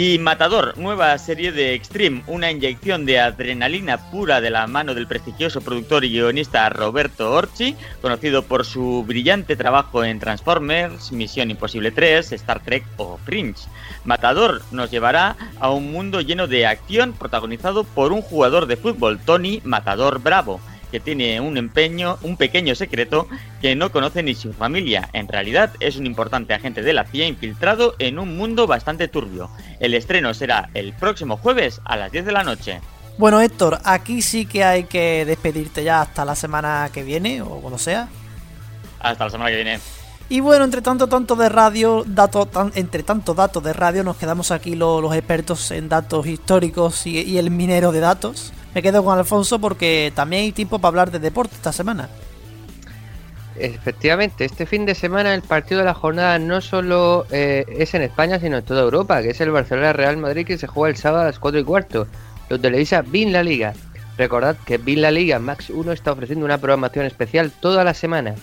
Y Matador, nueva serie de Extreme, una inyección de adrenalina pura de la mano del prestigioso productor y guionista Roberto Orci, conocido por su brillante trabajo en Transformers, Misión Imposible 3, Star Trek o Fringe. Matador nos llevará a un mundo lleno de acción protagonizado por un jugador de fútbol, Tony Matador Bravo que tiene un empeño, un pequeño secreto que no conoce ni su familia. En realidad es un importante agente de la CIA infiltrado en un mundo bastante turbio. El estreno será el próximo jueves a las 10 de la noche. Bueno, Héctor, aquí sí que hay que despedirte ya hasta la semana que viene o cuando sea. Hasta la semana que viene. Y bueno, entre tanto tanto de radio, datos, entre tanto datos de radio, nos quedamos aquí los expertos en datos históricos y el minero de datos me quedo con Alfonso porque también hay tiempo para hablar de deporte esta semana. Efectivamente, este fin de semana el partido de la jornada no solo eh, es en España, sino en toda Europa, que es el Barcelona Real Madrid que se juega el sábado a las 4 y cuarto. Lo televisa BIN La Liga. Recordad que BIN La Liga Max 1 está ofreciendo una programación especial toda la semana.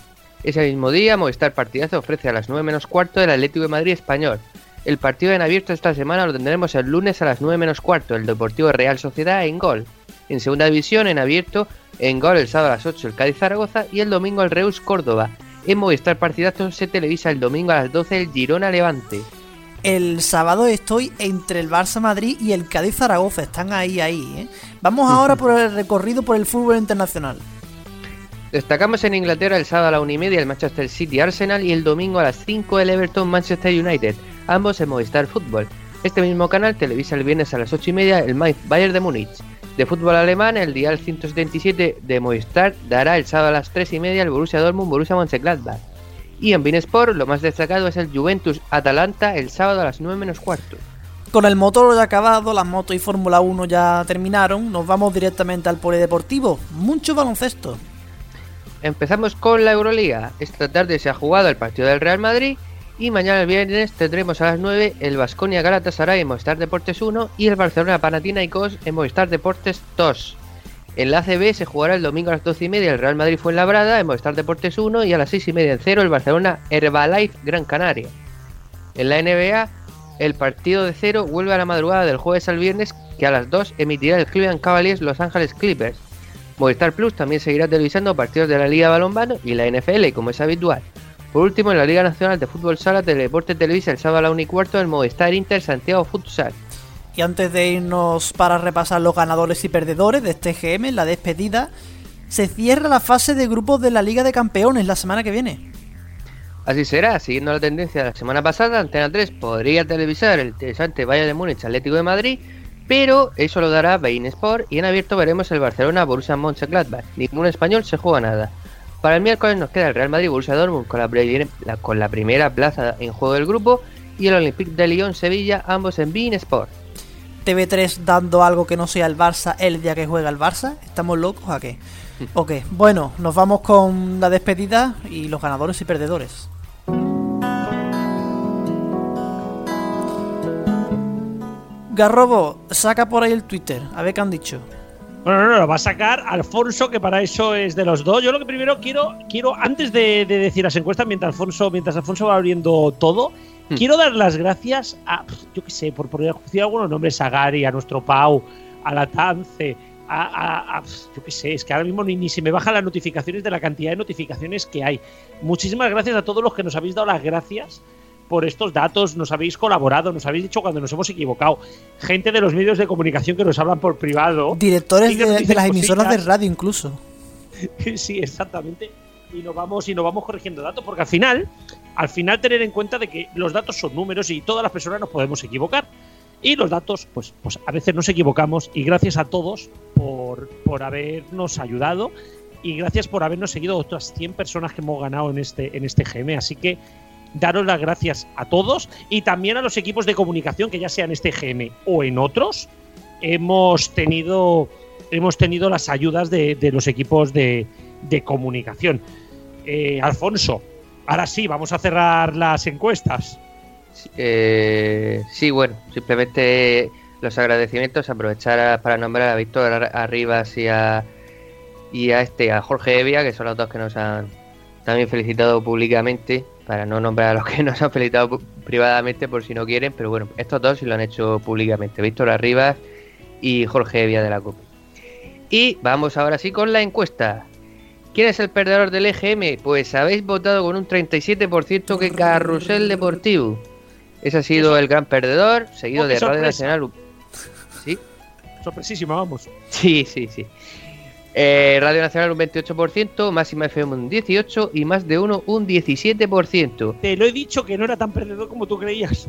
Ese mismo día, Movistar Partidazo ofrece a las 9 menos cuarto el Atlético de Madrid Español. El partido en abierto esta semana lo tendremos el lunes a las 9 menos cuarto, el Deportivo Real Sociedad en Gol. En segunda división, en abierto, en Gol el sábado a las 8 el Cádiz Zaragoza y el domingo el Reus Córdoba. En Movistar Partidazo se televisa el domingo a las 12 el Girona Levante. El sábado estoy entre el Barça Madrid y el Cádiz Zaragoza. Están ahí, ahí. ¿eh? Vamos ahora por el recorrido por el fútbol internacional. Destacamos en Inglaterra el sábado a la 1 y media el Manchester City Arsenal y el domingo a las 5 el Everton Manchester United, ambos en Movistar Fútbol. Este mismo canal televisa el viernes a las 8 y media el Bayern de Múnich. De fútbol alemán, el Dial 177 de Movistar dará el sábado a las 3 y media el Borussia Dortmund Borussia Mönchengladbach. Y en Binesport lo más destacado es el Juventus Atalanta el sábado a las 9 menos cuarto. Con el motor ya acabado, las motos y Fórmula 1 ya terminaron, nos vamos directamente al polideportivo. Mucho baloncesto. Empezamos con la Euroliga. Esta tarde se ha jugado el partido del Real Madrid y mañana el viernes tendremos a las 9 el Vasconia Galatasaray en Movistar Deportes 1 y el Barcelona Panathinaikos en Movistar Deportes 2. En la ACB se jugará el domingo a las 12 y media el Real Madrid Fuenlabrada en Movistar Deportes 1 y a las 6 y media en 0 el Barcelona Herbalife Gran Canaria. En la NBA, el partido de 0 vuelve a la madrugada del jueves al viernes que a las 2 emitirá el Cleveland Cavaliers Los Ángeles Clippers. Movistar Plus también seguirá televisando partidos de la Liga Balonmano y la NFL como es habitual. Por último, en la Liga Nacional de Fútbol Sala, Teledeporte televisa el sábado a la 1 y cuarto el Movistar Inter Santiago Futsal. Y antes de irnos para repasar los ganadores y perdedores de este GM, la despedida, se cierra la fase de grupos de la Liga de Campeones la semana que viene. Así será, siguiendo la tendencia de la semana pasada, Antena 3 podría televisar el interesante Valle de Múnich Atlético de Madrid, pero eso lo dará Bein Sport y en abierto veremos el Barcelona Borussia Mönchengladbach. Ningún español se juega nada. Para el miércoles nos queda el Real Madrid Borussia Dortmund con la, con la primera plaza en juego del grupo y el Olympique de Lyon Sevilla, ambos en Bein Sport. TV3 dando algo que no sea el Barça el día que juega el Barça. ¿Estamos locos a qué? Ok, bueno, nos vamos con la despedida y los ganadores y perdedores. Garrobo, saca por ahí el Twitter, a ver qué han dicho. Bueno, no, no, lo va a sacar Alfonso, que para eso es de los dos. Yo lo que primero quiero, quiero antes de, decir las encuestas, mientras Alfonso, mientras Alfonso va abriendo todo, Hmm. Quiero dar las gracias a, yo qué sé, por poner algunos nombres, a Gary, a nuestro Pau, a la Tance, a, yo qué sé, es que ahora mismo ni, se me bajan las notificaciones de la cantidad de notificaciones que hay. Muchísimas gracias a todos los que nos habéis dado las gracias por estos datos, nos habéis colaborado, nos habéis dicho cuando nos hemos equivocado. Gente de los medios de comunicación que nos hablan por privado. Directores de, las emisoras de radio incluso. sí, exactamente. Y nos vamos y nos vamos corrigiendo datos porque al final al final tener en cuenta de que los datos son números y todas las personas nos podemos equivocar. Y los datos, pues, pues a veces nos equivocamos y gracias a todos por, por habernos ayudado y gracias por habernos seguido otras 100 personas que hemos ganado en este, en este GM. Así que daros las gracias a todos y también a los equipos de comunicación que ya sea en este GM o en otros, hemos tenido, hemos tenido las ayudas de, los equipos de, comunicación. Eh, Alfonso, Ahora sí, vamos a cerrar las encuestas. Eh, sí, bueno, simplemente los agradecimientos, aprovechar para nombrar a Víctor Arribas y a, y a este, a Jorge Evia, que son los dos que nos han también felicitado públicamente, para no nombrar a los que nos han felicitado privadamente por si no quieren, pero bueno, estos dos sí lo han hecho públicamente, Víctor Arribas y Jorge Evia de la COP. Y vamos ahora sí con la encuesta. ¿Quién es el perdedor del EGM? Pues habéis votado con un 37% que Carrusel Deportivo. Ese ha sido el gran perdedor, seguido oh, de Radio Nacional. ¿Sí? Sorpresísima, vamos. Sí, sí, sí. Eh, Radio Nacional un 28%, Máxima FM un 18% y más de uno un 17%. Te lo he dicho que no era tan perdedor como tú creías.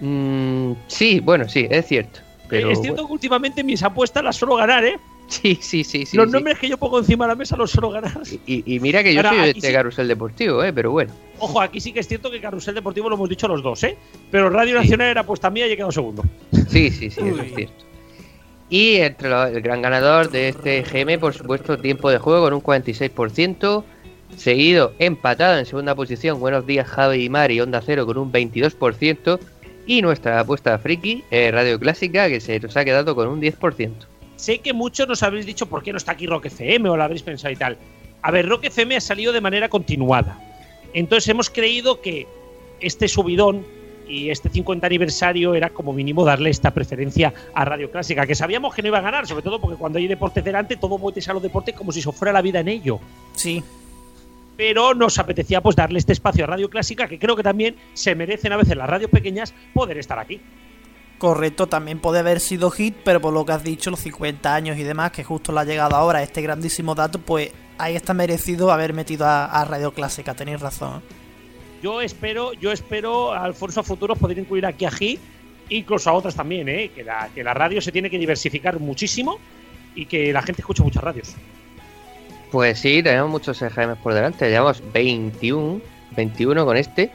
Mm, sí, bueno, sí, es cierto. Pero, es cierto que últimamente mis apuestas las suelo ganar, ¿eh? Sí, sí, sí. sí los nombres que yo pongo encima de la mesa los suelo ganar. Y, mira que yo soy de este Carrusel Deportivo, ¿eh? pero bueno. Ojo, aquí sí que es cierto que Carrusel Deportivo lo hemos dicho los dos, ¿eh? Pero Radio Nacional era puesta mía y he quedado segundo. Sí, sí, sí, eso es cierto. Y entre el gran ganador de este GM, por supuesto, tiempo de juego con un 46%. Seguido, empatado en segunda posición, Buenos Días Javi y Mari, Onda Cero con un 22%. Y nuestra apuesta friki, eh, Radio Clásica, que se nos ha quedado con un 10%. Sé que muchos nos habéis dicho por qué no está aquí Rock FM o lo habréis pensado y tal. A ver, Rock FM ha salido de manera continuada. Entonces hemos creído que este subidón y este 50 aniversario era como mínimo darle esta preferencia a Radio Clásica, que sabíamos que no iba a ganar, sobre todo porque cuando hay deportes delante, todo muetes a los deportes como si se fuera la vida en ello. Sí. Pero nos apetecía pues darle este espacio a Radio Clásica, que creo que también se merecen a veces las radios pequeñas poder estar aquí. Correcto, también puede haber sido hit, pero por lo que has dicho, los 50 años y demás, que justo le ha llegado ahora este grandísimo dato, pues ahí está merecido haber metido a, Radio Clásica, tenéis razón. Yo espero, yo espero, Alfonso, a futuros poder incluir aquí a Hit, incluso a otras también, ¿eh? que, la, que la radio se tiene que diversificar muchísimo y que la gente escuche muchas radios. Pues sí, tenemos muchos EGM por delante, llevamos 21, 21 con este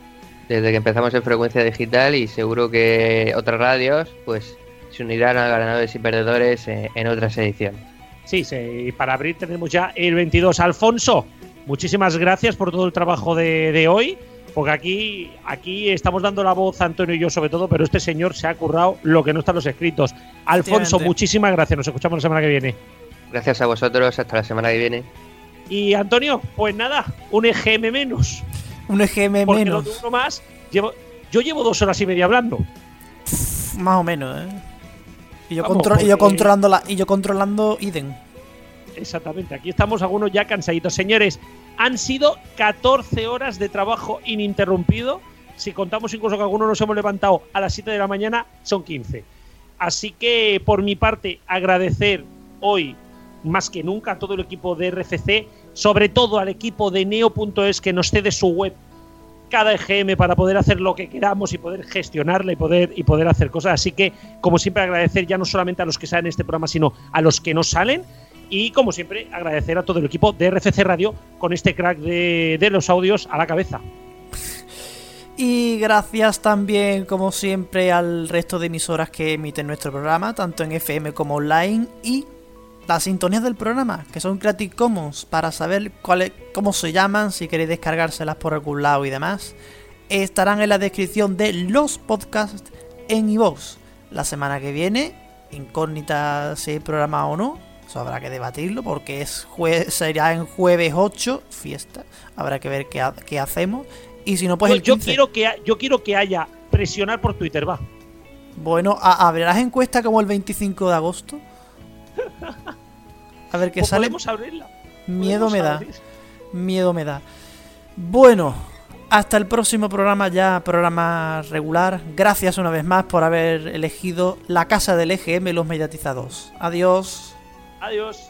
desde que empezamos en frecuencia digital y seguro que otras radios pues se unirán a ganadores y perdedores en, otras ediciones. Sí, sí, para abrir tenemos ya el 22. Alfonso, muchísimas gracias por todo el trabajo de, hoy, porque aquí, aquí estamos dando la voz, Antonio y yo sobre todo, pero este señor se ha currado lo que no está en los escritos. Alfonso, muchísimas gracias, nos escuchamos la semana que viene. Gracias a vosotros, hasta la semana que viene. Y Antonio, pues nada, un EGM menos. Un EGM menos. uno más, llevo, yo llevo dos horas y media hablando. más o menos, ¿eh? Y yo, y yo controlando la, y yo controlando Iden. Exactamente, aquí estamos algunos ya cansaditos. Señores, han sido 14 horas de trabajo ininterrumpido. Si contamos incluso que algunos nos hemos levantado a las 7 de la mañana, son 15. Así que por mi parte, agradecer hoy más que nunca a todo el equipo de RFC sobre todo al equipo de Neo.es que nos cede su web cada EGM para poder hacer lo que queramos y poder gestionarla y poder, y poder hacer cosas. Así que, como siempre, agradecer ya no solamente a los que salen en este programa, sino a los que no salen. Y, como siempre, agradecer a todo el equipo de RFC Radio con este crack de, de los audios a la cabeza. Y gracias también, como siempre, al resto de emisoras que emiten nuestro programa, tanto en FM como online. Y las sintonías del programa, que son Creative Commons, para saber cuál cómo se llaman, si queréis descargárselas por algún lado y demás, estarán en la descripción de los podcasts en iVoox. La semana que viene, incógnita si hay programa o no, eso habrá que debatirlo porque es será en jueves 8, fiesta, habrá que ver qué, hacemos. Y si no, pues, pues yo, quiero que, yo quiero que haya presionar por Twitter, va. Bueno, ¿habrás encuesta como el 25 de agosto? A ver qué pues sale. Podemos abrirla. Miedo me da. Miedo me da. Bueno, hasta el próximo programa ya, programa regular. Gracias una vez más por haber elegido la casa del EGM Los Mediatizados. Adiós. Adiós.